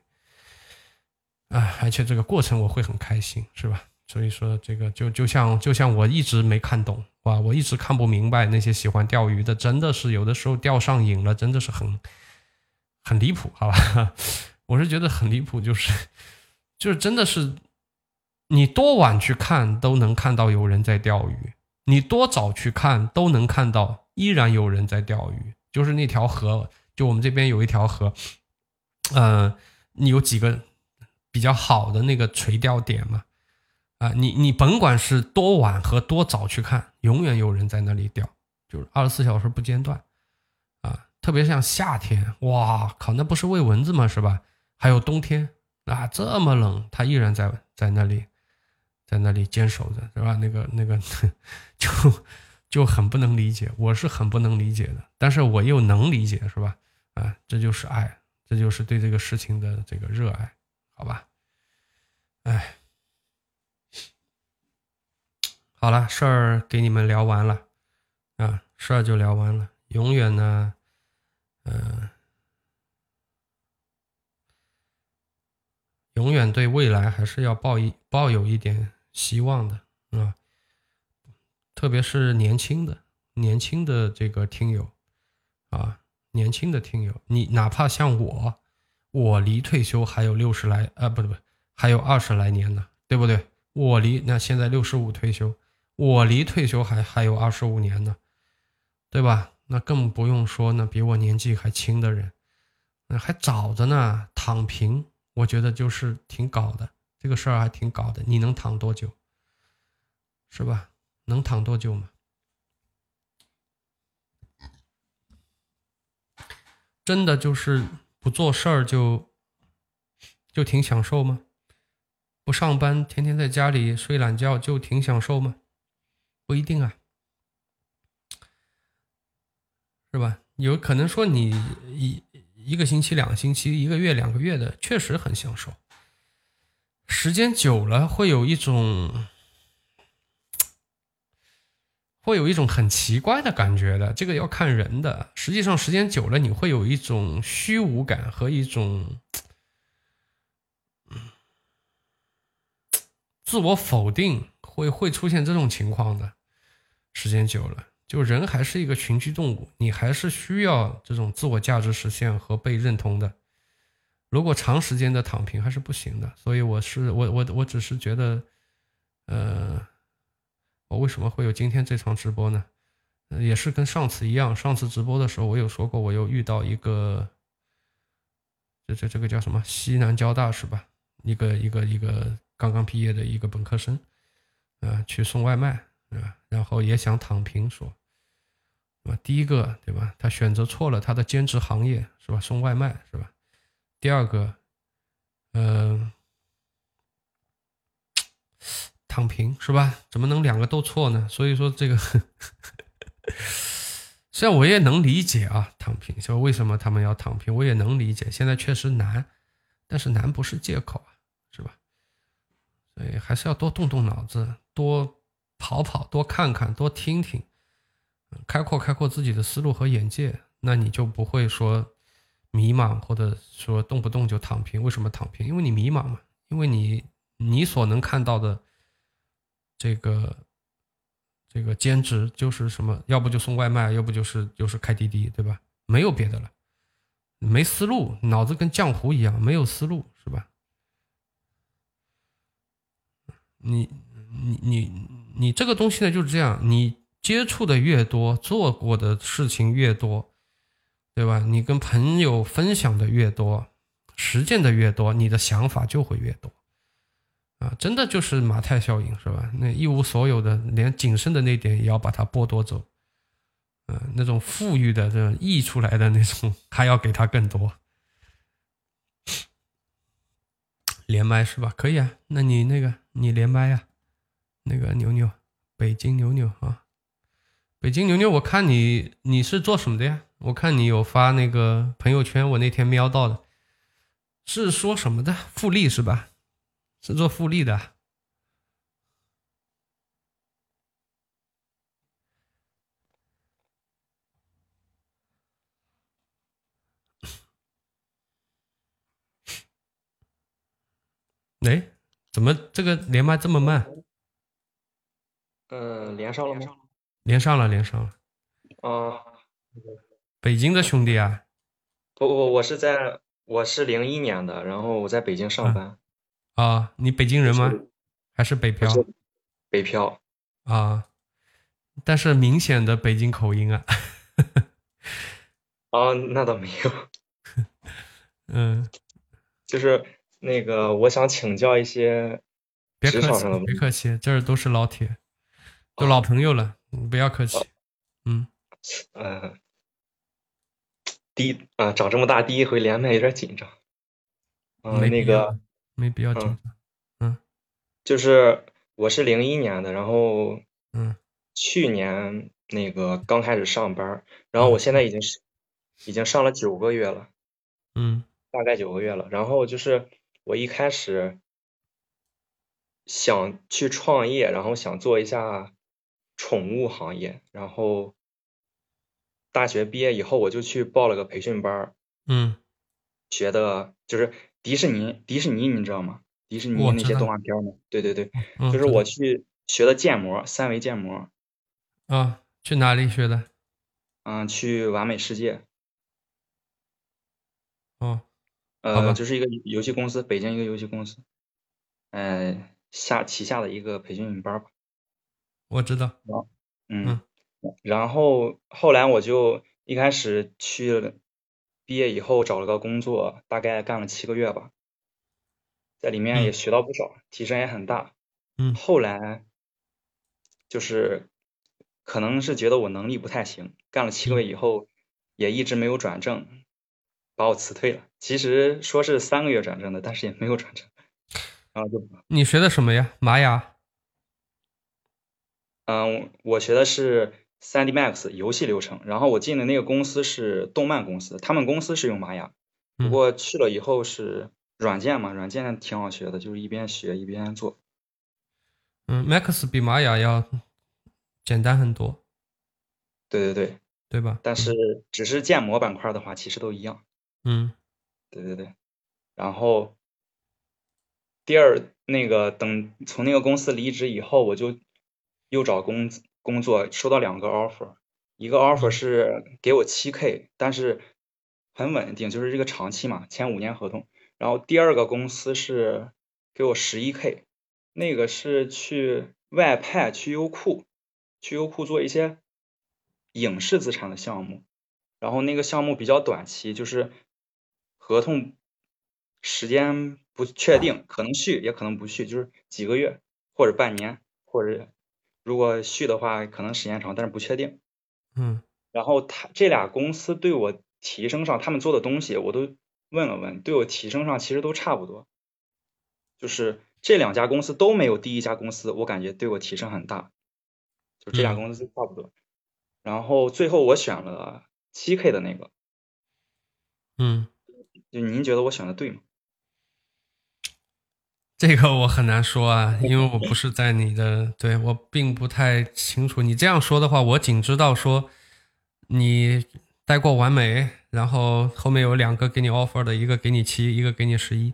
啊，而且这个过程我会很开心，是吧？所以说这个就就像就像我一直没看懂，哇，我一直看不明白那些喜欢钓鱼的，真的是有的时候钓上瘾了，真的是很很离谱，好吧？我是觉得很离谱，就是就是真的是你多晚去看都能看到有人在钓鱼，你多早去看都能看到依然有人在钓鱼，就是那条河，就我们这边有一条河，嗯，你有几个？比较好的那个垂钓点嘛，啊，你你甭管是多晚和多早去看，永远有人在那里钓，就是二十四小时不间断，啊，特别像夏天，哇靠，那不是喂蚊子吗？是吧？还有冬天，啊，这么冷，他依然在在那里，在那里坚守着，是吧？那个那个，就就很不能理解，我是很不能理解的，但是我又能理解，是吧？啊，这就是爱，这就是对这个事情的这个热爱。好吧，哎，好了，事儿给你们聊完了啊，事儿就聊完了。永远呢，嗯，永远对未来还是要抱一抱有一点希望的啊，特别是年轻的年轻的这个听友啊，年轻的听友，你哪怕像我。我离退休还有六十来啊，不对不对，还有二十来年呢，对不对？我离那现在六十五退休，我离退休还还有二十五年呢，对吧？那更不用说那比我年纪还轻的人，那还早着呢。躺平，我觉得就是挺搞的，这个事儿还挺搞的。你能躺多久？是吧？能躺多久吗？真的就是。不做事儿就就挺享受吗？不上班，天天在家里睡懒觉就挺享受吗？不一定啊，是吧？有可能说你一一个星期、两个星期、一个月、两个月的，确实很享受。时间久了，会有一种。会有一种很奇怪的感觉的，这个要看人的。实际上，时间久了，你会有一种虚无感和一种自我否定，会会出现这种情况的。时间久了，就人还是一个群居动物，你还是需要这种自我价值实现和被认同的。如果长时间的躺平还是不行的。所以，我是我我我只是觉得，呃。我为什么会有今天这场直播呢？也是跟上次一样，上次直播的时候我有说过，我又遇到一个，这这这个叫什么？西南交大是吧？一个一个一个刚刚毕业的一个本科生，啊，去送外卖啊，然后也想躺平，说，啊，第一个对吧？他选择错了他的兼职行业是吧？送外卖是吧？第二个，嗯。躺平是吧？怎么能两个都错呢？所以说这个，虽然我也能理解啊，躺平说为什么他们要躺平，我也能理解。现在确实难，但是难不是借口啊，是吧？所以还是要多动动脑子，多跑跑，多看看，多听听，开阔开阔自己的思路和眼界，那你就不会说迷茫，或者说动不动就躺平。为什么躺平？因为你迷茫嘛，因为你你所能看到的。这个这个兼职就是什么？要不就送外卖，要不就是就是开滴滴，对吧？没有别的了，没思路，脑子跟浆糊一样，没有思路，是吧？你你你你这个东西呢就是这样，你接触的越多，做过的事情越多，对吧？你跟朋友分享的越多，实践的越多，你的想法就会越多。啊，真的就是马太效应，是吧？那一无所有的，连仅剩的那点也要把它剥夺走。嗯，那种富裕的、这溢出来的那种，还要给他更多。连麦是吧？可以啊，那你那个你连麦呀、那个牛牛，北京牛牛啊，北京牛牛，我看你你是做什么的呀？我看你有发那个朋友圈，我那天瞄到的，是说什么的？复利是吧？是做复利的。哎，怎么这个连麦这么慢？嗯，连上了吗？连上了，连上了。啊，北京的兄弟啊，不不，我是在我是零一年的，然后我在北京上班，啊，你北京人吗是？还是北漂北漂。啊？但是明显的北京口音啊。啊，那倒没有，嗯，就是那个我想请教一些别客气职场上的，别客气，这儿都是老铁，都老朋友了，你不要客气。嗯，嗯，第一啊，长这么大第一回连麦有点紧张。嗯，那个没必要紧张嗯张。就是我是零一年的，然后嗯去年那个刚开始上班，然后我现在已经是已经上了九个月了。嗯大概九个月了。然后就是我一开始想去创业，然后想做一下宠物行业。然后大学毕业以后，我就去报了个培训班儿，嗯，学的就是迪士尼。迪士尼你知道吗？迪士尼那些动画片儿吗？对对对，嗯就是我去学的建模，三维建模。啊，去哪里学的？嗯，去完美世界，哦，呃，就是一个游戏公司，北京一个游戏公司，呃，下旗下的一个培训班儿吧。我知道。嗯，然后后来我就一开始去了，毕业以后找了个工作，大概干了七个月吧，在里面也嗯学到不少，提升也很大。嗯后来就是可能是觉得我能力不太行，干了七个月以后也一直没有转正，把我辞退了。其实说是三个月转正的，但是也没有转正，然后就你学的什么呀？玛雅。嗯，我学的是 3D Max 游戏流程，然后我进的那个公司是动漫公司，他们公司是用玛雅，不嗯过去了以后是软件嘛，软件挺好学的，就是一边学一边做。嗯，Max 比玛雅要简单很多，对对对，对吧？但是只是建模板块的话，其实都一样。嗯对对对，然后第二那个等从那个公司离职以后，我就又找工工作，收到两个 offer，一个 offer 是给我七 k，但是很稳定，就是这个长期嘛，签五年合同。然后第二个公司是给我十一 k，那个是去外派去优酷，去优酷做一些影视资产的项目。然后那个项目比较短期，就是合同时间不确定，可能续也可能不续，就是几个月或者半年，或者如果续的话，可能时间长，但是不确定。嗯然后他这俩公司对我提升上，他们做的东西我都问了问，对我提升上其实都差不多，就是这两家公司都没有第一家公司，我感觉对我提升很大，就这俩嗯公司差不多。然后最后我选了七 K 的那个，嗯，就您觉得我选的对吗？这个我很难说啊，因为我不是在你的，对我并不太清楚。你这样说的话，我仅知道说你待过完美，然后后面有两个给你 offer 的，一个给你七，一个给你十一，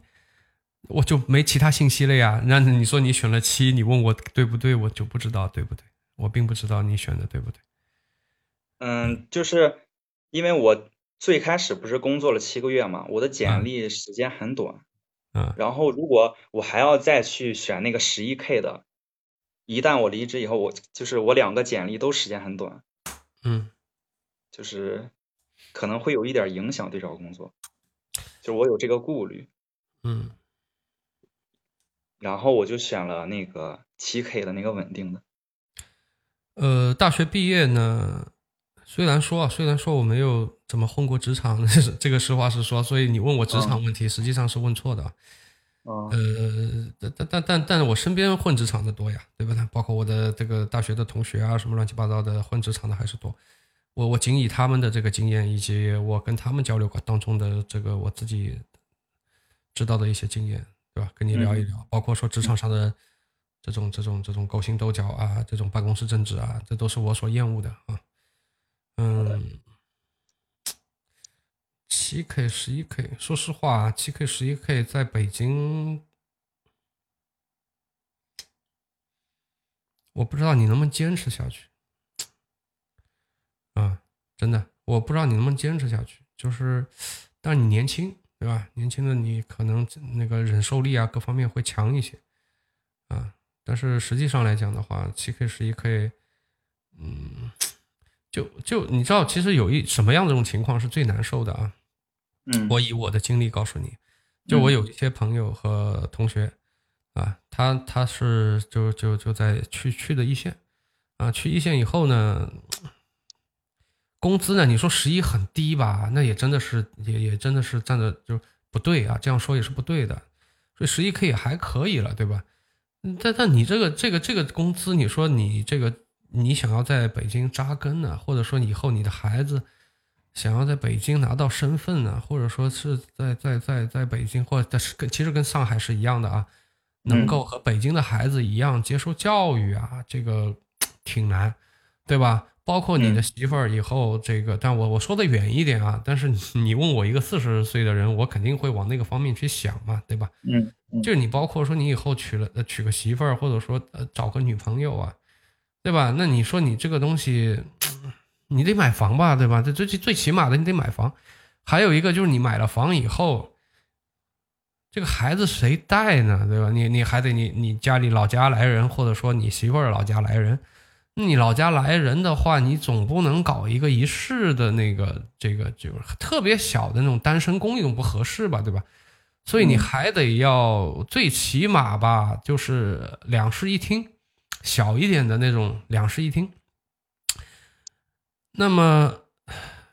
我就没其他信息了呀。那你说你选了七，你问我对不对，我就不知道对不对，我并不知道你选的对不对。嗯，就是因为我最开始不是工作了七个月嘛，我的简历时间很短，嗯然后如果我还要再去选那个十一 K 的，一旦我离职以后，我就是我两个简历都时间很短，嗯就是可能会有一点影响对找工作，就是我有这个顾虑，嗯然后我就选了那个七 K 的那个稳定的。呃，大学毕业呢，虽然说啊，虽然说我没有怎么混过职场，这个实话实说，所以你问我职场问题，实际上是问错的呃，但但但但但是我身边混职场的多呀，对不对？包括我的这个大学的同学啊，什么乱七八糟的混职场的还是多。我我仅以他们的这个经验，以及我跟他们交流过当中的这个我自己知道的一些经验，对吧？跟你聊一聊，包括说职场上的这种这种这种勾心斗角啊，这种办公室政治啊，这都是我所厌恶的啊。嗯，七 K 十一 K，说实话，七 K 十一 K 在北京，我不知道你能不能坚持下去。啊，真的，我不知道你能不能坚持下去。就是，但你年轻，对吧？年轻的你可能那个忍受力啊，各方面会强一些。啊，但是实际上来讲的话，七 K 十一 K，嗯，就就你知道，其实有一什么样的这种情况是最难受的啊？嗯，我以我的经历告诉你，就我有一些朋友和同学，啊，他他是就就就在去去的一线，啊，去一线以后呢。工资呢？你说十一很低吧？那也真的是，也也真的是站着就不对啊。这样说也是不对的。所以十一 K 也还可以了，对吧？但但你这个这个这个工资，你说你这个你想要在北京扎根呢，或者说以后你的孩子想要在北京拿到身份呢，或者说是在在在在北京，或者是跟其实跟上海是一样的啊，能够和北京的孩子一样接受教育啊，这个挺难，对吧？包括你的媳妇儿以后这个，但我我说的远一点啊，但是你问我一个四十岁的人，我肯定会往那个方面去想嘛，对吧？嗯，就你包括说你以后娶了呃娶个媳妇儿，或者说呃找个女朋友啊，对吧？那你说你这个东西，你得买房吧，对吧？这最最起码的你得买房，还有一个就是你买了房以后，这个孩子谁带呢，对吧？你你还得你你家里老家来人，或者说你媳妇儿老家来人。你老家来人的话，你总不能搞一个一室的那个，这个就是特别小的那种单身公寓，不合适吧，对吧？所以你还得要最起码吧，就是两室一厅，小一点的那种两室一厅。那么，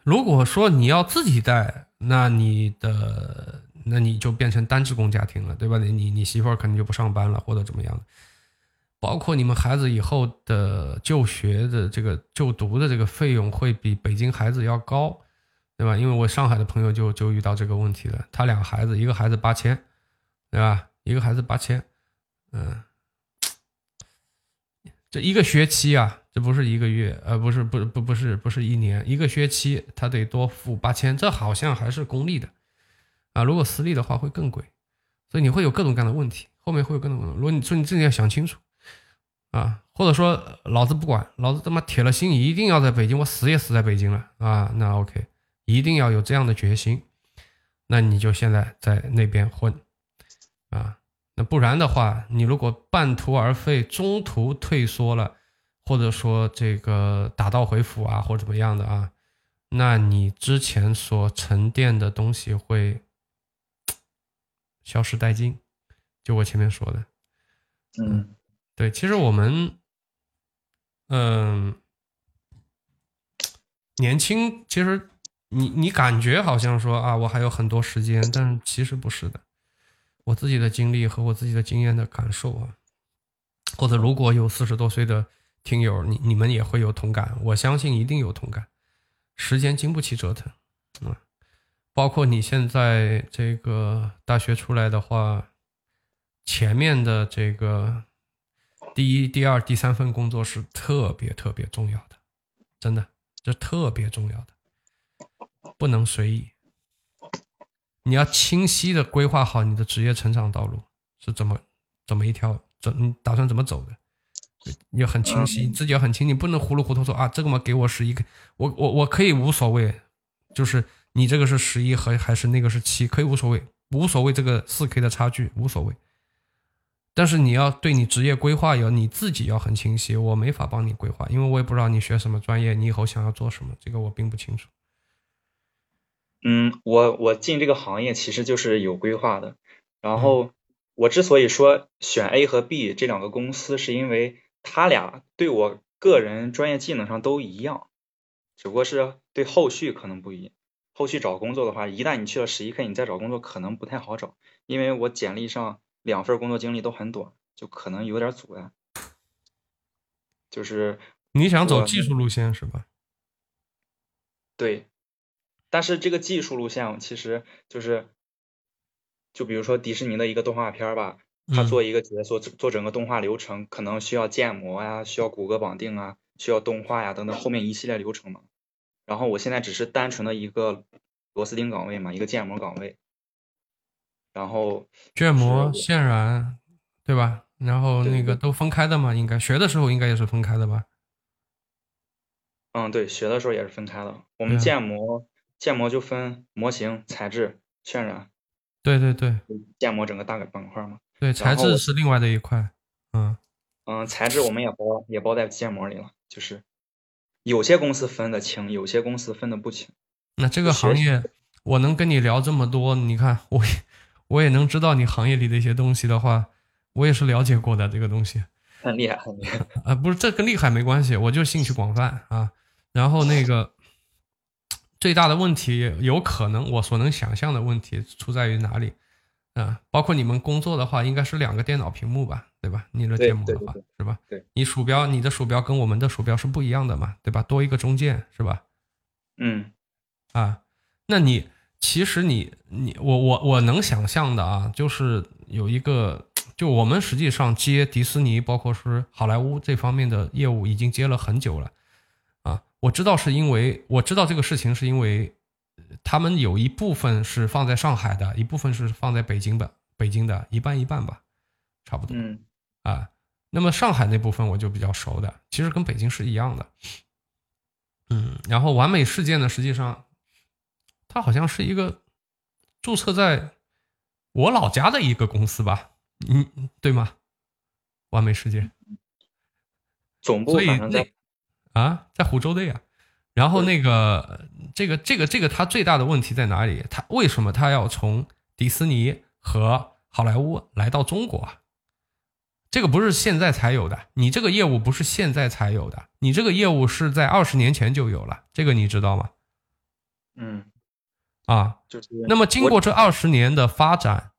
如果说你要自己带，那你的那你就变成单职工家庭了，对吧？你你你媳妇儿肯定就不上班了，或者怎么样。包括你们孩子以后的就学的这个就读的这个费用会比北京孩子要高，对吧？因为我上海的朋友就就遇到这个问题了，他两孩子，一个孩子八千，对吧？一个孩子八千，嗯，这一个学期啊，这不是一个月，呃，不是，不不不是不是一年，一个学期他得多付八千，这好像还是公立的，啊，如果私立的话会更贵，所以你会有各种各样的问题，后面会有各种各样的，如果你说你自己要想清楚。啊，或者说老子不管，老子他妈铁了心一定要在北京，我死也死在北京了啊！那 OK，一定要有这样的决心，那你就现在在那边混，那不然的话，你如果半途而废，中途退缩了，或者说这个打道回府啊，或者怎么样的啊，那你之前所沉淀的东西会消失殆尽，就我前面说的，嗯。对，其实我们，嗯，年轻，其实你你感觉好像说啊，我还有很多时间，但其实不是的。我自己的经历和我自己的经验的感受啊，或者如果有四十多岁的听友，你你们也会有同感，我相信一定有同感。时间经不起折腾，啊，包括你现在这个大学出来的话，前面的这个。第一、第二、第三份工作是特别特别重要的，真的，这特别重要的，不能随意。你要清晰的规划好你的职业成长道路是怎么怎么一条，怎你打算怎么走的，你要很清晰，自己要很清，你不能糊里糊涂说啊，这个嘛给我十一个，我我我可以无所谓，就是你这个是十一和还是那个是七，可以无所谓，无所谓这个四 K 的差距无所谓。但是你要对你职业规划要你自己要很清晰，我没法帮你规划，因为我也不知道你学什么专业，你以后想要做什么，这个我并不清楚。嗯，我我进这个行业其实就是有规划的。然后我之所以说选 A 和 B 这两个公司，是因为他俩对我个人专业技能上都一样，只不过是对后续可能不一样。后续找工作的话，一旦你去了十一 K，你再找工作可能不太好找，因为我简历上两份工作经历都很短，就可能有点阻碍。就是你想走技术路线是吧？对，但是这个技术路线其实就是，就比如说迪士尼的一个动画片儿吧，他嗯做一个角色，做做整个动画流程，可能需要建模呀，需要骨骼绑定啊，需要动画呀等等后面一系列流程嘛。然后我现在只是单纯的一个螺丝钉岗位嘛，一个建模岗位。然后建模、是渲染，对吧？然后那个都分开的嘛，应该学的时候应该也是分开的吧？嗯，对，学的时候也是分开的。我们建模建模就分模型、材质、渲染，对对对建模整个大个板块嘛。对，材质是另外的一块。嗯，嗯，材质我们也包也包在建模里了，就是有些公司分得清，有些公司分得不清。那这个行业，我能跟你聊这么多，你看我也我也能知道你行业里的一些东西的话，我也是了解过的这个东西。很厉害，很厉害。啊，不是，这跟厉害没关系，我就兴趣广泛啊。然后那个最大的问题，有可能我所能想象的问题出在于哪里啊？包括你们工作的话，应该是两个电脑屏幕吧，对吧？你的对建模的话是吧？对，你鼠标，你的鼠标跟我们的鼠标是不一样的嘛，对吧？多一个中键是吧？嗯啊，那你其实你你我我我能想象的啊，就是有一个，就我们实际上接迪士尼，包括是好莱坞这方面的业务，已经接了很久了啊。我知道是因为我知道这个事情是因为呃他们有一部分是放在上海的，一部分是放在北京的，北京的一半一半吧，差不多。嗯啊。那么上海那部分我就比较熟的，其实跟北京是一样的。嗯，然后完美世界呢，实际上它好像是一个注册在我老家的一个公司吧，嗯，对吗？完美世界，总部啊，在湖州的呀。然后那个这个这个这个他最大的问题在哪里？他为什么他要从迪士尼和好莱坞来到中国啊？这个不是现在才有的，你这个业务不是现在才有的，你这个业务是在二十年前就有了，这个你知道吗？嗯，啊，就是那么经过这二十年的发展，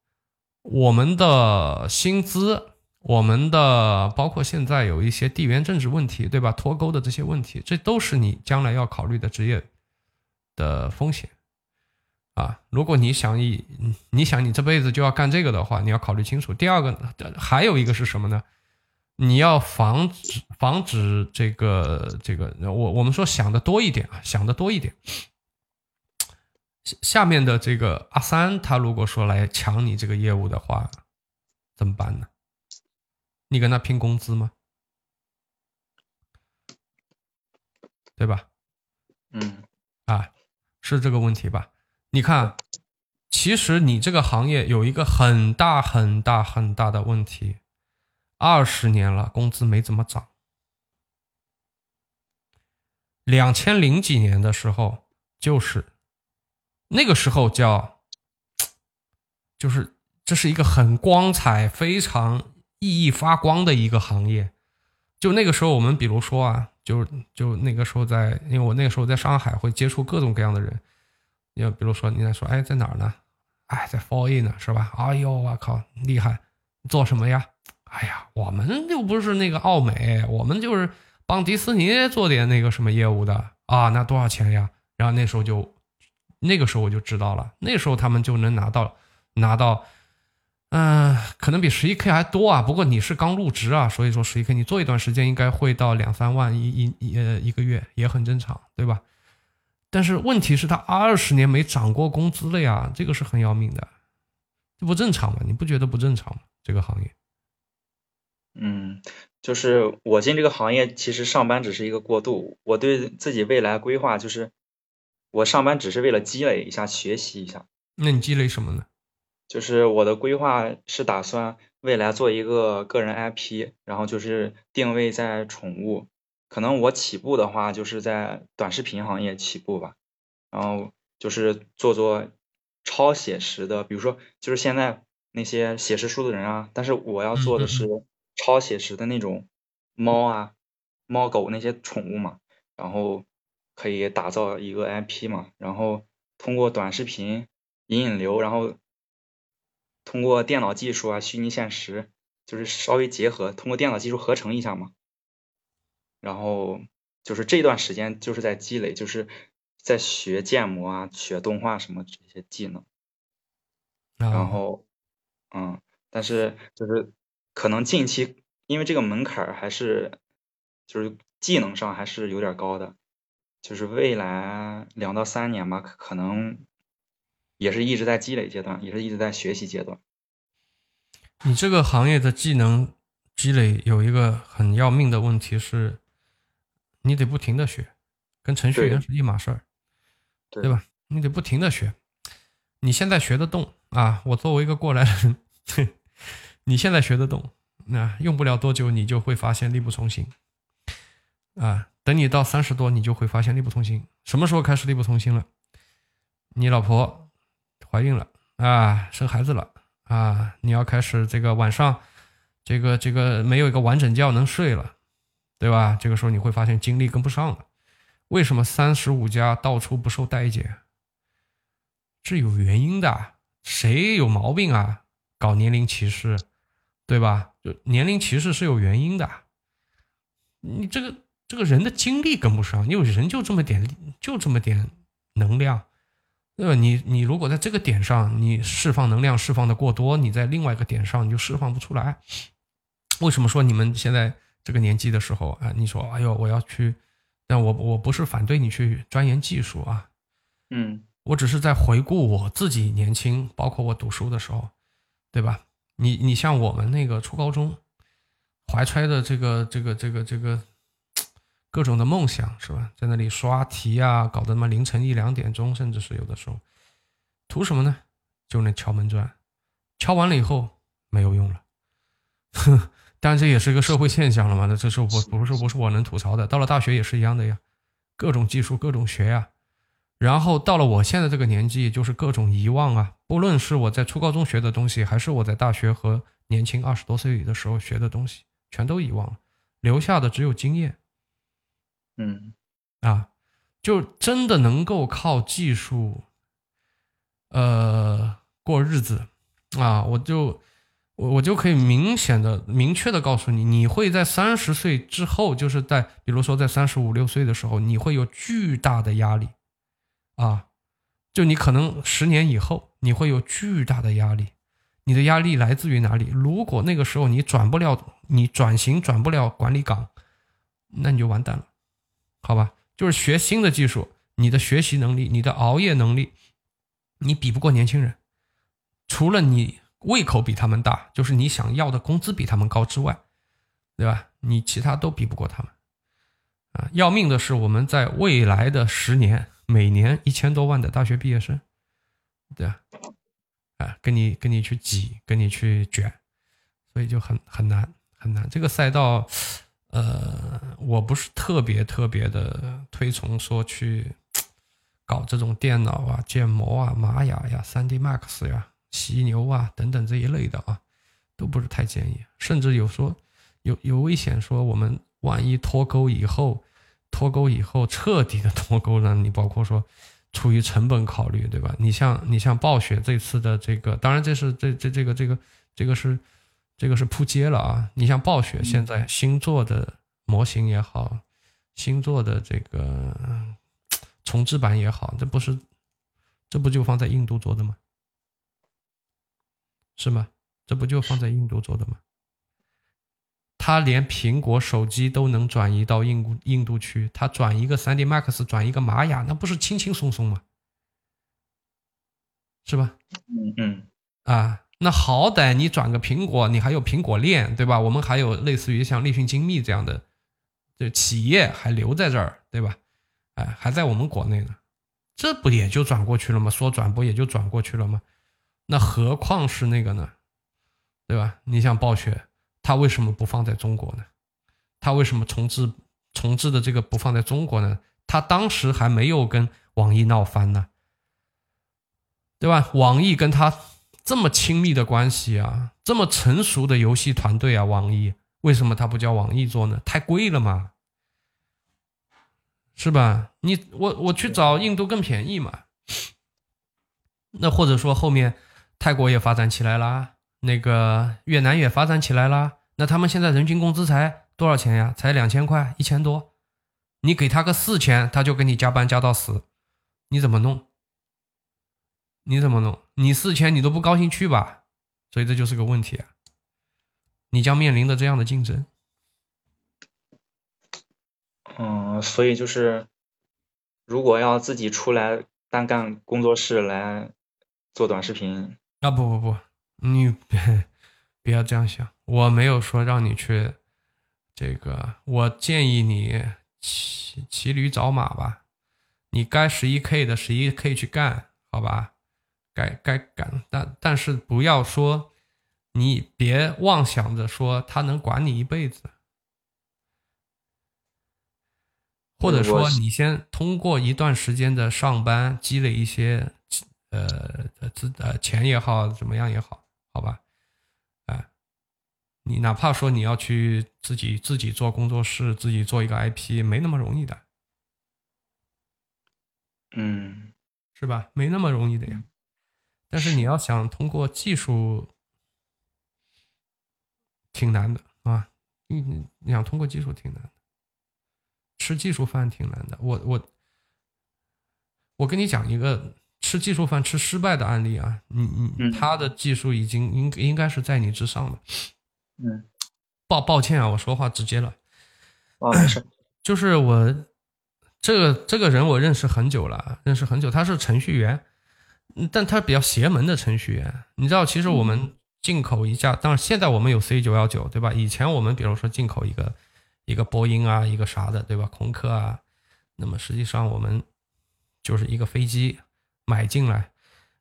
我们的薪资，我们的包括现在有一些地缘政治问题，对吧？脱钩的这些问题，这都是你将来要考虑的职业的风险啊。如果你想以你想你这辈子就要干这个的话，你要考虑清楚。第二个，还有一个是什么呢？你要防止防止这个这个，我我们说想的多一点啊，想的多一点。下面的这个阿三，他如果说来抢你这个业务的话，怎么办呢？你跟他拼工资吗？对吧？嗯啊，是这个问题吧？你看，其实你这个行业有一个很大很大很大的问题，二十年了，工资没怎么涨。两千零几年的时候，就是那个时候叫，就是这是一个很光彩、非常熠熠发光的一个行业。就那个时候，我们比如说啊，就就那个时候在，因为我那个时候在上海会接触各种各样的人，要比如说你在说，哎，在哪儿呢？哎，在 f o r A 呢，是吧？哎呦，我靠，厉害！做什么呀？哎呀，我们又不是那个奥美，我们就是帮迪士尼做点那个什么业务的啊，那多少钱呀？然后那时候就，那个时候我就知道了，那时候他们就能拿到拿到。嗯、可能比十一 K 还多啊。不过你是刚入职啊，所以说十一 K 你做一段时间应该会到两三万一一一呃一个月，也很正常，对吧？但是问题是，他二十年没涨过工资了呀，这个是很要命的，这不正常吗？你不觉得不正常吗？这个行业，嗯，就是我进这个行业，其实上班只是一个过渡。我对自己未来规划就是，我上班只是为了积累一下、学习一下。那你积累什么呢？就是我的规划是打算未来做一个个人 IP，然后就是定位在宠物。可能我起步的话，就是在短视频行业起步吧，然后就是做做超写实的，比如说就是现在那些写实书的人啊，但是我要做的是超写实的那种猫啊、猫狗那些宠物嘛，然后可以打造一个 IP 嘛，然后通过短视频引引流，然后通过电脑技术啊、虚拟现实，就是稍微结合，通过电脑技术合成一下嘛。然后就是这段时间就是在积累，就是在学建模啊、学动画什么这些技能。然啊，后，嗯，但是就是可能近期因为这个门槛儿还是就是技能上还是有点高的，就是未来两到三年吧，可可能也是一直在积累阶段，也是一直在学习阶段。你这个行业的技能积累有一个很要命的问题是，你得不停的学，跟程序员是一码事儿，对对吧？你得不停的学，你现在学得动啊？我作为一个过来人，你现在学得动，那用不了多久你就会发现力不从心啊。等你到三十多，你就会发现力不从心。什么时候开始力不从心了？你老婆怀孕了啊，生孩子了啊，你要开始这个晚上，这个这个没有一个完整觉能睡了，对吧？这个时候你会发现精力跟不上了。为什么三十五加到处不受待见？是有原因的，谁有毛病啊？搞年龄歧视，对吧？就年龄歧视是有原因的。你这个这个人的精力跟不上，因为人就这么点，就这么点能量，对吧？你你如果在这个点上你释放能量释放的过多，你在另外一个点上你就释放不出来。为什么说你们现在这个年纪的时候啊，你说哎呦我要去，但我我不是反对你去钻研技术啊，嗯我只是在回顾我自己年轻，包括我读书的时候，对吧？你你像我们那个初高中，怀揣的这个这个这个这个各种的梦想是吧？在那里刷题啊，搞得他妈凌晨一两点钟，甚至是有的时候，图什么呢？就那敲门砖，敲完了以后没有用了，哼，但这也是一个社会现象了嘛。那这是我不是不是我能吐槽的，到了大学也是一样的呀，各种技术各种学呀。然后到了我现在这个年纪，就是各种遗忘啊，不论是我在初高中学的东西，还是我在大学和年轻二十多岁的时候学的东西，全都遗忘了，留下的只有经验嗯啊，就真的能够靠技术，呃，过日子啊，我就我我就可以明显的、明确的告诉你，你会在三十岁之后，就是在比如说在三十五六岁的时候，你会有巨大的压力。啊，就你可能十年以后你会有巨大的压力，你的压力来自于哪里？如果那个时候你转不了，你转型转不了管理岗，那你就完蛋了，好吧？就是学新的技术，你的学习能力、你的熬夜能力，你比不过年轻人，除了你胃口比他们大，就是你想要的工资比他们高之外，对吧？你其他都比不过他们。啊，要命的是我们在未来的十年。每年一千多万的大学毕业生，对啊，啊，跟你跟你去挤，跟你去卷，所以就很很难很难。这个赛道，呃，我不是特别特别的推崇说去搞这种电脑啊、建模啊、玛雅呀、三 D Max 呀、犀牛啊等等这一类的啊，都不是太建议。甚至有说有有危险，说我们万一脱钩以后。脱钩以后彻底的脱钩呢，你包括说出于成本考虑，对吧？你像你像暴雪这次的这个，当然这是这这这个这个这个是这个是扑街了啊！你像暴雪现在新做的模型也好，新做的这个重置版也好，这不是这不就放在印度做的吗？是吗？这不就放在印度做的吗？他连苹果手机都能转移到印度印度去，他转一个 3D Max，转一个玛雅，那不是轻轻松松吗？是吧？嗯嗯啊，那好歹你转个苹果，你还有苹果链，对吧？我们还有类似于像立讯精密这样的，这企业还留在这儿，对吧？哎，还在我们国内呢，这不也就转过去了吗？说转不也就转过去了吗？那何况是那个呢？对吧？你像暴雪。他为什么不放在中国呢？他为什么重置重置的这个不放在中国呢？他当时还没有跟网易闹翻呢，对吧？网易跟他这么亲密的关系啊，这么成熟的游戏团队啊，网易为什么他不叫网易做呢？太贵了嘛，是吧？你我我去找印度更便宜嘛，那或者说后面泰国也发展起来啦，那个越南也发展起来啦，那他们现在人均工资才多少钱呀？才两千块，一千多。你给他个四千，他就给你加班加到死，你怎么弄？你怎么弄？你四千你都不高兴去吧？所以这就是个问题啊！你将面临的这样的竞争。嗯，所以就是，如果要自己出来单干工作室来做短视频，啊不不不，你别 不要这样想，我没有说让你去这个，我建议你骑骑驴找马吧，你该十一 k 的十一 k 去干，好吧？该该干，但但是不要说你别妄想着说他能管你一辈子，或者说你先通过一段时间的上班积累一些呃呃资呃钱也好，怎么样也好，好吧？哎，你哪怕说你要去自己自己做工作室，自己做一个 IP，没那么容易的，嗯是吧？没那么容易的呀。但是你要想通过技术，挺难的啊！你你你想通过技术挺难的，吃技术饭挺难的。我我我跟你讲一个吃技术饭吃失败的案例啊，你你嗯他的技术已经应应该是在你之上的。嗯，抱抱歉啊，我说话直接了。啊没事，就是我这个这个人我认识很久了，认识很久，他是程序员，嗯但他比较邪门的程序员。你知道，其实我们进口一架，当然现在我们有 C 九幺九，对吧？以前我们比如说进口一个一个波音啊，一个啥的，对吧？空客啊，那么实际上我们就是一个飞机买进来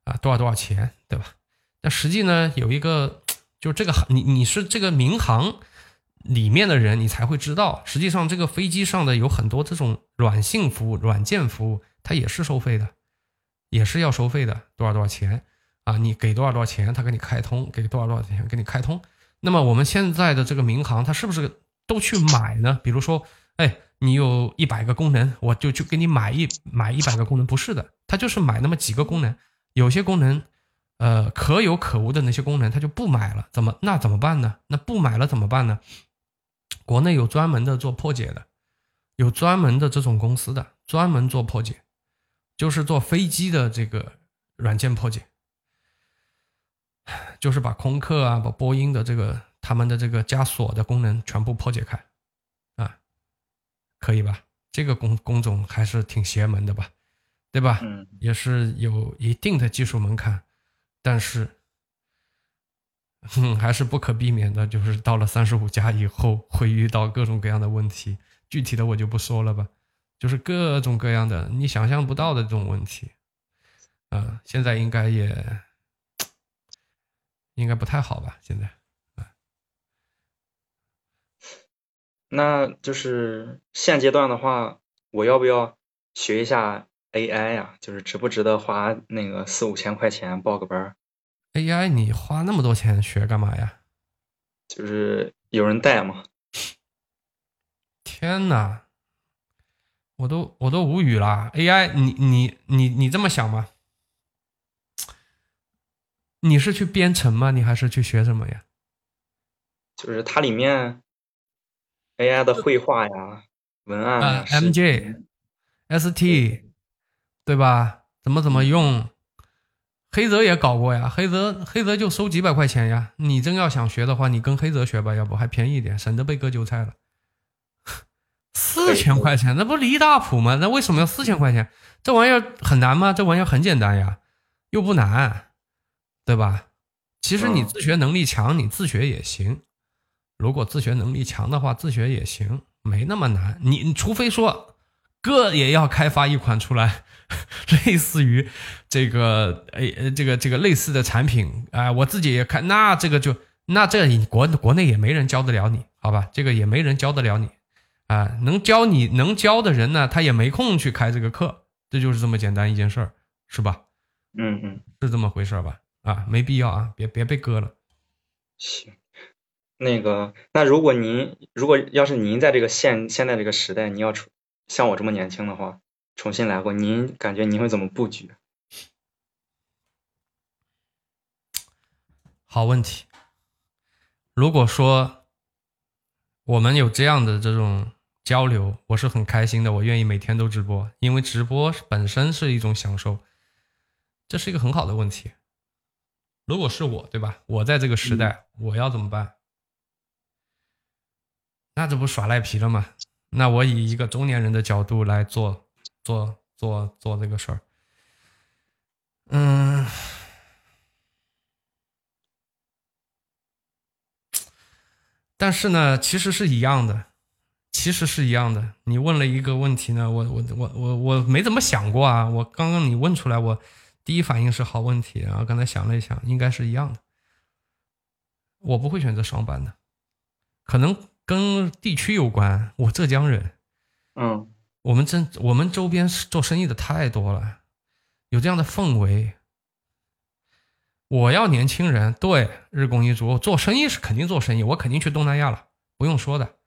啊，多少多少钱，对吧？那实际呢，有一个就是这个行，你你是这个民航里面的人，你才会知道，实际上这个飞机上的有很多这种软性服务、软件服务，它也是收费的，也是要收费的，多少多少钱啊？你给多少多少钱，他给你开通，给多少多少钱给你开通。那么我们现在的这个民航，它是不是都去买呢？比如说，哎，你有一百个功能，我就去给你买一买一百个功能，不是的，他就是买那么几个功能，有些功能。呃，可有可无的那些功能，他就不买了，怎么那怎么办呢？那不买了怎么办呢？国内有专门的做破解的，有专门的这种公司的，专门做破解，就是做飞机的这个软件破解，就是把空客啊，把波音的这个他们的这个加锁的功能全部破解开，啊，可以吧？这个工工种还是挺邪门的吧，对吧？嗯也是有一定的技术门槛，但是，嗯，还是不可避免的，就是到了三十五加以后，会遇到各种各样的问题。具体的我就不说了吧，就是各种各样的你想象不到的这种问题。啊、现在应该也应该不太好吧？现在，那就是现阶段的话，我要不要学一下 AI 呀、就是值不值得花那个四五千块钱报个班儿？AI 你花那么多钱学干嘛呀？就是有人带嘛。天呐，我都我都无语了！AI，你你你你这么想吗？你是去编程吗？你还是去学什么呀？就是它里面 AI 的绘画呀、文案呀、啊，MJ、ST，对吧？怎么怎么用？黑泽也搞过呀，黑泽黑泽就收几百块钱呀。你真要想学的话，你跟黑泽学吧，要不还便宜一点，省得被割韭菜了。四千块钱，那不离大谱吗？那为什么要四千块钱？这玩意儿很难吗？这玩意儿很简单呀，又不难，对吧？其实你嗯自学能力强，你自学也行。如果自学能力强的话，自学也行，没那么难。你你除非说哥也要开发一款出来，类似于这个诶呃这个这个类似的产品啊、我自己也看，那这个就那这你国国内也没人教得了你，好吧？这个也没人教得了你啊、能教你能教的人呢，他也没空去开这个课，这就是这么简单一件事儿，是吧？嗯嗯，是这么回事儿吧？啊，没必要啊，别别被割了。行。那个，那如果您如果要是您在这个现现在这个时代，您要重像我这么年轻的话，重新来过，您感觉您会怎么布局？好问题。如果说我们有这样的这种交流，我是很开心的，我愿意每天都直播，因为直播本身是一种享受，这是一个很好的问题。如果是我，对吧？我在这个时代，我要怎么办？那这不耍赖皮了吗？那我以一个中年人的角度来做做做做这个事儿，嗯，但是呢，其实是一样的，其实是一样的。你问了一个问题呢，我我我我我没怎么想过啊。我刚刚你问出来，我第一反应是好问题，然后刚才想了一想，应该是一样的。我不会选择上班的，可能。跟地区有关，我浙江人，嗯，我们这我们周边做生意的太多了，有这样的氛围。我要年轻人，对，日供一族，做生意是肯定做生意，我肯定去东南亚了，不用说的，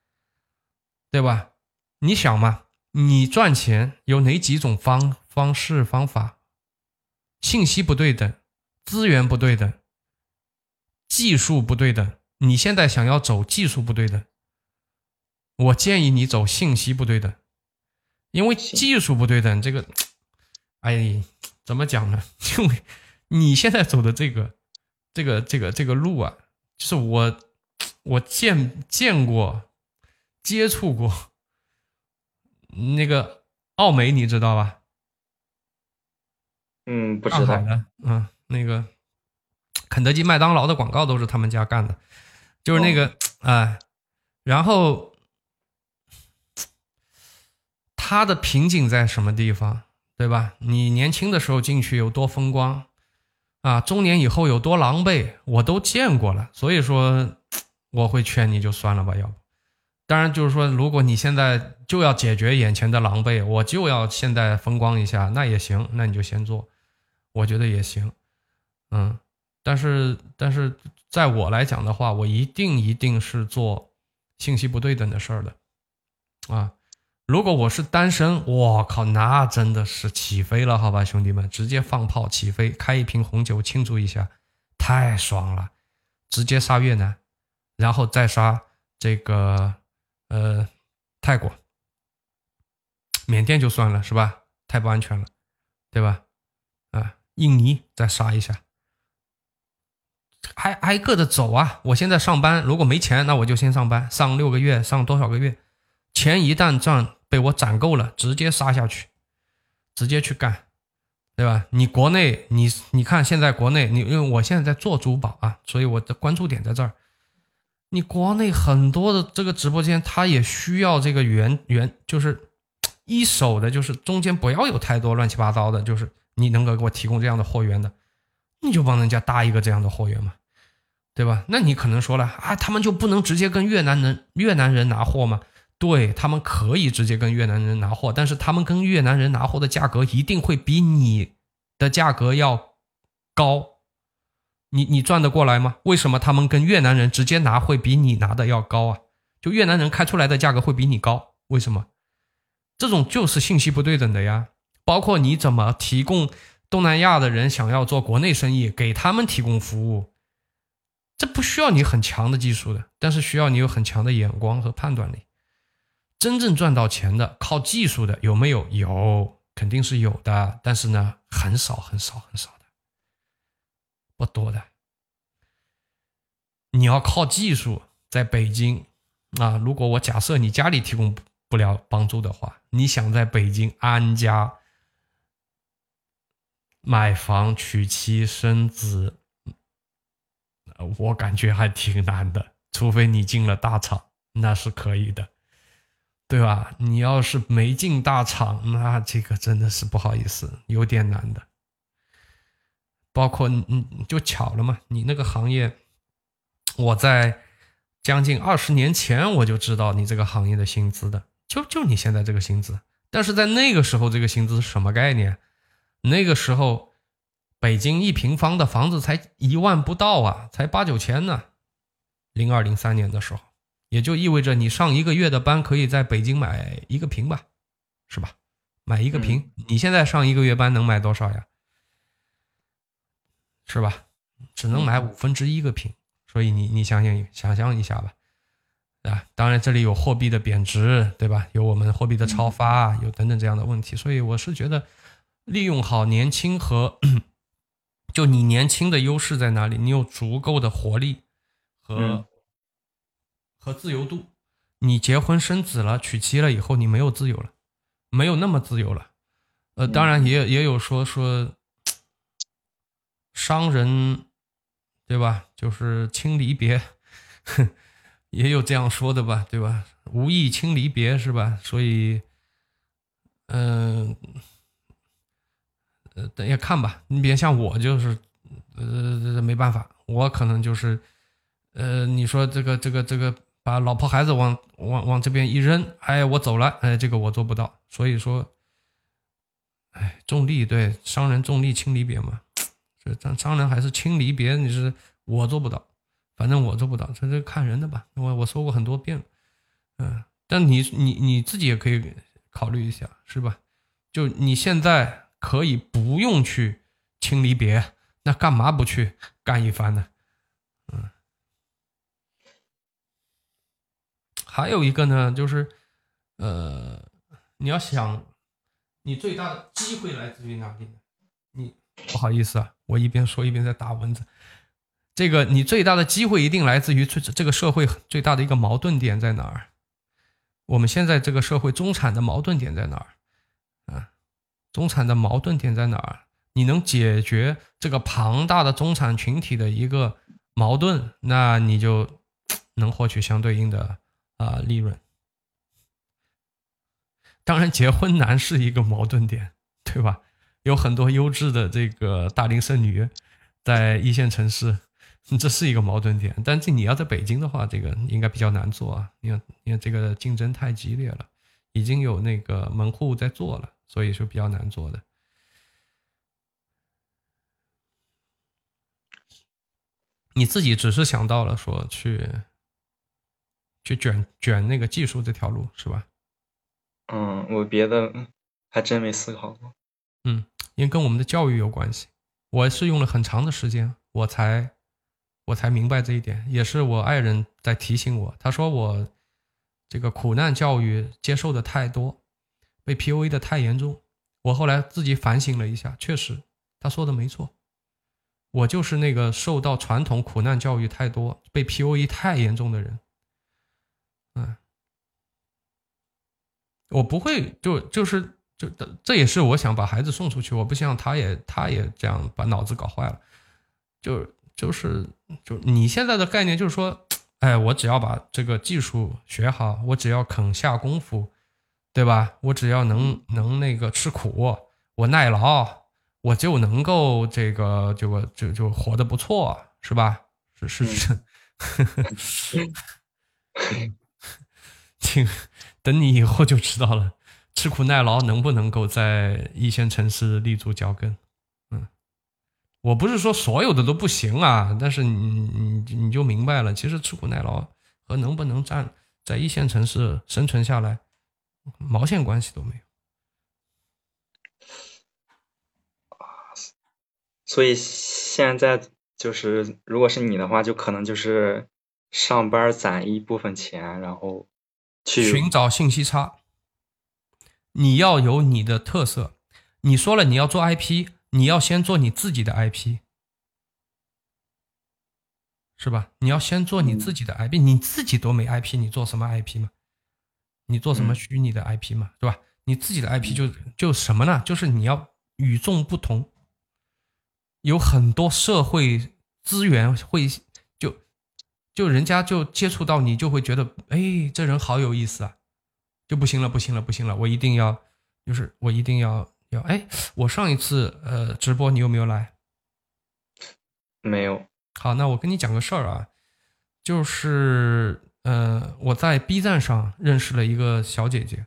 对吧？你想嘛，你赚钱有哪几种方方式方法？信息不对等，资源不对等，技术不对等。你现在想要走技术不对等。我建议你走信息不对等，因为技术不对等，这个，哎，怎么讲呢？因为你现在走的这个，这个，这个，这个路啊，就是我，我见见过，接触过，那个奥美，你知道吧？嗯，不知道。的，嗯，那个肯德基、麦当劳的广告都是他们家干的，就是那个，哎，然后。他的瓶颈在什么地方，对吧？你年轻的时候进去有多风光，啊，中年以后有多狼狈，我都见过了。所以说，我会劝你就算了吧，要不。当然，就是说，如果你现在就要解决眼前的狼狈，我就要现在风光一下，那也行，那你就先做，我觉得也行。嗯，但是，但是在我来讲的话，我一定一定是做信息不对等的事儿的，啊。如果我是单身，我靠，那真的是起飞了，好吧，兄弟们，直接放炮起飞，开一瓶红酒庆祝一下，太爽了，直接杀越南，然后再杀这个呃泰国、缅甸就算了，是吧？太不安全了，对吧？啊，印尼再杀一下，挨挨个的走啊！我现在上班，如果没钱，那我就先上班，上六个月，上多少个月？钱一旦赚。被我攒够了，直接杀下去，直接去干，对吧？你国内，你你看现在国内，你因为我现在在做珠宝啊，所以我的关注点在这儿。你国内很多的这个直播间，它也需要这个原原，就是一手的，就是中间不要有太多乱七八糟的，就是你能够给我提供这样的货源的，你就帮人家搭一个这样的货源嘛，对吧？那你可能说了啊，他们就不能直接跟越南人越南人拿货吗？对他们可以直接跟越南人拿货，但是他们跟越南人拿货的价格一定会比你的价格要高。你你赚得过来吗？为什么他们跟越南人直接拿会比你拿的要高啊？就越南人开出来的价格会比你高，为什么？这种就是信息不对等的呀。包括你怎么提供东南亚的人想要做国内生意，给他们提供服务，这不需要你很强的技术的，但是需要你有很强的眼光和判断力。真正赚到钱的靠技术的有没有？有，肯定是有的，但是呢，很少很少很少的，不多的。你要靠技术，在北京啊，如果我假设你家里提供不了帮助的话，你想在北京安家、买房、娶妻生子，我感觉还挺难的，除非你进了大厂，那是可以的。对吧？你要是没进大厂，那这个真的是不好意思，有点难的。包括你，你就巧了嘛，你那个行业，我在将近二十年前我就知道你这个行业的薪资的，就就你现在这个薪资。但是在那个时候，这个薪资是什么概念？那个时候，北京一平方的房子才一万不到啊，才八九千呢。零二零三年的时候。也就意味着你上一个月的班可以在北京买一个平吧，是吧？买一个平，你现在上一个月班能买多少呀？是吧？只能买五分之一个平，所以你你想想想象一下吧，啊，当然这里有货币的贬值，对吧？有我们货币的超发，有等等这样的问题，所以我是觉得利用好年轻和就你年轻的优势在哪里？你有足够的活力和和自由度。你结婚生子了，娶妻了以后，你没有自由了，没有那么自由了。呃，当然也也有说说商人，对吧？就是轻离别，也有这样说的吧，对吧？无意轻离别是吧？所以，嗯，呃，等下看吧。你别像我，就是呃，没办法，我可能就是，呃，你说这个这个这个。把老婆孩子往往往这边一扔，哎，我走了，哎，这个我做不到。所以说，哎，重利对商人重利轻离别嘛，这商商人还是轻离别，你是我做不到，反正我做不到，这这看人的吧。我我说过很多遍了，嗯，但你你你自己也可以考虑一下，是吧？就你现在可以不用去轻离别，那干嘛不去干一番呢？还有一个呢，就是，呃，你要想，你最大的机会来自于哪里？你不好意思啊，我一边说一边在打蚊子。这个你最大的机会一定来自于这这个社会最大的一个矛盾点在哪儿？我们现在这个社会中产的矛盾点在哪儿？啊，中产的矛盾点在哪儿？你能解决这个庞大的中产群体的一个矛盾，那你就能获取相对应的。啊，利润。当然，结婚难是一个矛盾点，对吧？有很多优质的这个大龄剩女在一线城市，这是一个矛盾点。但这你要在北京的话，这个应该比较难做啊。你看，因为这个竞争太激烈了，已经有那个门户在做了，所以说比较难做的。你自己只是想到了说去。去卷卷那个技术这条路是吧？嗯，我别的还真没思考过。嗯，因为跟我们的教育有关系。我是用了很长的时间，我才我才明白这一点，也是我爱人在提醒我。他说我这个苦难教育接受的太多，被 PUA 的太严重。我后来自己反省了一下，确实他说的没错，我就是那个受到传统苦难教育太多、被 PUA 太严重的人。嗯，我不会，就就是就这也是我想把孩子送出去，我不希望他也他也这样把脑子搞坏了。就就是就你现在的概念就是说，哎，我只要把这个技术学好，我只要肯下功夫，对吧？我只要能能那个吃苦，我耐劳，我就能够这个就就就活得不错，是吧？是是是。听，等你以后就知道了，吃苦耐劳能不能够在一线城市立足脚跟？嗯，我不是说所有的都不行啊，但是你你你就明白了，其实吃苦耐劳和能不能站在一线城市生存下来，毛线关系都没有。所以现在就是，如果是你的话，就可能就是上班攒一部分钱，然后。寻找信息差，你要有你的特色。你说了你要做 IP，你要先做你自己的 IP，是吧？你要先做你自己的 IP，你自己都没 IP，你做什么 IP 嘛？你做什么虚拟的 IP 嘛？对吧？你自己的 IP 就就什么呢？就是你要与众不同，有很多社会资源会。就人家就接触到你，就会觉得，哎，这人好有意思啊，就不行了，不行了，不行了，我一定要，就是我一定要要，哎，我上一次呃直播你有没有来？没有。好，那我跟你讲个事儿啊，就是呃我在 B 站上认识了一个小姐姐，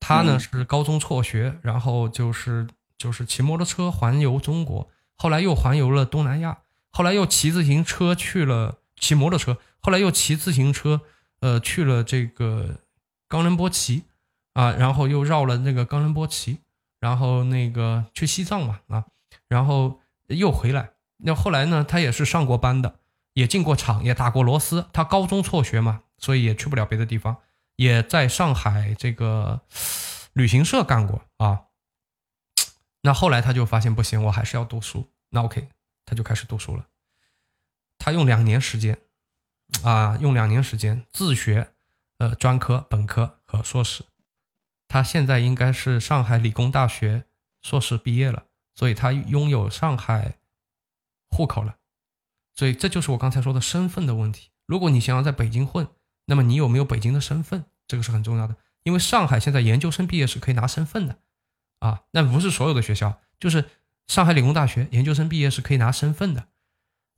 她呢是高中辍学，然后就是就是骑摩托车环游中国，后来又环游了东南亚，后来又骑自行车去了。骑摩托车，后来又骑自行车，呃，去了这个冈仁波齐啊，然后又绕了那个冈仁波齐，然后那个去西藏嘛啊，然后又回来，那后来呢，他也是上过班的，也进过厂，也打过螺丝。他高中辍学嘛，所以也去不了别的地方，也在上海这个旅行社干过啊。那后来他就发现不行，我还是要读书。那 OK，他就开始读书了。他用两年时间，啊，用两年时间自学，呃，专科、本科和硕士。他现在应该是上海理工大学硕士毕业了，所以他拥有上海户口了。所以这就是我刚才说的身份的问题。如果你想要在北京混，那么你有没有北京的身份？这个是很重要的。因为上海现在研究生毕业是可以拿身份的，啊，那不是所有的学校，就是上海理工大学研究生毕业是可以拿身份的。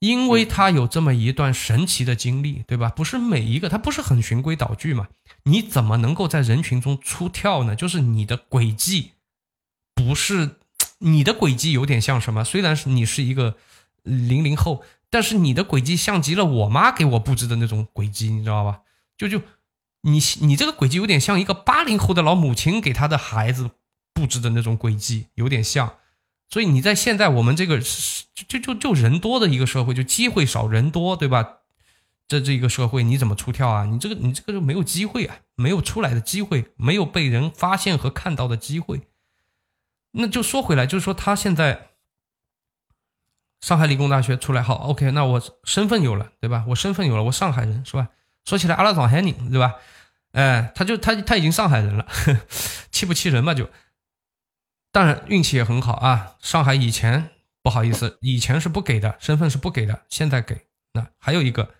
因为他有这么一段神奇的经历，对吧？不是每一个他不是很循规蹈矩嘛？你怎么能够在人群中出跳呢？就是你的轨迹，不是你的轨迹有点像什么？虽然是你是一个零零后，但是你的轨迹像极了我妈给我布置的那种轨迹，你知道吧？就就你你这个轨迹有点像一个八零后的老母亲给她的孩子布置的那种轨迹，有点像。所以你在现在我们这个就就就人多的一个社会，就机会少人多，对吧？这这一个社会你怎么出跳啊？你这个你这个就没有机会啊，没有出来的机会，没有被人发现和看到的机会。那就说回来，就是说他现在上海理工大学出来好，OK，那我身份有了，对吧？我身份有了，我上海人是吧？说起来阿拉早喊你，对吧？哎，他就他他已经上海人了，气不气人嘛就。当然运气也很好啊！上海以前不好意思，以前是不给的，身份是不给的，现在给。那还有一个，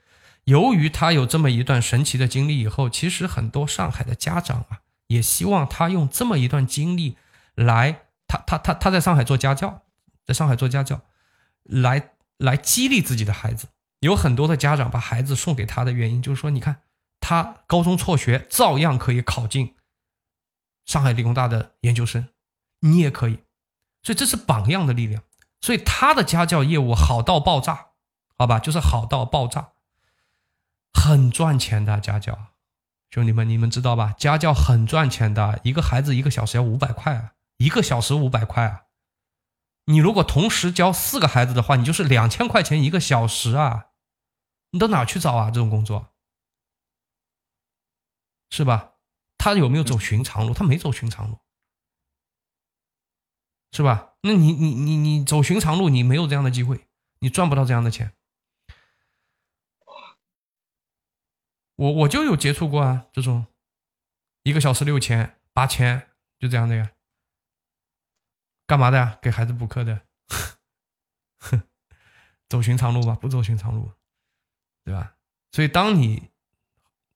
由于他有这么一段神奇的经历，以后其实很多上海的家长啊，也希望他用这么一段经历来，他他他他在上海做家教，在上海做家教，来来激励自己的孩子。有很多的家长把孩子送给他的原因，就是说，你看他高中辍学，照样可以考进上海理工大的研究生。你也可以，所以这是榜样的力量。所以他的家教业务好到爆炸，好吧，就是好到爆炸，很赚钱的家教。兄弟们，你们知道吧？家教很赚钱的，一个孩子一个小时要五百块啊，一个小时五百块啊。你如果同时教四个孩子的话，你就是两千块钱一个小时啊。你到哪去找啊？这种工作，是吧？他有没有走寻常路？他没走寻常路。是吧？那你你你你走寻常路，你没有这样的机会，你赚不到这样的钱。我我就有接触过啊，这种一个小时六千八千就这样的呀。干嘛的呀？给孩子补课的。哼 走寻常路吧，不走寻常路，对吧？所以当你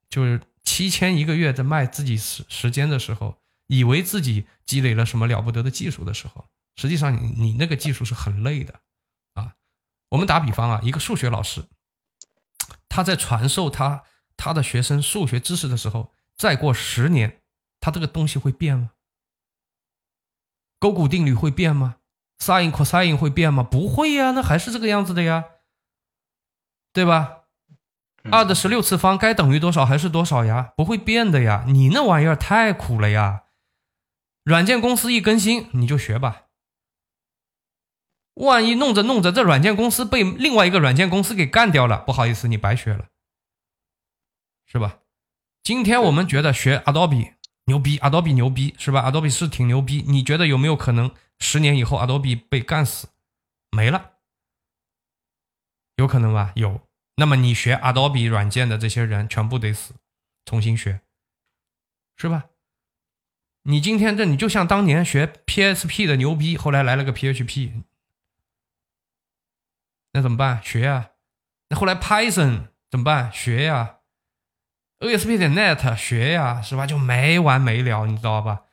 就是七千一个月在卖自己时时间的时候。以为自己积累了什么了不得的技术的时候，实际上你你那个技术是很累的啊。我们打比方啊，一个数学老师，他在传授他他的学生数学知识的时候，再过十年，他这个东西会变吗？勾股定律会变吗？sin cosine 会变吗？不会呀，那还是这个样子的呀，对吧？二的十六次方该等于多少还是多少呀？不会变的呀。你那玩意儿太苦了呀。软件公司一更新，你就学吧。万一弄着弄着，这软件公司被另外一个软件公司给干掉了，不好意思，你白学了，是吧？今天我们觉得学 Adobe 牛逼，Adobe 牛逼，是吧？Adobe 是挺牛逼。你觉得有没有可能十年以后 Adobe 被干死，没了？有可能吧？有。那么你学 Adobe 软件的这些人全部得死，重新学，是吧？你今天这你就像当年学 PSP 的牛逼，后来来了个 PHP，那怎么办？学呀。那后来 Python 怎么办？学呀。ASP.NET 学呀，是吧？就没完没了，你知道吧？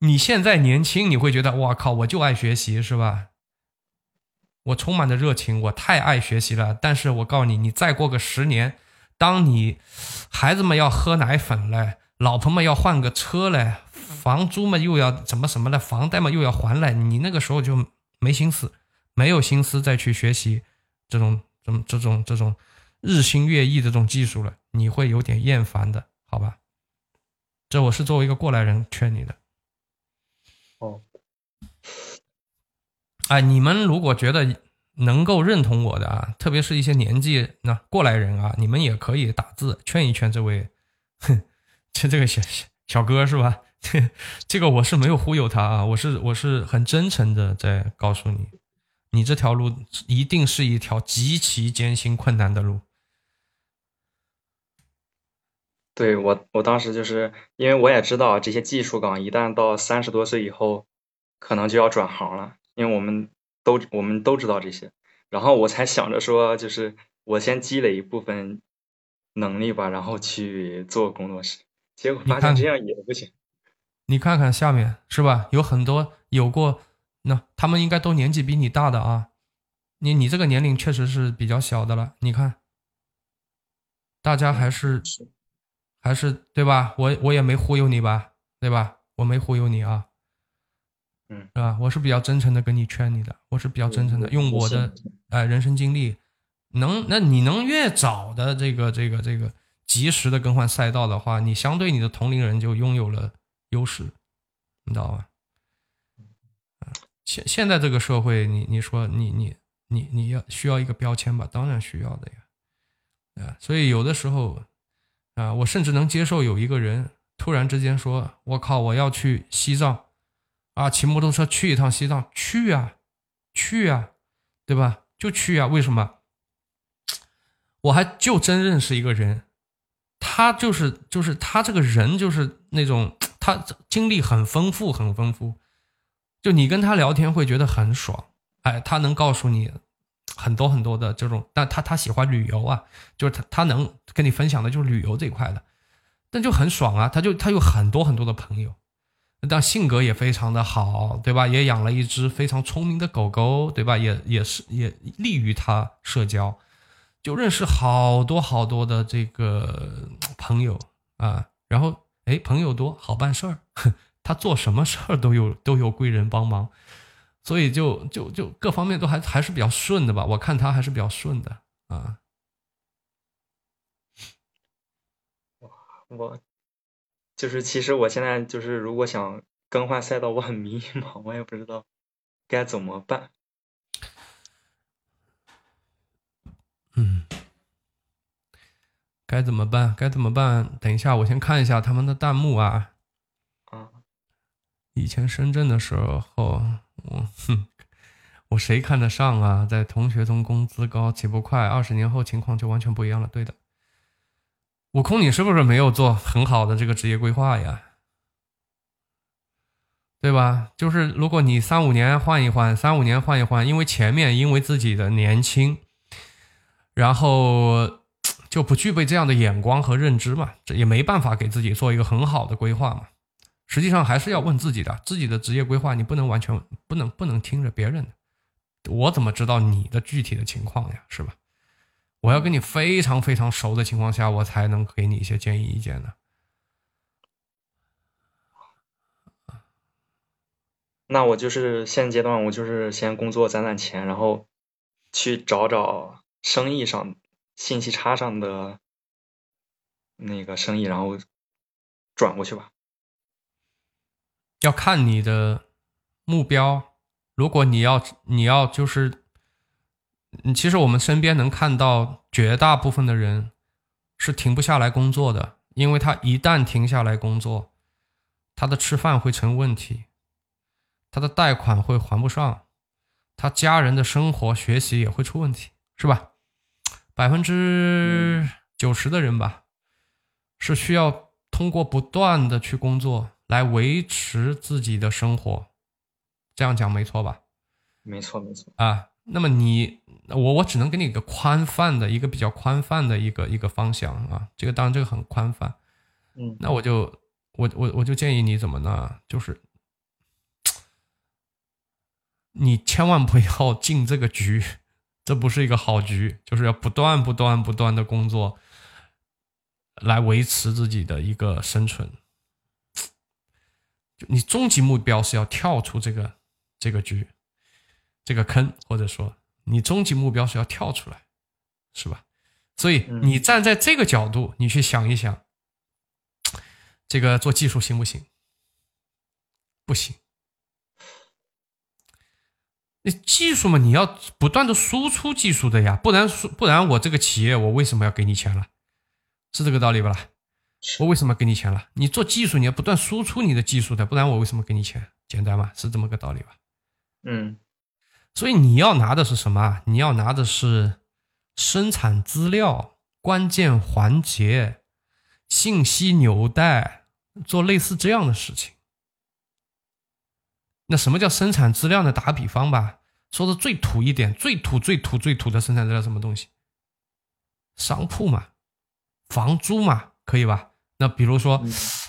你现在年轻，你会觉得哇靠，我就爱学习，是吧？我充满着热情，我太爱学习了。但是我告诉你，你再过个十年，当你孩子们要喝奶粉了。老婆们要换个车嘞，房租嘛又要怎么什么的，房贷嘛又要还嘞，你那个时候就没心思，没有心思再去学习这种、这种、这种、这种日新月异的这种技术了，你会有点厌烦的，好吧？这我是作为一个过来人劝你的。哦，哎，你们如果觉得能够认同我的啊，特别是一些年纪那过来人啊，你们也可以打字劝一劝这位，哼，这 这个小小哥是吧？这个我是没有忽悠他啊，我是我是很真诚的在告诉你，你这条路一定是一条极其艰辛困难的路。对我，我当时就是因为我也知道这些技术岗一旦到三十多岁以后，可能就要转行了，因为我们都我们都知道这些，然后我才想着说，就是我先积累一部分能力吧，然后去做工作室，结果发现这样也不行。你看看下面是吧？有很多有过，那他们应该都年纪比你大的啊。你你这个年龄确实是比较小的了。你看，大家还是还是对吧？我我也没忽悠你吧，对吧？我没忽悠你啊，嗯，是吧？我是比较真诚的跟你劝你的，我是比较真诚的，用我的哎人生经历，能那你能越早的这个这个这个及时的更换赛道的话，你相对你的同龄人就拥有了。优势，你知道吧？现现在这个社会，你你说你你你你要需要一个标签吧？当然需要的呀，啊，所以有的时候啊，我甚至能接受有一个人突然之间说：“我靠，我要去西藏啊，骑摩托车去一趟西藏，去啊，去啊，对吧？就去啊，为什么？我还就真认识一个人，他就是就是他这个人就是那种。”他经历很丰富，很丰富，就你跟他聊天会觉得很爽，哎，他能告诉你很多很多的这种，但他他喜欢旅游啊，就是他他能跟你分享的就是旅游这一块的，但就很爽啊，他就他有很多很多的朋友，但性格也非常的好，对吧？也养了一只非常聪明的狗狗，对吧？也也是也利于他社交，就认识好多好多的这个朋友啊，然后。哎，朋友多好办事儿，他做什么事儿都有都有贵人帮忙，所以就就就各方面都还还是比较顺的吧。我看他还是比较顺的啊。我就是其实我现在就是如果想更换赛道，我很迷茫，我也不知道该怎么办。该怎么办？该怎么办？等一下，我先看一下他们的弹幕啊。啊，以前深圳的时候，我哼，我谁看得上啊？在同学中工资高，起步快，二十年后情况就完全不一样了。对的，悟空，你是不是没有做很好的这个职业规划呀？对吧？就是如果你三五年换一换，三五年换一换，因为前面因为自己的年轻，然后。就不具备这样的眼光和认知嘛，这也没办法给自己做一个很好的规划嘛。实际上还是要问自己的，自己的职业规划你不能完全不能不能听着别人的，我怎么知道你的具体的情况呀？是吧？我要跟你非常非常熟的情况下，我才能给你一些建议意见呢。那我就是现阶段，我就是先工作攒攒钱，然后去找找生意上的。信息差上的那个生意，然后转过去吧。要看你的目标。如果你要你要就是，其实我们身边能看到绝大部分的人是停不下来工作的，因为他一旦停下来工作，他的吃饭会成问题，他的贷款会还不上，他家人的生活学习也会出问题，是吧？百分之九十的人吧，是需要通过不断的去工作来维持自己的生活，这样讲没错吧？没错，没错啊。那么你我我只能给你一个宽泛的一个比较宽泛的一个一个方向啊。这个当然这个很宽泛，嗯，那我就我我我就建议你怎么呢？就是你千万不要 进这个局。这不是一个好局，就是要不断、不断、不断的工作，来维持自己的一个生存。就你终极目标是要跳出这个这个局、这个坑，或者说你终极目标是要跳出来，是吧？所以你站在这个角度，你去想一想，这个做技术行不行？不行。你技术嘛，你要不断的输出技术的呀，不然不然我这个企业我为什么要给你钱了？是这个道理不啦？我为什么给你钱了？你做技术你要不断输出你的技术的，不然我为什么给你钱？简单嘛，是这么个道理吧？嗯，所以你要拿的是什么？你要拿的是生产资料、关键环节、信息纽带，做类似这样的事情。那什么叫生产资料呢？打个比方吧，说的最土一点，最土、最土、最土的生产资料什么东西？商铺嘛，房租嘛，可以吧？那比如说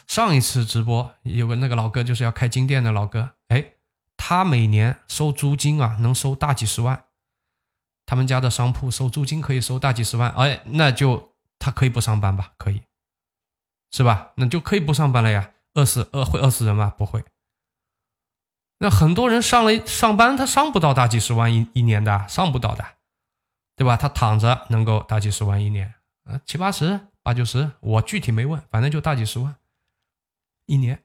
上一次直播有个那个老哥，就是要开金店的老哥，哎，他每年收租金啊，能收大几十万。他们家的商铺收租金可以收大几十万，哎，那就他可以不上班吧？可以，是吧？那就可以不上班了呀？饿死饿会饿死人吗？不会。那很多人上了上班，他上不到大几十万一一年的，上不到的，对吧？他躺着能够大几十万一年啊，七八十、八九十，我具体没问，反正就大几十万一年，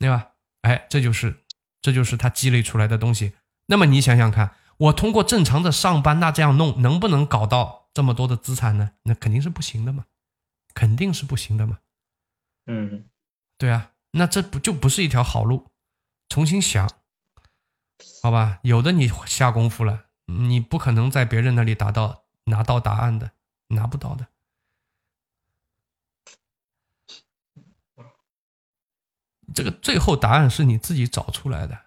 对吧？哎，这就是这就是他积累出来的东西。那么你想想看，我通过正常的上班，那这样弄能不能搞到这么多的资产呢？那肯定是不行的嘛，肯定是不行的嘛。嗯，对啊，那这不就不是一条好路？重新想，好吧？有的你下功夫了，你不可能在别人那里达到拿到答案的，拿不到的。这个最后答案是你自己找出来的。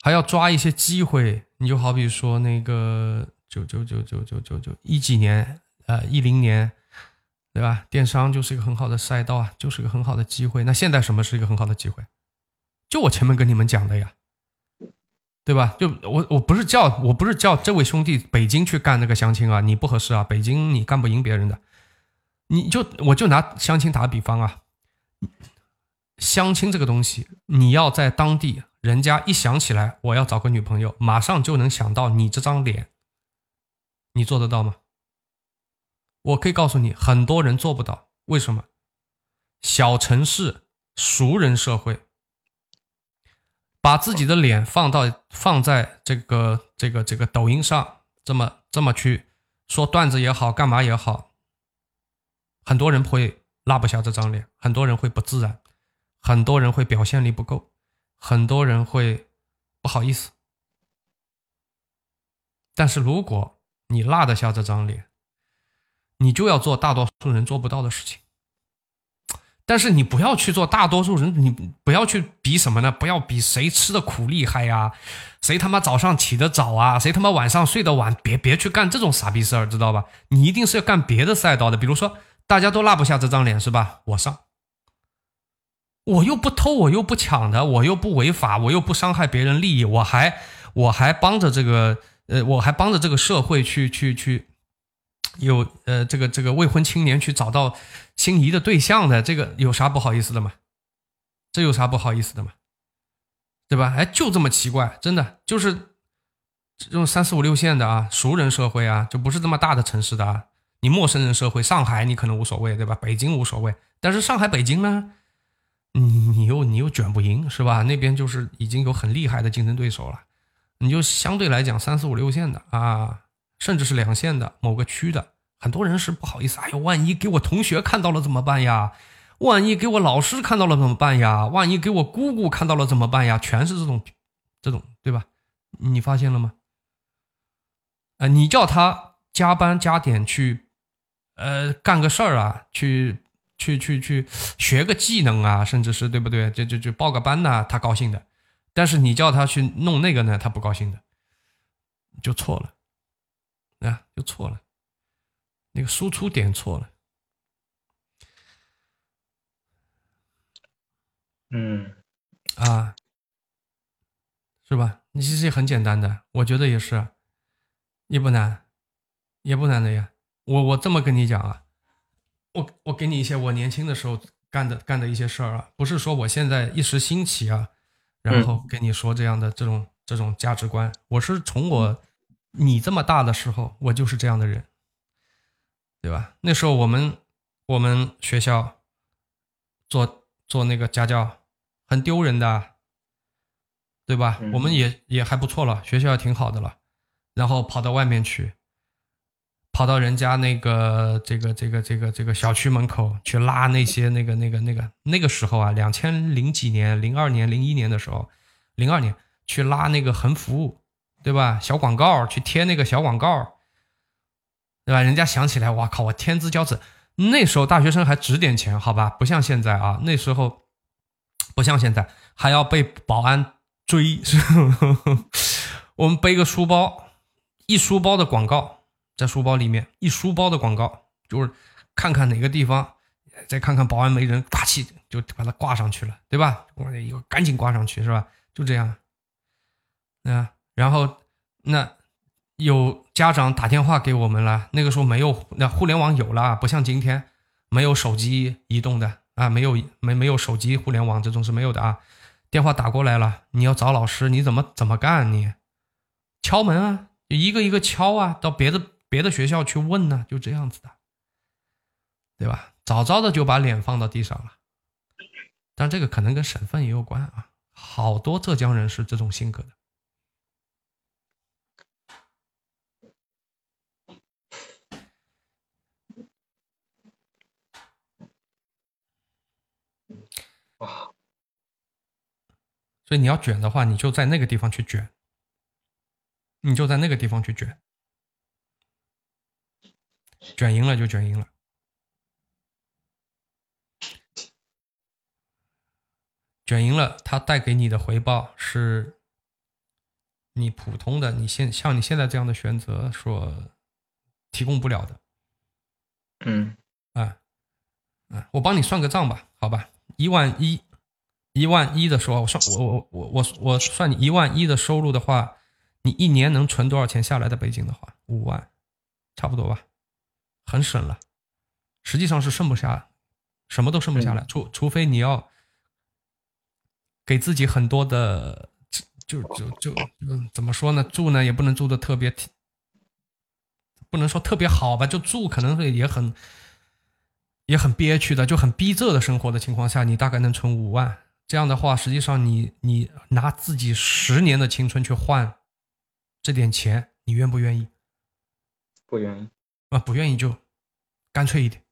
还要抓一些机会，你就好比说那个九九九九九九九一几年，呃，一零年。对吧？电商就是一个很好的赛道啊，就是一个很好的机会。那现在什么是一个很好的机会？就我前面跟你们讲的呀，对吧？就我我不是叫我不是叫这位兄弟北京去干那个相亲啊，你不合适啊，北京你干不赢别人的。你就我就拿相亲打比方啊，相亲这个东西，你要在当地，人家一想起来我要找个女朋友，马上就能想到你这张脸，你做得到吗？我可以告诉你，很多人做不到。为什么？小城市熟人社会，把自己的脸放到放在这个这个这个抖音上，这么这么去说段子也好，干嘛也好，很多人会拉不下这张脸，很多人会不自然，很多人会表现力不够，很多人会不好意思。但是如果你拉得下这张脸，你就要做大多数人做不到的事情，但是你不要去做大多数人，你不要去比什么呢？不要比谁吃的苦厉害呀，谁他妈早上起得早啊，谁他妈晚上睡得晚，别别去干这种傻逼事儿，知道吧？你一定是要干别的赛道的，比如说大家都拉不下这张脸是吧？我上，我又不偷，我又不抢的，我又不违法，我又不伤害别人利益，我还我还帮着这个呃，我还帮着这个社会去去去。有呃，这个这个未婚青年去找到心仪的对象的，这个有啥不好意思的吗？这有啥不好意思的吗？对吧？哎，就这么奇怪，真的就是这种三四五六线的啊，熟人社会啊，就不是这么大的城市的啊。你陌生人社会，上海你可能无所谓，对吧？北京无所谓，但是上海、北京呢，你你又你又卷不赢，是吧？那边就是已经有很厉害的竞争对手了，你就相对来讲三四五六线的啊。甚至是两线的某个区的很多人是不好意思，哎呦，万一给我同学看到了怎么办呀？万一给我老师看到了怎么办呀？万一给我姑姑看到了怎么办呀？全是这种，这种对吧？你发现了吗？呃，你叫他加班加点去，呃，干个事儿啊，去去去去学个技能啊，甚至是对不对？就就就报个班呐，他高兴的。但是你叫他去弄那个呢，他不高兴的，就错了。啊，就错了，那个输出点错了。嗯，啊，是吧？你其实也很简单的，我觉得也是，也不难，也不难的呀。我我这么跟你讲啊，我我给你一些我年轻的时候干的干的一些事儿啊，不是说我现在一时兴起啊，然后跟你说这样的这种这种价值观，我是从我。你这么大的时候，我就是这样的人，对吧？那时候我们我们学校做做那个家教，很丢人的，对吧？嗯我们也也还不错了，学校也挺好的了，然后跑到外面去，跑到人家那个这个这个这个这个小区门口去拉那些那个那个那个那个时候啊，两千零几年、零二年、零一年的时候，零二年去拉那个横幅，对吧？小广告去贴那个小广告，对吧？人家想起来，哇靠，我天之骄子。那时候大学生还值点钱，好吧？不像现在啊，那时候不像现在还要被保安追。我们背个书包，一书包的广告在书包里面，一书包的广告，就是看看哪个地方，再看看保安没人，大气就把它挂上去了，对吧？我一个赶紧挂上去，是吧？就这样。啊，然后那有家长打电话给我们了，那个时候没有，那互联网有了，不像今天没有手机移动的啊，没有没没有手机互联网这种是没有的啊。电话打过来了，你要找老师，你怎么怎么干？你敲门啊，一个一个敲啊，到别的别的学校去问呢、就这样子的，对吧？早早的就把脸放到地上了。但这个可能跟省份也有关啊，好多浙江人是这种性格的。所以你要卷的话，你就在那个地方去卷，你就在那个地方去卷，卷赢了就卷赢了。卷赢了，它带给你的回报是你普通的你现像你现在这样的选择所提供不了的。嗯啊，啊，我帮你算个账吧，好吧，一万一，一万一的时候，我算我我我我我算你一万一的收入的话，你一年能存多少钱下来？在北京的话，五万，差不多吧，很省了。实际上是剩不下，什么都剩不下来，除除非你要给自己很多的，就就就嗯怎么说呢？住呢也不能住的特别不能说特别好吧，就住可能会也很也很憋屈的，就很逼仄的生活的情况下，你大概能存五万。这样的话，实际上你你拿自己十年的青春去换这点钱，你愿不愿意？不愿意。啊，不愿意就干脆一点。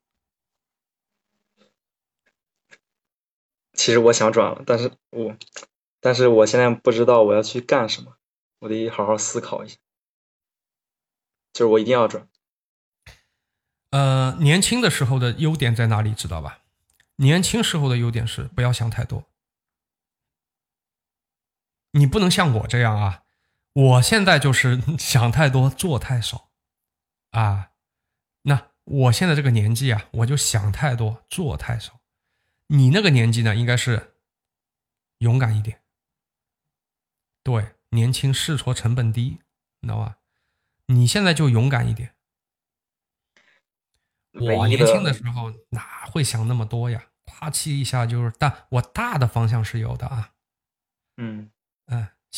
其实我想转了，但是我，但是我现在不知道我要去干什么，我得好好思考一下。就是我一定要转。呃，年轻的时候的优点在哪里？知道吧？年轻时候的优点是不要想太多。你不能像我这样啊！我现在就是想太多，做太少啊。那我现在这个年纪啊，我就想太多，做太少。你那个年纪呢，应该是勇敢一点。对，年轻试错成本低，你知道吧？你现在就勇敢一点。我年轻的的时候哪会想那么多呀？夸叽一下就是大，我大的方向是有的啊。嗯，嗯，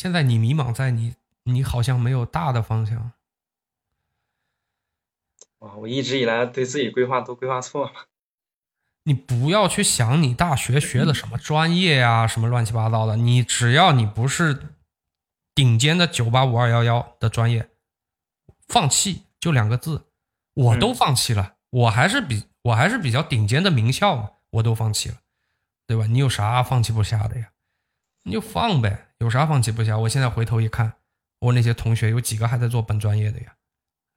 现在你迷茫在你，你好像没有大的方向。哇，我一直以来对自己规划都规划错了。你不要去想你大学学的什么专业呀、什么乱七八糟的。你只要你不是顶尖的九八五二幺幺的专业，放弃就两个字，我都放弃了。我还是比我还是比较顶尖的名校嘛，我都放弃了，对吧？你有啥放弃不下的呀？你就放呗，有啥放弃不下？我现在回头一看，我那些同学有几个还在做本专业的呀？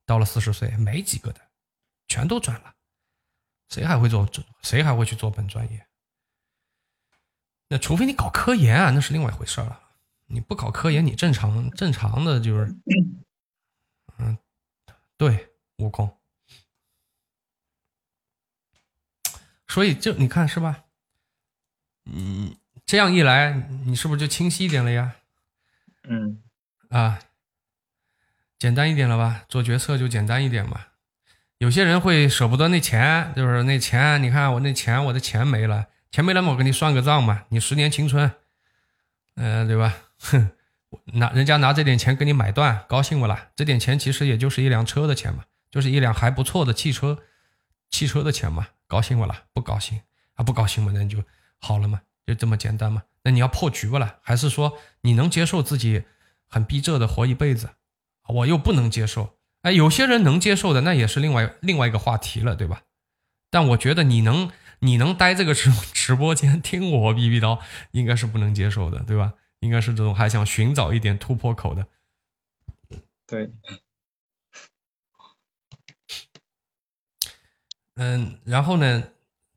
到了四十岁，没几个的，全都转了。谁还会做？谁还会去做本专业？那除非你搞科研啊，那是另外一回事了。你不搞科研，你正常正常的就是，嗯，对，悟空。所以就你看是吧？嗯，这样一来，你是不是就清晰一点了呀？嗯啊，简单一点了吧？做决策就简单一点嘛。有些人会舍不得那钱，就是那钱，你看我那钱，我的钱没了，钱没了嘛，我给你算个账嘛，你十年青春，嗯、对吧？哼，拿人家拿这点钱给你买断，高兴不啦？这点钱其实也就是一辆车的钱嘛，就是一辆还不错的汽车，汽车的钱嘛，高兴不啦？不高兴啊，不高兴嘛，那就好了嘛，就这么简单嘛？那你要破局不了，还是说你能接受自己很逼仄的活一辈子？我又不能接受。哎，有些人能接受的，那也是另外另外一个话题了，对吧？但我觉得你能你能待这个直 直播间听我逼逼叨，应该是不能接受的，对吧？应该是这种还想寻找一点突破口的。对，嗯，然后呢，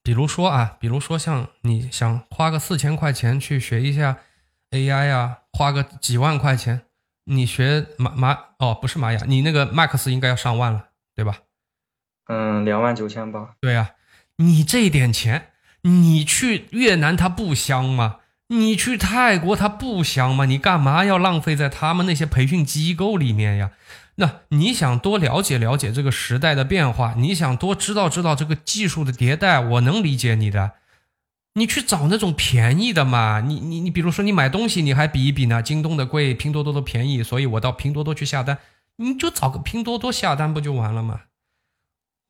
比如说啊，比如说像你想花个四千块钱去学一下 AI 啊，花个几万块钱，你学玛玛哦，不是玛雅，你那个 Max 应该要上万了，对吧？嗯，两万九千八。对啊，你这点钱，你去越南它不香吗？你去泰国它不香吗？你干嘛要浪费在他们那些培训机构里面呀？那你想多了解了解这个时代的变化，你想多知道知道这个技术的迭代，我能理解你的。你去找那种便宜的嘛，你你你，比如说你买东西，你还比一比呢，京东的贵，拼多多的便宜，所以我到拼多多去下单，你就找个拼多多下单不就完了吗？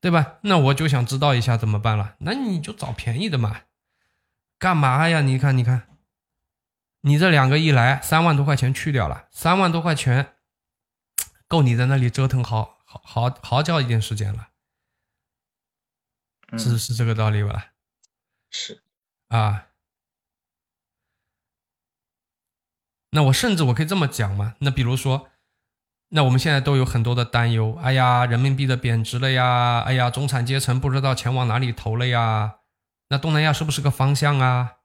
对吧？那我就想知道一下怎么办了。那你就找便宜的嘛，干嘛呀？你看，你看，你这两个一来，三万多块钱去掉了，三万多块钱够你在那里折腾好好好好叫一点时间了，是是这个道理吧？是啊。那我甚至我可以这么讲嘛？那比如说。那我们现在都有很多的担忧，哎呀，人民币的贬值了呀，哎呀，中产阶层不知道钱往哪里投了呀，那东南亚是不是个方向啊？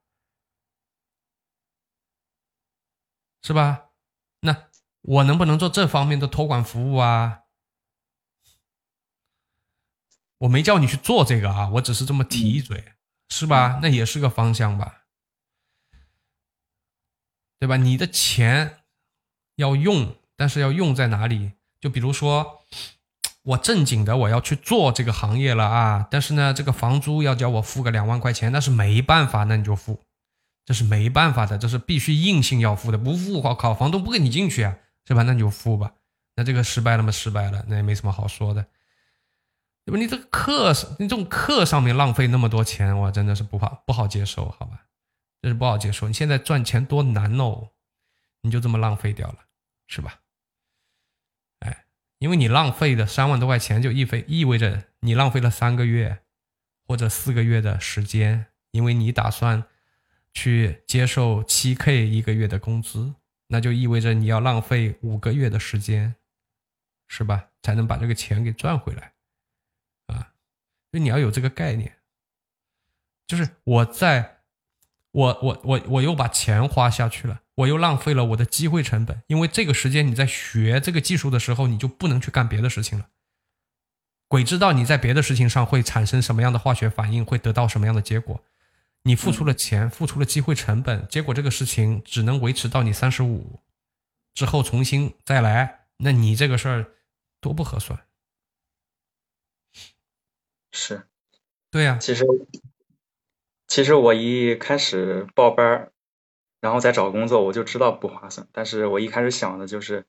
是吧？那我能不能做这方面的托管服务啊？我没叫你去做这个啊，我只是这么提一嘴，是吧？那也是个方向吧，对吧？你的钱要用。但是要用在哪里？就比如说，我正经的我要去做这个行业了啊！但是呢，这个房租要叫我付个两万块钱，那是没办法，那你就付，这是没办法的，这是必须硬性要付的，不付我靠，房东不给你进去啊，是吧？那你就付吧。那这个失败了吗？失败了，那也没什么好说的，对吧？你这个课，你这种课上面浪费那么多钱，我真的是不好不好接受，好吧？这是不好接受。你现在赚钱多难哦，你就这么浪费掉了，是吧？哎因为你浪费的三万多块钱，就意味意味着你浪费了三个月或者四个月的时间，因为你打算去接受七 K 一个月的工资，那就意味着你要浪费五个月的时间，是吧？才能把这个钱给赚回来啊！所以你要有这个概念，就是我在，我我我我又把钱花下去了。我又浪费了我的机会成本，因为这个时间你在学这个技术的时候，你就不能去干别的事情了。鬼知道你在别的事情上会产生什么样的化学反应，会得到什么样的结果。你付出了钱，付出了机会成本，结果这个事情只能维持到你三十五之后重新再来，那你这个事儿多不合算。是，对呀。其实，其实我一开始报班儿。然后再找工作，我就知道不划算。但是我一开始想的就是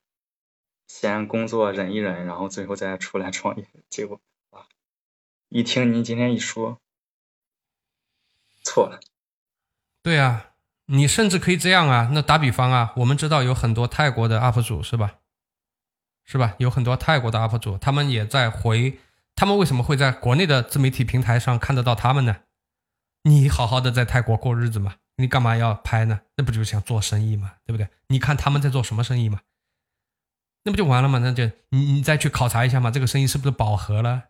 先工作忍一忍，然后最后再出来创业。结果啊，一听您今天一说，错了。对啊，你甚至可以这样啊。那打比方啊，我们知道有很多泰国的 UP 主是吧？是吧？有很多泰国的 UP 主，他们也在回。他们为什么会在国内的自媒体平台上看得到他们呢？你好好的在泰国过日子嘛。你干嘛要拍呢？那不就是想做生意嘛，对不对？你看他们在做什么生意嘛？那不就完了吗？那就你你再去考察一下嘛，这个生意是不是饱和了？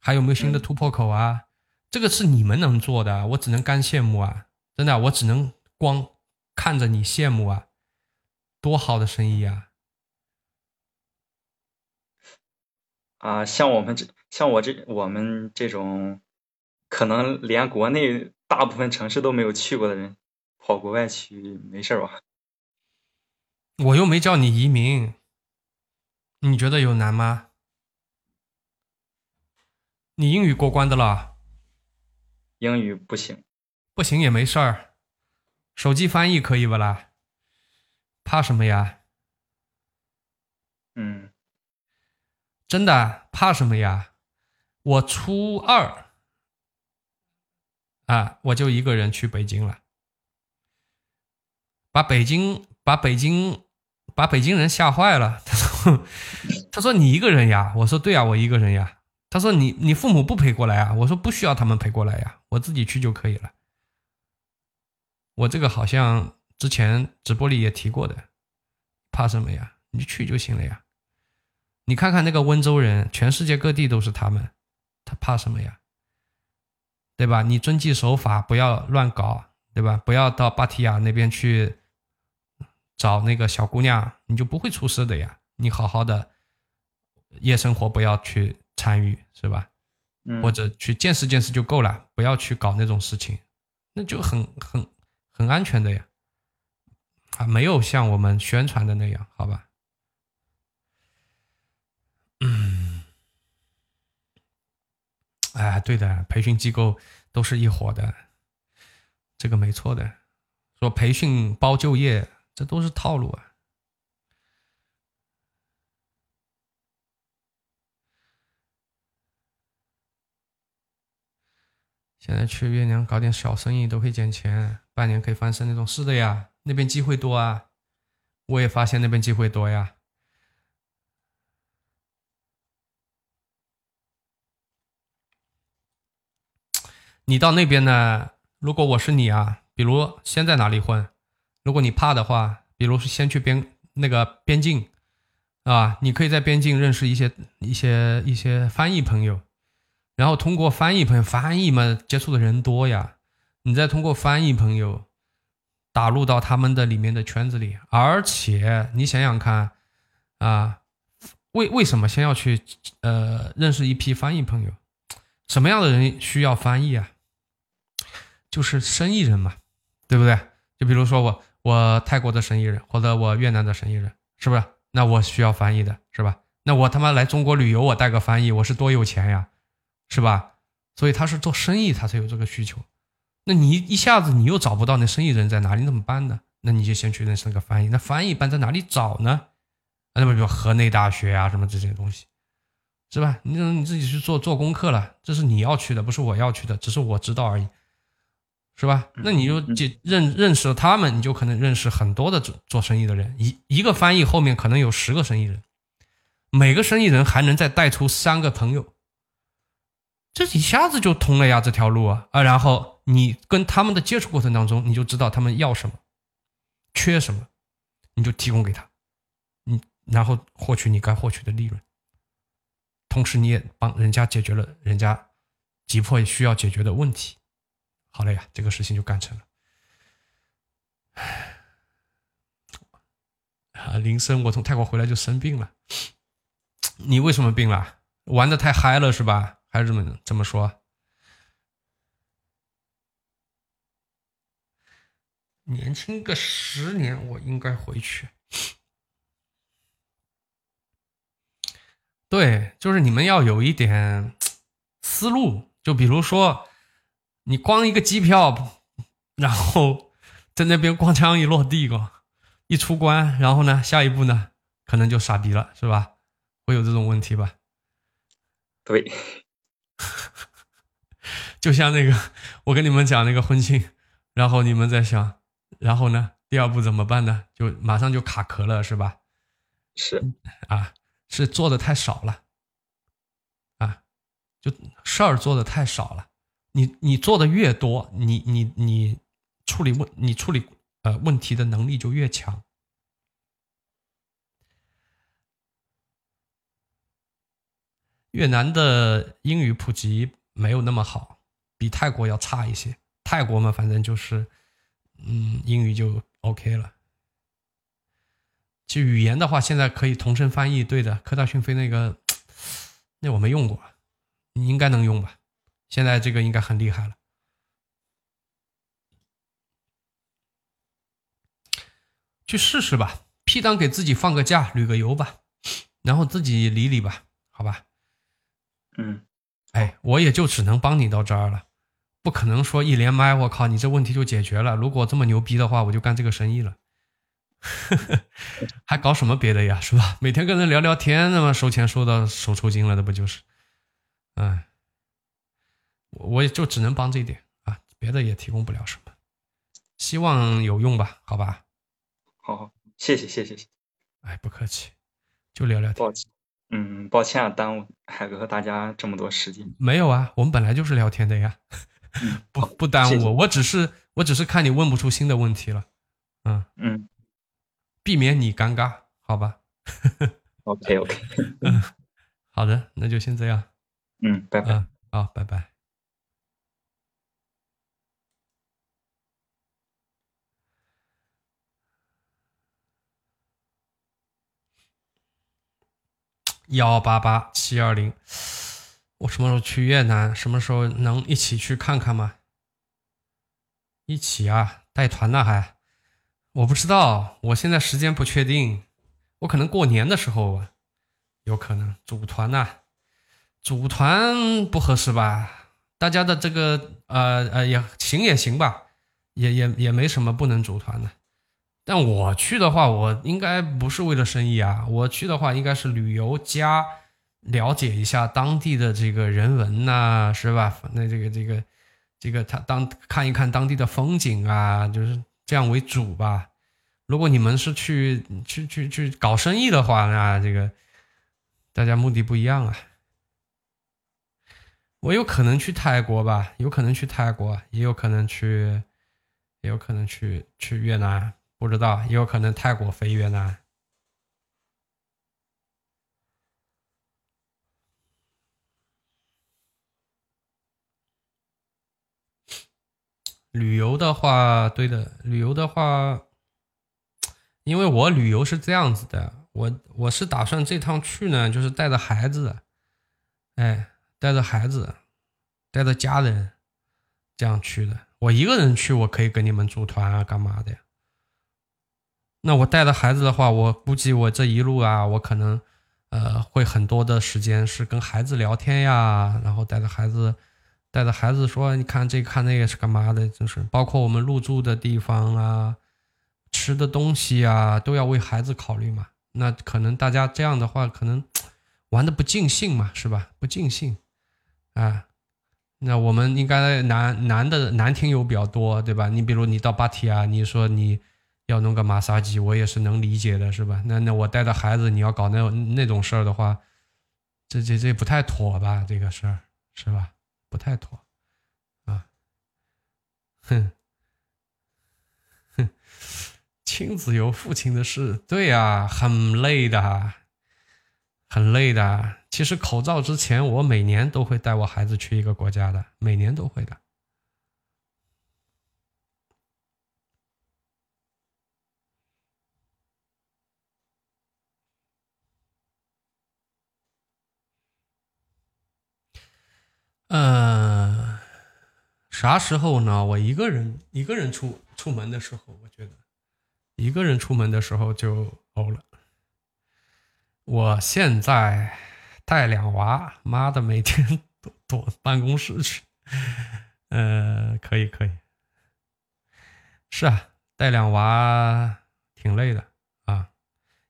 还有没有新的突破口啊？这个是你们能做的，我只能干羡慕啊！真的，我只能光看着你羡慕啊！多好的生意啊！啊，像我们这像我这我们这种，可能连国内。大部分城市都没有去过的人，跑国外去没事吧？我又没叫你移民，你觉得有难吗？你英语过关的了？英语不行，不行也没事儿，手机翻译可以不啦？怕什么呀？嗯，真的怕什么呀？我初二。啊，我就一个人去北京了，把北京把北京把北京人吓坏了。他说：“ 他说你一个人呀？”我说：“对呀，我一个人呀。”他说：“你你父母不陪过来啊？”我说：“不需要他们陪过来呀，我自己去就可以了。”我这个好像之前直播里也提过的，怕什么呀？你去就行了呀。你看看那个温州人，全世界各地都是他们，他怕什么呀？对吧？你遵纪守法，不要乱搞，对吧？不要到芭提雅那边去找那个小姑娘，你就不会出事的呀。你好好的夜生活不要去参与，是吧？或者去见识见识就够了，不要去搞那种事情，那就很很很安全的呀。啊，没有像我们宣传的那样，好吧？嗯，哎，对的，培训机构都是一伙的，这个没错的。说培训包就业，这都是套路啊。现在去越南搞点小生意都可以捡钱，半年可以翻身那种。是的呀，那边机会多啊，我也发现那边机会多呀。你到那边呢？如果我是你啊，比如先在哪里混？如果你怕的话，比如是先去边那个边境，啊，你可以在边境认识一些一些一些翻译朋友，然后通过翻译朋友翻译嘛，接触的人多呀，你再通过翻译朋友打入到他们的里面的圈子里，而且你想想看，啊，为为什么先要去呃认识一批翻译朋友？什么样的人需要翻译啊？就是生意人嘛，对不对？就比如说我，我泰国的生意人，或者我越南的生意人，是不是？那我需要翻译的，是吧？那我他妈来中国旅游，我带个翻译，我是多有钱呀，是吧？所以他是做生意，他才有这个需求。那你一下子你又找不到那生意人在哪里，怎么办呢？那你就先去认识那个翻译。那翻译班在哪里找呢？那么比如河内大学啊，什么这些东西，是吧？你你自己去做做功课了，这是你要去的，不是我要去的，只是我知道而已。是吧？那你就认认识了他们，你就可能认识很多的做做生意的人。一一个翻译后面可能有十个生意人，每个生意人还能再带出三个朋友，这一下子就通了呀，这条路啊啊！然后你跟他们的接触过程当中，你就知道他们要什么，缺什么，你就提供给他，你然后获取你该获取的利润，同时你也帮人家解决了人家急迫需要解决的问题。好了呀，这个事情就干成了。啊，林森，我从泰国回来就生病了。你为什么病了？玩的太嗨了是吧？还是这么这么说？年轻个十年，我应该回去。对，就是你们要有一点思路，就比如说。你光一个机票，然后在那边光枪一落地个，一出关，然后呢，下一步呢，可能就傻逼了，是吧？会有这种问题吧？对，就像那个我跟你们讲那个婚庆，然后你们在想，然后呢，第二步怎么办呢？就马上就卡壳了，是吧？是啊，是做的太少了，啊，就事儿做的太少了。你你做的越多，你你你处理问你处理呃问题的能力就越强。越南的英语普及没有那么好，比泰国要差一些。泰国嘛，反正就是嗯，英语就 OK 了。其实语言的话，现在可以同声翻译，对的。科大讯飞那个，那我没用过，你应该能用吧？现在这个应该很厉害了，去试试吧。P 档给自己放个假，旅个游吧，然后自己理理吧，好吧？嗯，哎，我也就只能帮你到这儿了，不可能说一连麦，我靠，你这问题就解决了。如果这么牛逼的话，我就干这个生意了，还搞什么别的呀？是吧？每天跟人聊聊天，那么收钱收到手抽筋了，那不就是？哎。我也就只能帮这一点啊，别的也提供不了什么，希望有用吧？好吧，好好，谢谢谢谢谢谢，哎，不客气，就聊聊天嗯，抱歉啊，耽误海哥和大家这么多时间。没有啊，我们本来就是聊天的呀，嗯，不不耽谢谢误我。我只是我只是看你问不出新的问题了，嗯，嗯避免你尴尬，好吧？，OK OK，嗯好的，那就先这样，嗯，拜拜。嗯，好，拜拜。幺八八七二零，我什么时候去越南？什么时候能一起去看看吗？一起啊，带团呢还？我不知道，我现在时间不确定，我可能过年的时候有可能组团呢、组团不合适吧？大家的这个呃呃也行也行吧，也也也没什么不能组团的。但我去的话，我应该不是为了生意啊，我去的话应该是旅游加了解一下当地的这个人文呐、是吧？那这个这个这个他当看一看当地的风景啊，就是这样为主吧。如果你们是去去去去搞生意的话，那这个大家目的不一样啊。我有可能去泰国吧，有可能去泰国，也有可能去，也有可能去去越南，不知道，也有可能泰国飞越南。旅游的话，对的，旅游的话，因为我旅游是这样子的，我我是打算这趟去呢，就是带着孩子，哎，带着孩子，带着家人，这样去的。我一个人去，我可以跟你们组团啊，干嘛的呀？那我带着孩子的话，我估计我这一路啊，我可能呃会很多的时间是跟孩子聊天呀，然后带着孩子，带着孩子说，你看这看那个是干嘛的，就是包括我们入住的地方啊，吃的东西啊，都要为孩子考虑嘛。那可能大家这样的话，可能玩的不尽兴嘛，是吧？不尽兴啊。那我们应该男男的男听友比较多，对吧？你比如你到芭提雅，你说你要弄个马杀鸡，我也是能理解的，是吧？那那我带着孩子，你要搞那那种事儿的话，这这这不太妥吧？这个事儿是吧？不太妥啊！哼哼，亲子有父亲的事，对呀、很累的，很累的。其实口罩之前，我每年都会带我孩子去一个国家的，每年都会的。呃，啥时候呢？我一个人一个人出出门的时候，我觉得一个人出门的时候就欧了。我现在带两娃，妈的，每天躲躲办公室去。呃，可以可以，是啊，带两娃挺累的啊，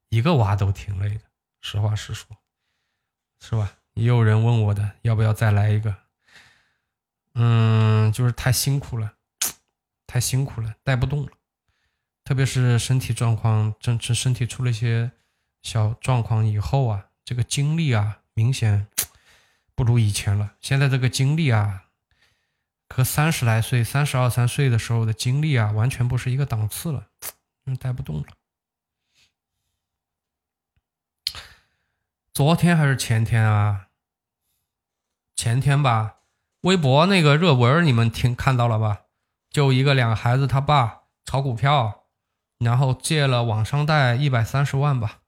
一个娃都挺累的，实话实说，是吧？也有人问我的，要不要再来一个？嗯，就是太辛苦了，太辛苦了，带不动了，特别是身体状况，真是身体出了一些小状况以后啊，这个精力啊，明显不如以前了。现在这个精力啊，和三十来岁、三十二三岁的时候的精力啊，完全不是一个档次了，嗯，带不动了。昨天还是前天啊？前天吧。微博那个热文你们听看到了吧？就一个两个孩子他爸炒股票，然后借了网商贷一百三十万吧，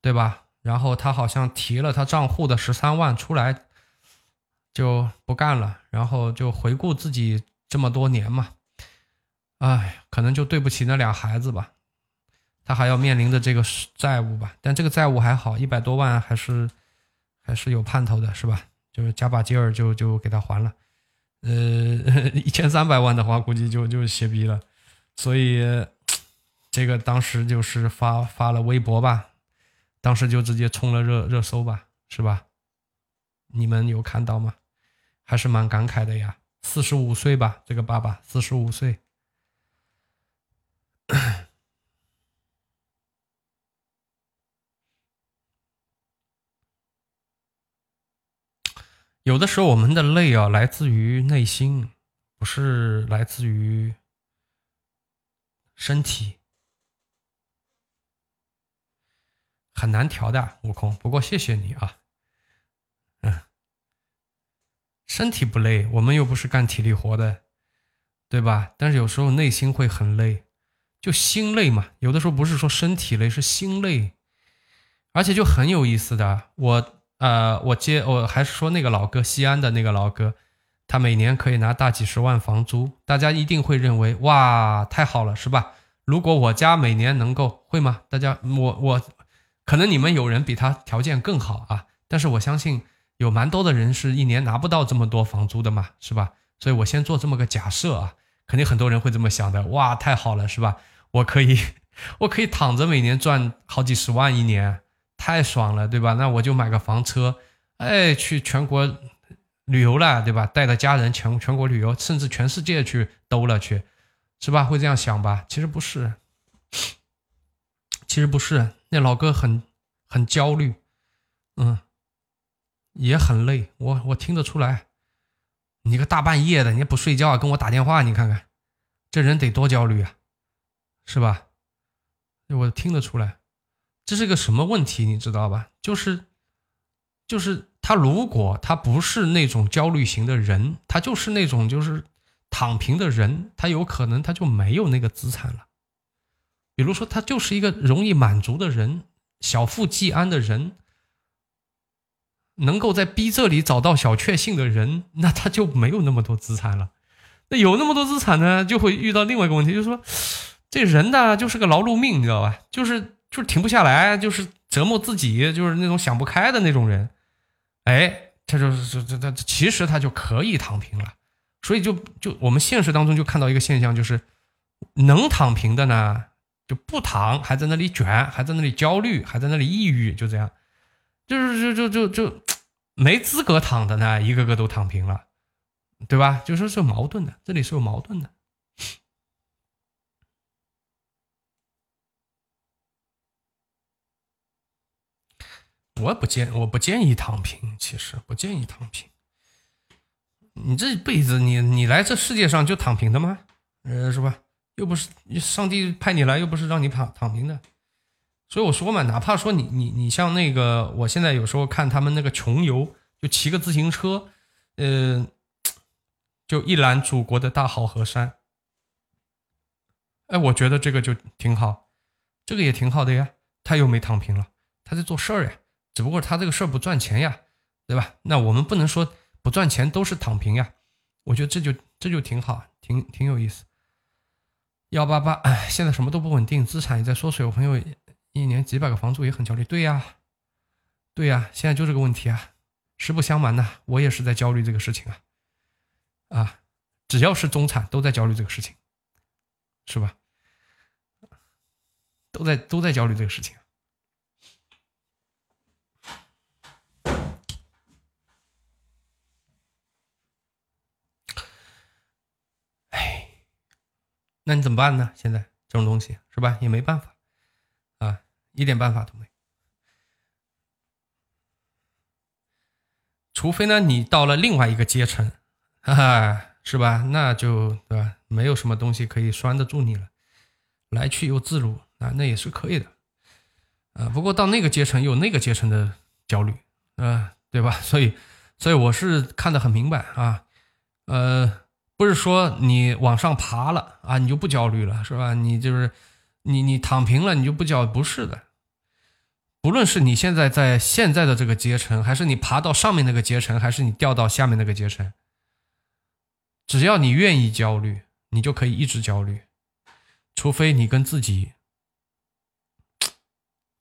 对吧？然后他好像提了他账户的十三万出来，就不干了，然后就回顾自己这么多年嘛，哎，可能就对不起那俩孩子吧，他还要面临着这个债务吧，但这个债务还好，一百多万还是还是有盼头的，是吧？就加把劲儿就就给他还了，呃，一千三百万的话估计就就歇逼了，所以这个当时就是发发了微博吧，当时就直接冲了热热搜吧，是吧？你们有看到吗？还是蛮感慨的呀，四十五岁吧，这个爸爸四十五岁。有的时候我们的累啊，来自于内心，不是来自于身体，很难调的，悟空。不过谢谢你啊，嗯，身体不累，我们又不是干体力活的，对吧？但是有时候内心会很累，就心累嘛。有的时候不是说身体累，是心累，而且就很有意思的，我。呃，我接我还是说那个老哥，西安的那个老哥，他每年可以拿大几十万房租，大家一定会认为哇，太好了，是吧？如果我家每年能够会吗？大家，我我可能你们有人比他条件更好啊，但是我相信有蛮多的人是一年拿不到这么多房租的嘛，是吧？所以我先做这么个假设啊，肯定很多人会这么想的，哇，太好了，是吧？我可以，我可以躺着每年赚好几十万一年。太爽了，对吧？那我就买个房车，哎，去全国旅游了，对吧？带着家人全全国旅游，甚至全世界去兜了去，是吧？会这样想吧？其实不是，其实不是。那老哥很很焦虑，嗯，也很累。我我听得出来，你个大半夜的，你也不睡觉，跟我打电话，你看看，这人得多焦虑啊，是吧？我听得出来。这是个什么问题，你知道吧？就是，就是他如果他不是那种焦虑型的人，他就是那种就是躺平的人，他有可能他就没有那个资产了。比如说，他就是一个容易满足的人，小富即安的人，能够在逼这里找到小确幸的人，那他就没有那么多资产了。那有那么多资产呢，就会遇到另外一个问题，就是说，这人呢就是个劳碌命，你知道吧？就是。就是停不下来，就是折磨自己，就是那种想不开的那种人，哎，他就是这这这，其实他就可以躺平了。所以就就我们现实当中就看到一个现象，就是能躺平的呢就不躺，还在那里卷，还在那里焦虑，还在那里抑郁，就这样，就是就就就就没资格躺的呢，一个个都躺平了，对吧？就是是矛盾的，这里是有矛盾的。我不建，我不建议躺平。其实不建议躺平。你这辈子，你你来这世界上就躺平的吗？呃，是吧？又不是上帝派你来，又不是让你躺躺平的。所以我说嘛，哪怕说你你你像那个，我现在有时候看他们那个穷游，就骑个自行车，呃，就一览祖国的大好河山。哎，我觉得这个就挺好，这个也挺好的呀。他又没躺平了，他在做事儿呀。只不过他这个事儿不赚钱呀，对吧？那我们不能说不赚钱都是躺平呀。我觉得这就这就挺好，挺挺有意思。幺八八，哎，现在什么都不稳定，资产也在缩水。我朋友一年几百个房租也很焦虑。对呀，对呀，现在就这个问题啊。实不相瞒呐，我也是在焦虑这个事情啊。啊，只要是中产都在焦虑这个事情，是吧？都在都在焦虑这个事情。那你怎么办呢？现在这种东西是吧，也没办法啊，一点办法都没。除非呢，你到了另外一个阶层，哈哈，是吧？那就对吧？没有什么东西可以拴得住你了，来去又自如啊，那也是可以的啊。不过到那个阶层有那个阶层的焦虑啊，对吧？所以，所以我是看得很明白啊，呃。不是说你往上爬了啊，你就不焦虑了，是吧？你就是你你躺平了，你就不焦？不是的，不论是你现在在现在的这个阶层，还是你爬到上面那个阶层，还是你掉到下面那个阶层，只要你愿意焦虑，你就可以一直焦虑，除非你跟自己，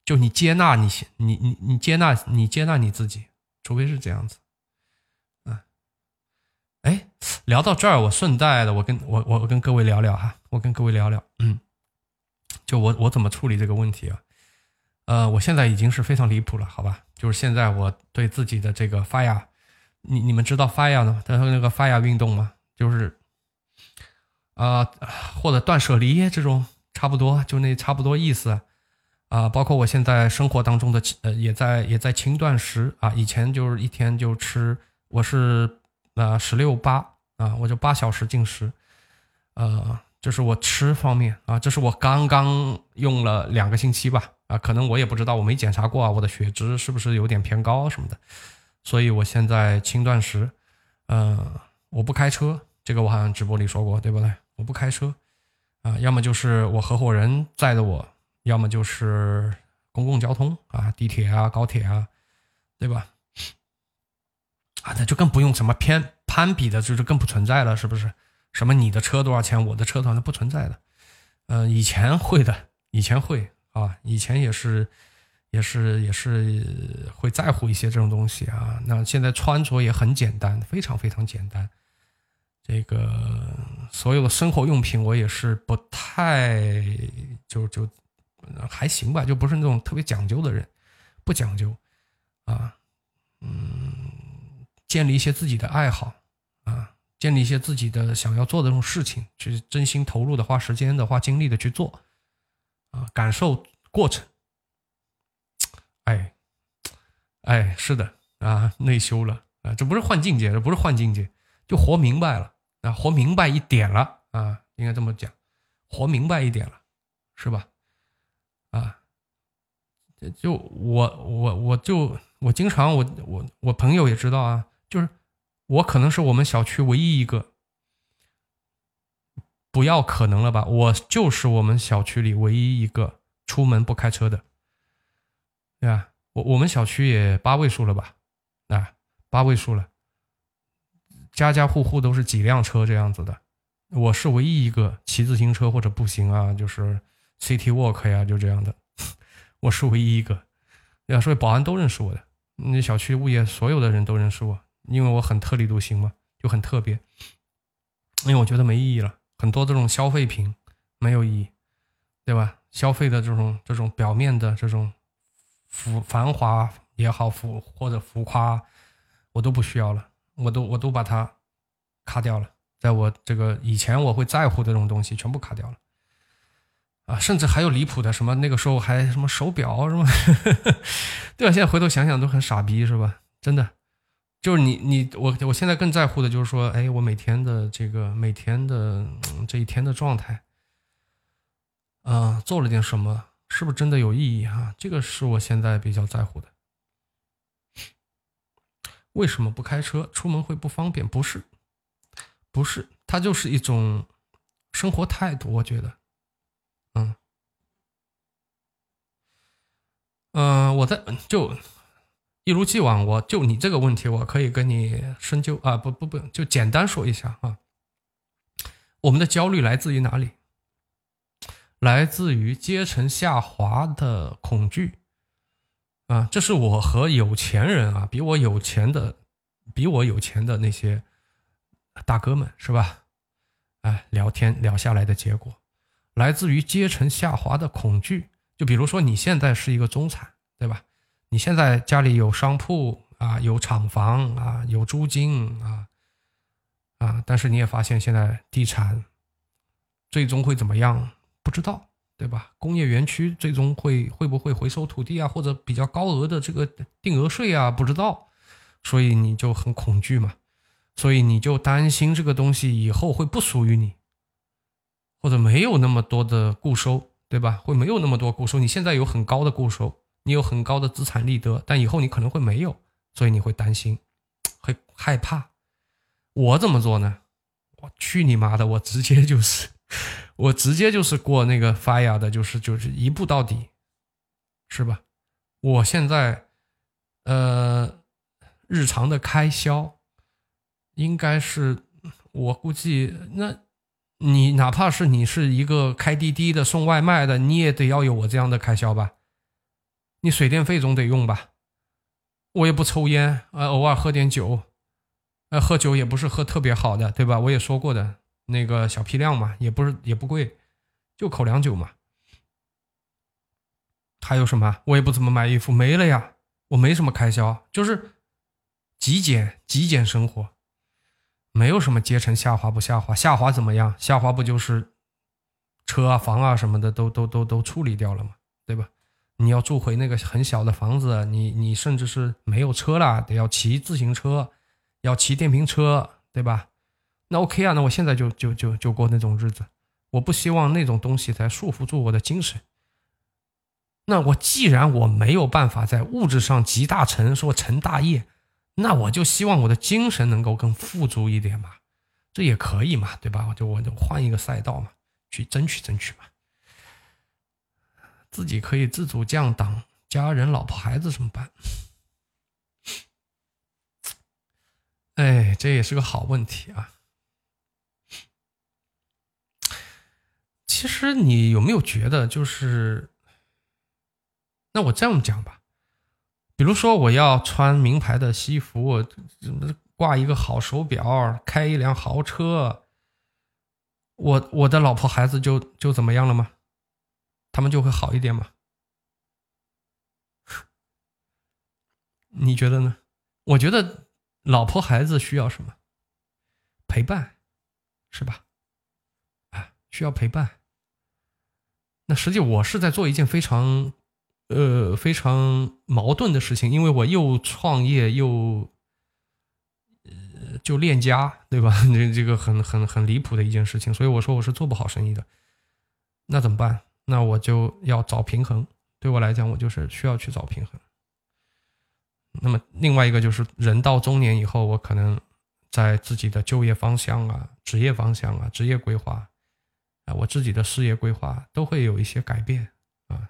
就你接纳你你你你接纳你接纳你自己，除非是这样子。聊到这儿，我顺带的，我跟我我跟各位聊聊哈，我跟各位聊聊，嗯，就我我怎么处理这个问题啊？呃，我现在已经是非常离谱了，好吧？就是现在我对自己的这个发芽，你你们知道发芽呢？他说那个发芽运动吗？就是啊，或者断舍离这种，差不多就那差不多意思啊。包括我现在生活当中的呃，也在也在轻断食啊，以前就是一天就吃。我是呃十六八啊，我就八小时进食，呃，这是我吃方面啊，这是我刚刚用了两个星期吧啊，可能我也不知道，我没检查过啊，我的血脂是不是有点偏高什么的，所以我现在轻断食，呃，我不开车，这个我好像直播里说过对不对？我不开车啊，要么就是我合伙人载的我，要么就是公共交通啊，地铁啊，高铁啊，对吧？啊，那就更不用什么偏攀比的，就是更不存在了，是不是？什么你的车多少钱，我的车多少，那不存在的。呃，以前会的，以前会啊，以前也是，也是，也是会在乎一些这种东西啊。那现在穿着也很简单，非常非常简单。这个所有的生活用品，我也是不太就就还行吧，就不是那种特别讲究的人，不讲究啊，嗯。建立一些自己的爱好，啊，建立一些自己的想要做的这种事情，去真心投入的花时间的花精力的去做，啊，感受过程。哎，哎，是的啊，内修了啊，这不是换境界，这不是换境界，就活明白了啊，活明白一点了啊，应该这么讲，活明白一点了，是吧？啊，就我我我就我经常我我我朋友也知道啊。就是我可能是我们小区唯一一个，不要可能了吧？我就是我们小区里唯一一个出门不开车的，对吧？我我们小区也八位数了吧？啊，八位数了，家家户户都是几辆车这样子的。我是唯一一个骑自行车或者步行啊，就是 city walk 呀，就这样的。我是唯一一个，要所以保安都认识我的，那小区物业所有的人都认识我。因为我很特立独行嘛，就很特别。因为我觉得没意义了，很多这种消费品没有意义，对吧？消费的这种这种表面的这种浮繁华也好，浮或者浮夸，我都不需要了，我都我都把它卡掉了。在我这个以前我会在乎的这种东西，全部卡掉了。啊，甚至还有离谱的，什么那个时候还什么手表什么，对吧？现在回头想想都很傻逼，是吧？真的。就是你你我我现在更在乎的就是说，哎，我每天的这个每天的这一天的状态，啊，做了点什么，是不是真的有意义哈？这个是我现在比较在乎的。为什么不开车出门会不方便？不是，不是，它就是一种生活态度，我觉得，嗯，嗯，我在就。一如既往，我就你这个问题，我可以跟你深究啊，不不不，就简单说一下啊。我们的焦虑来自于哪里？来自于阶层下滑的恐惧啊。这是我和有钱人啊，比我有钱的，比我有钱的那些大哥们是吧？哎，聊天聊下来的结果，来自于阶层下滑的恐惧。就比如说你现在是一个中产，对吧？你现在家里有商铺啊，有厂房啊，有租金啊，啊，但是你也发现现在地产最终会怎么样？不知道，对吧？工业园区最终会会不会回收土地啊，或者比较高额的这个定额税啊？不知道，所以你就很恐惧嘛，所以你就担心这个东西以后会不属于你，或者没有那么多的固收，对吧？会没有那么多固收，你现在有很高的固收。你有很高的资产利得，但以后你可能会没有，所以你会担心，会害怕。我怎么做呢？我去你妈的！我直接就是，我直接就是过那个 fire 的，就是就是一步到底，是吧？我现在，呃，日常的开销，应该是我估计，那你哪怕是你是一个开滴滴的、送外卖的，你也得要有我这样的开销吧？你水电费总得用吧？我也不抽烟，呃，偶尔喝点酒，呃，喝酒也不是喝特别好的，对吧？我也说过的，那个小批量嘛，也不是也不贵，就口粮酒嘛。还有什么？我也不怎么买衣服，没了呀。我没什么开销，就是极简极简生活，没有什么阶层下滑不下滑，下滑怎么样？下滑不就是车啊房啊什么的都都都都处理掉了嘛，对吧？你要住回那个很小的房子，你你甚至是没有车了，得要骑自行车，要骑电瓶车，对吧？那 OK 啊，那我现在就就就就过那种日子，我不希望那种东西才束缚住我的精神。那我既然我没有办法在物质上集大成，说成大业，那我就希望我的精神能够更富足一点嘛，这也可以嘛，对吧？我就我就换一个赛道嘛，去争取争取嘛，自己可以自主降档，家人、老婆、孩子怎么办？哎，这也是个好问题啊。其实你有没有觉得，就是？那我这样讲吧，比如说我要穿名牌的西服，我挂一个好手表，开一辆豪车，我我的老婆孩子就就怎么样了吗？他们就会好一点嘛？你觉得呢？我觉得老婆孩子需要什么？陪伴，是吧？啊，需要陪伴。那实际我是在做一件非常。呃，非常矛盾的事情，因为我又创业又，呃，就恋家，对吧？这这个很很很离谱的一件事情，所以我说我是做不好生意的。那怎么办？那我就要找平衡。对我来讲，我就是需要去找平衡。那么另外一个就是人到中年以后，我可能在自己的就业方向啊、职业方向啊、职业规划啊、我自己的事业规划都会有一些改变啊。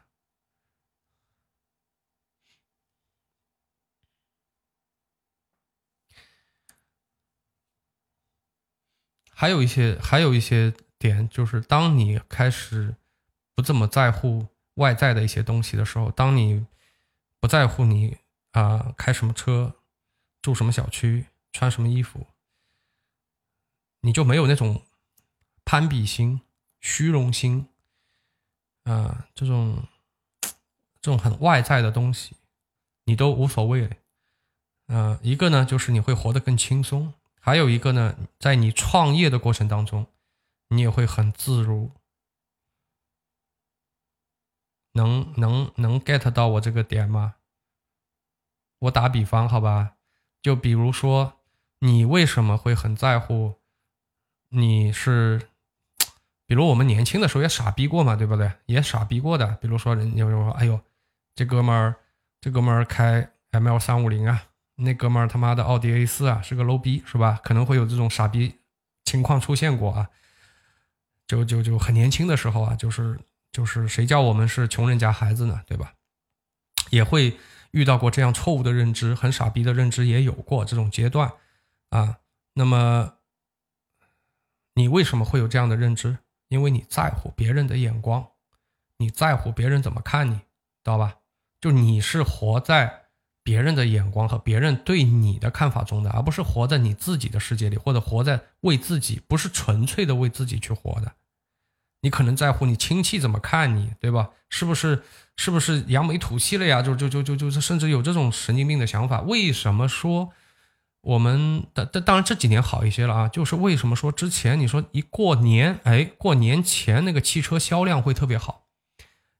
还有一些，还有一些点，就是当你开始不这么在乎外在的一些东西的时候，当你不在乎你啊开什么车、住什么小区、穿什么衣服，你就没有那种攀比心、虚荣心啊这种这种很外在的东西，你都无所谓了。嗯，一个呢，就是你会活得更轻松。还有一个呢，在你创业的过程当中，你也会很自如，能能能 get 到我这个点吗？我打比方，好吧，就比如说，你为什么会很在乎？你是，比如我们年轻的时候也傻逼过嘛，对不对？也傻逼过的。比如说，人有人说，哎呦，这哥们儿，这哥们儿开 ML 三五零啊。那哥们儿他妈的奥迪 A 四啊，是个 low 逼是吧？可能会有这种傻逼情况出现过啊。就就就很年轻的时候啊，就是就是谁叫我们是穷人家孩子呢，对吧？也会遇到过这样错误的认知，很傻逼的认知也有过这种阶段啊。那么你为什么会有这样的认知？因为你在乎别人的眼光，你在乎别人怎么看你，知道吧？就你是活在。别人的眼光和别人对你的看法中的，而不是活在你自己的世界里，或者活在为自己，不是纯粹的为自己去活的。你可能在乎你亲戚怎么看你，对吧？是不是是不是扬眉吐气了呀？就就就就就是甚至有这种神经病的想法。为什么说我们的？当当然这几年好一些了啊。就是为什么说之前你说一过年，哎，过年前那个汽车销量会特别好，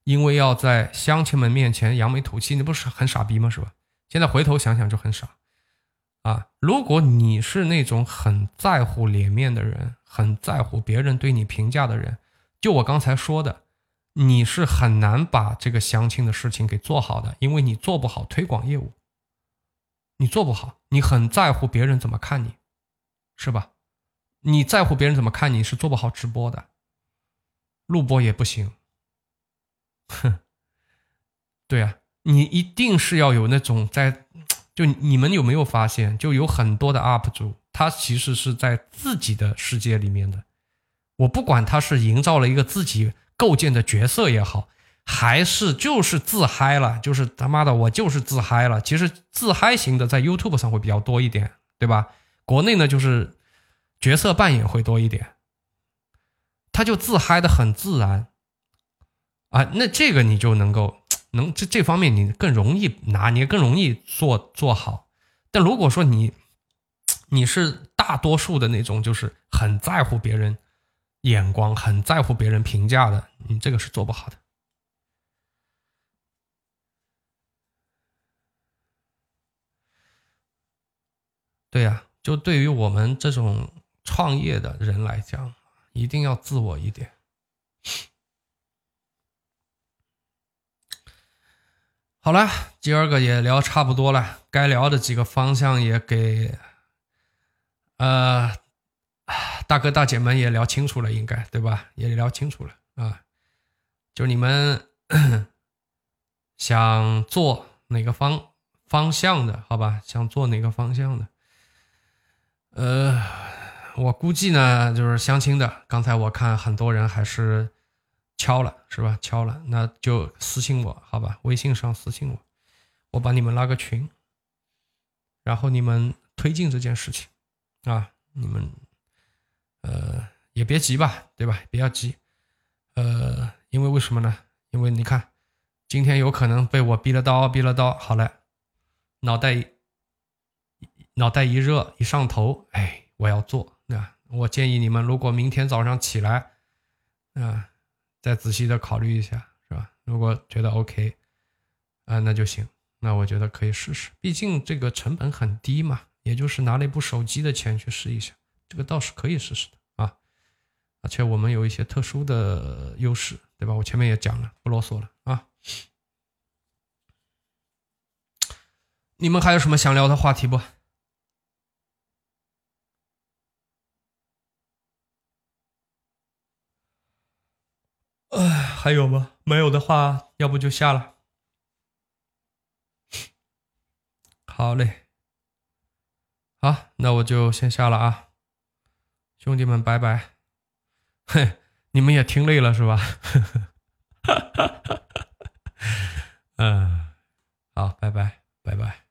因为要在乡亲们面前扬眉吐气，你不是很傻逼吗？是吧？现在回头想想就很傻，啊！如果你是那种很在乎脸面的人，很在乎别人对你评价的人，就我刚才说的，你是很难把这个相亲的事情给做好的，因为你做不好推广业务，你做不好，你很在乎别人怎么看你，是吧？你在乎别人怎么看你是做不好直播的，录播也不行，哼，对呀。你一定是要有那种在，就你们有没有发现，就有很多的 UP 主，他其实是在自己的世界里面的。我不管他是营造了一个自己构建的角色也好，还是就是自嗨了，就是他妈的我就是自嗨了。其实自嗨型的在 YouTube 上会比较多一点，对吧？国内呢就是角色扮演会多一点，他就自嗨的很自然啊，那这个你就能够。能这这方面你更容易拿捏，更容易做做好。但如果说你你是大多数的那种，就是很在乎别人眼光，很在乎别人评价的，你这个是做不好的。对呀，就对于我们这种创业的人来讲，一定要自我一点。好了，今儿个也聊差不多了，该聊的几个方向也给，呃，大哥大姐们也聊清楚了，应该对吧？也聊清楚了啊，就你们 想做哪个方方向的，好吧？想做哪个方向的？呃，我估计呢，就是相亲的。刚才我看很多人还是。敲了是吧？敲了，那就私信我好吧，微信上私信我，我把你们拉个群，然后你们推进这件事情啊，你们呃也别急吧，对吧？不要急，呃，因为为什么呢？因为你看，今天有可能被我逼了刀，逼了刀，好了，脑袋脑袋一热一上头，哎，我要做，那我建议你们，如果明天早上起来，啊。再仔细的考虑一下，是吧？如果觉得 OK，啊，那就行。那我觉得可以试试，毕竟这个成本很低嘛，也就是拿了一部手机的钱去试一下，这个倒是可以试试的啊。而且我们有一些特殊的优势，对吧？我前面也讲了，不啰嗦了啊。你们还有什么想聊的话题不？哎，还有吗？没有的话，要不就下了。好嘞，好，那我就先下了啊，兄弟们，拜拜！嘿，你们也听累了是吧？哈哈哈哈哈！嗯，好，拜拜，拜拜。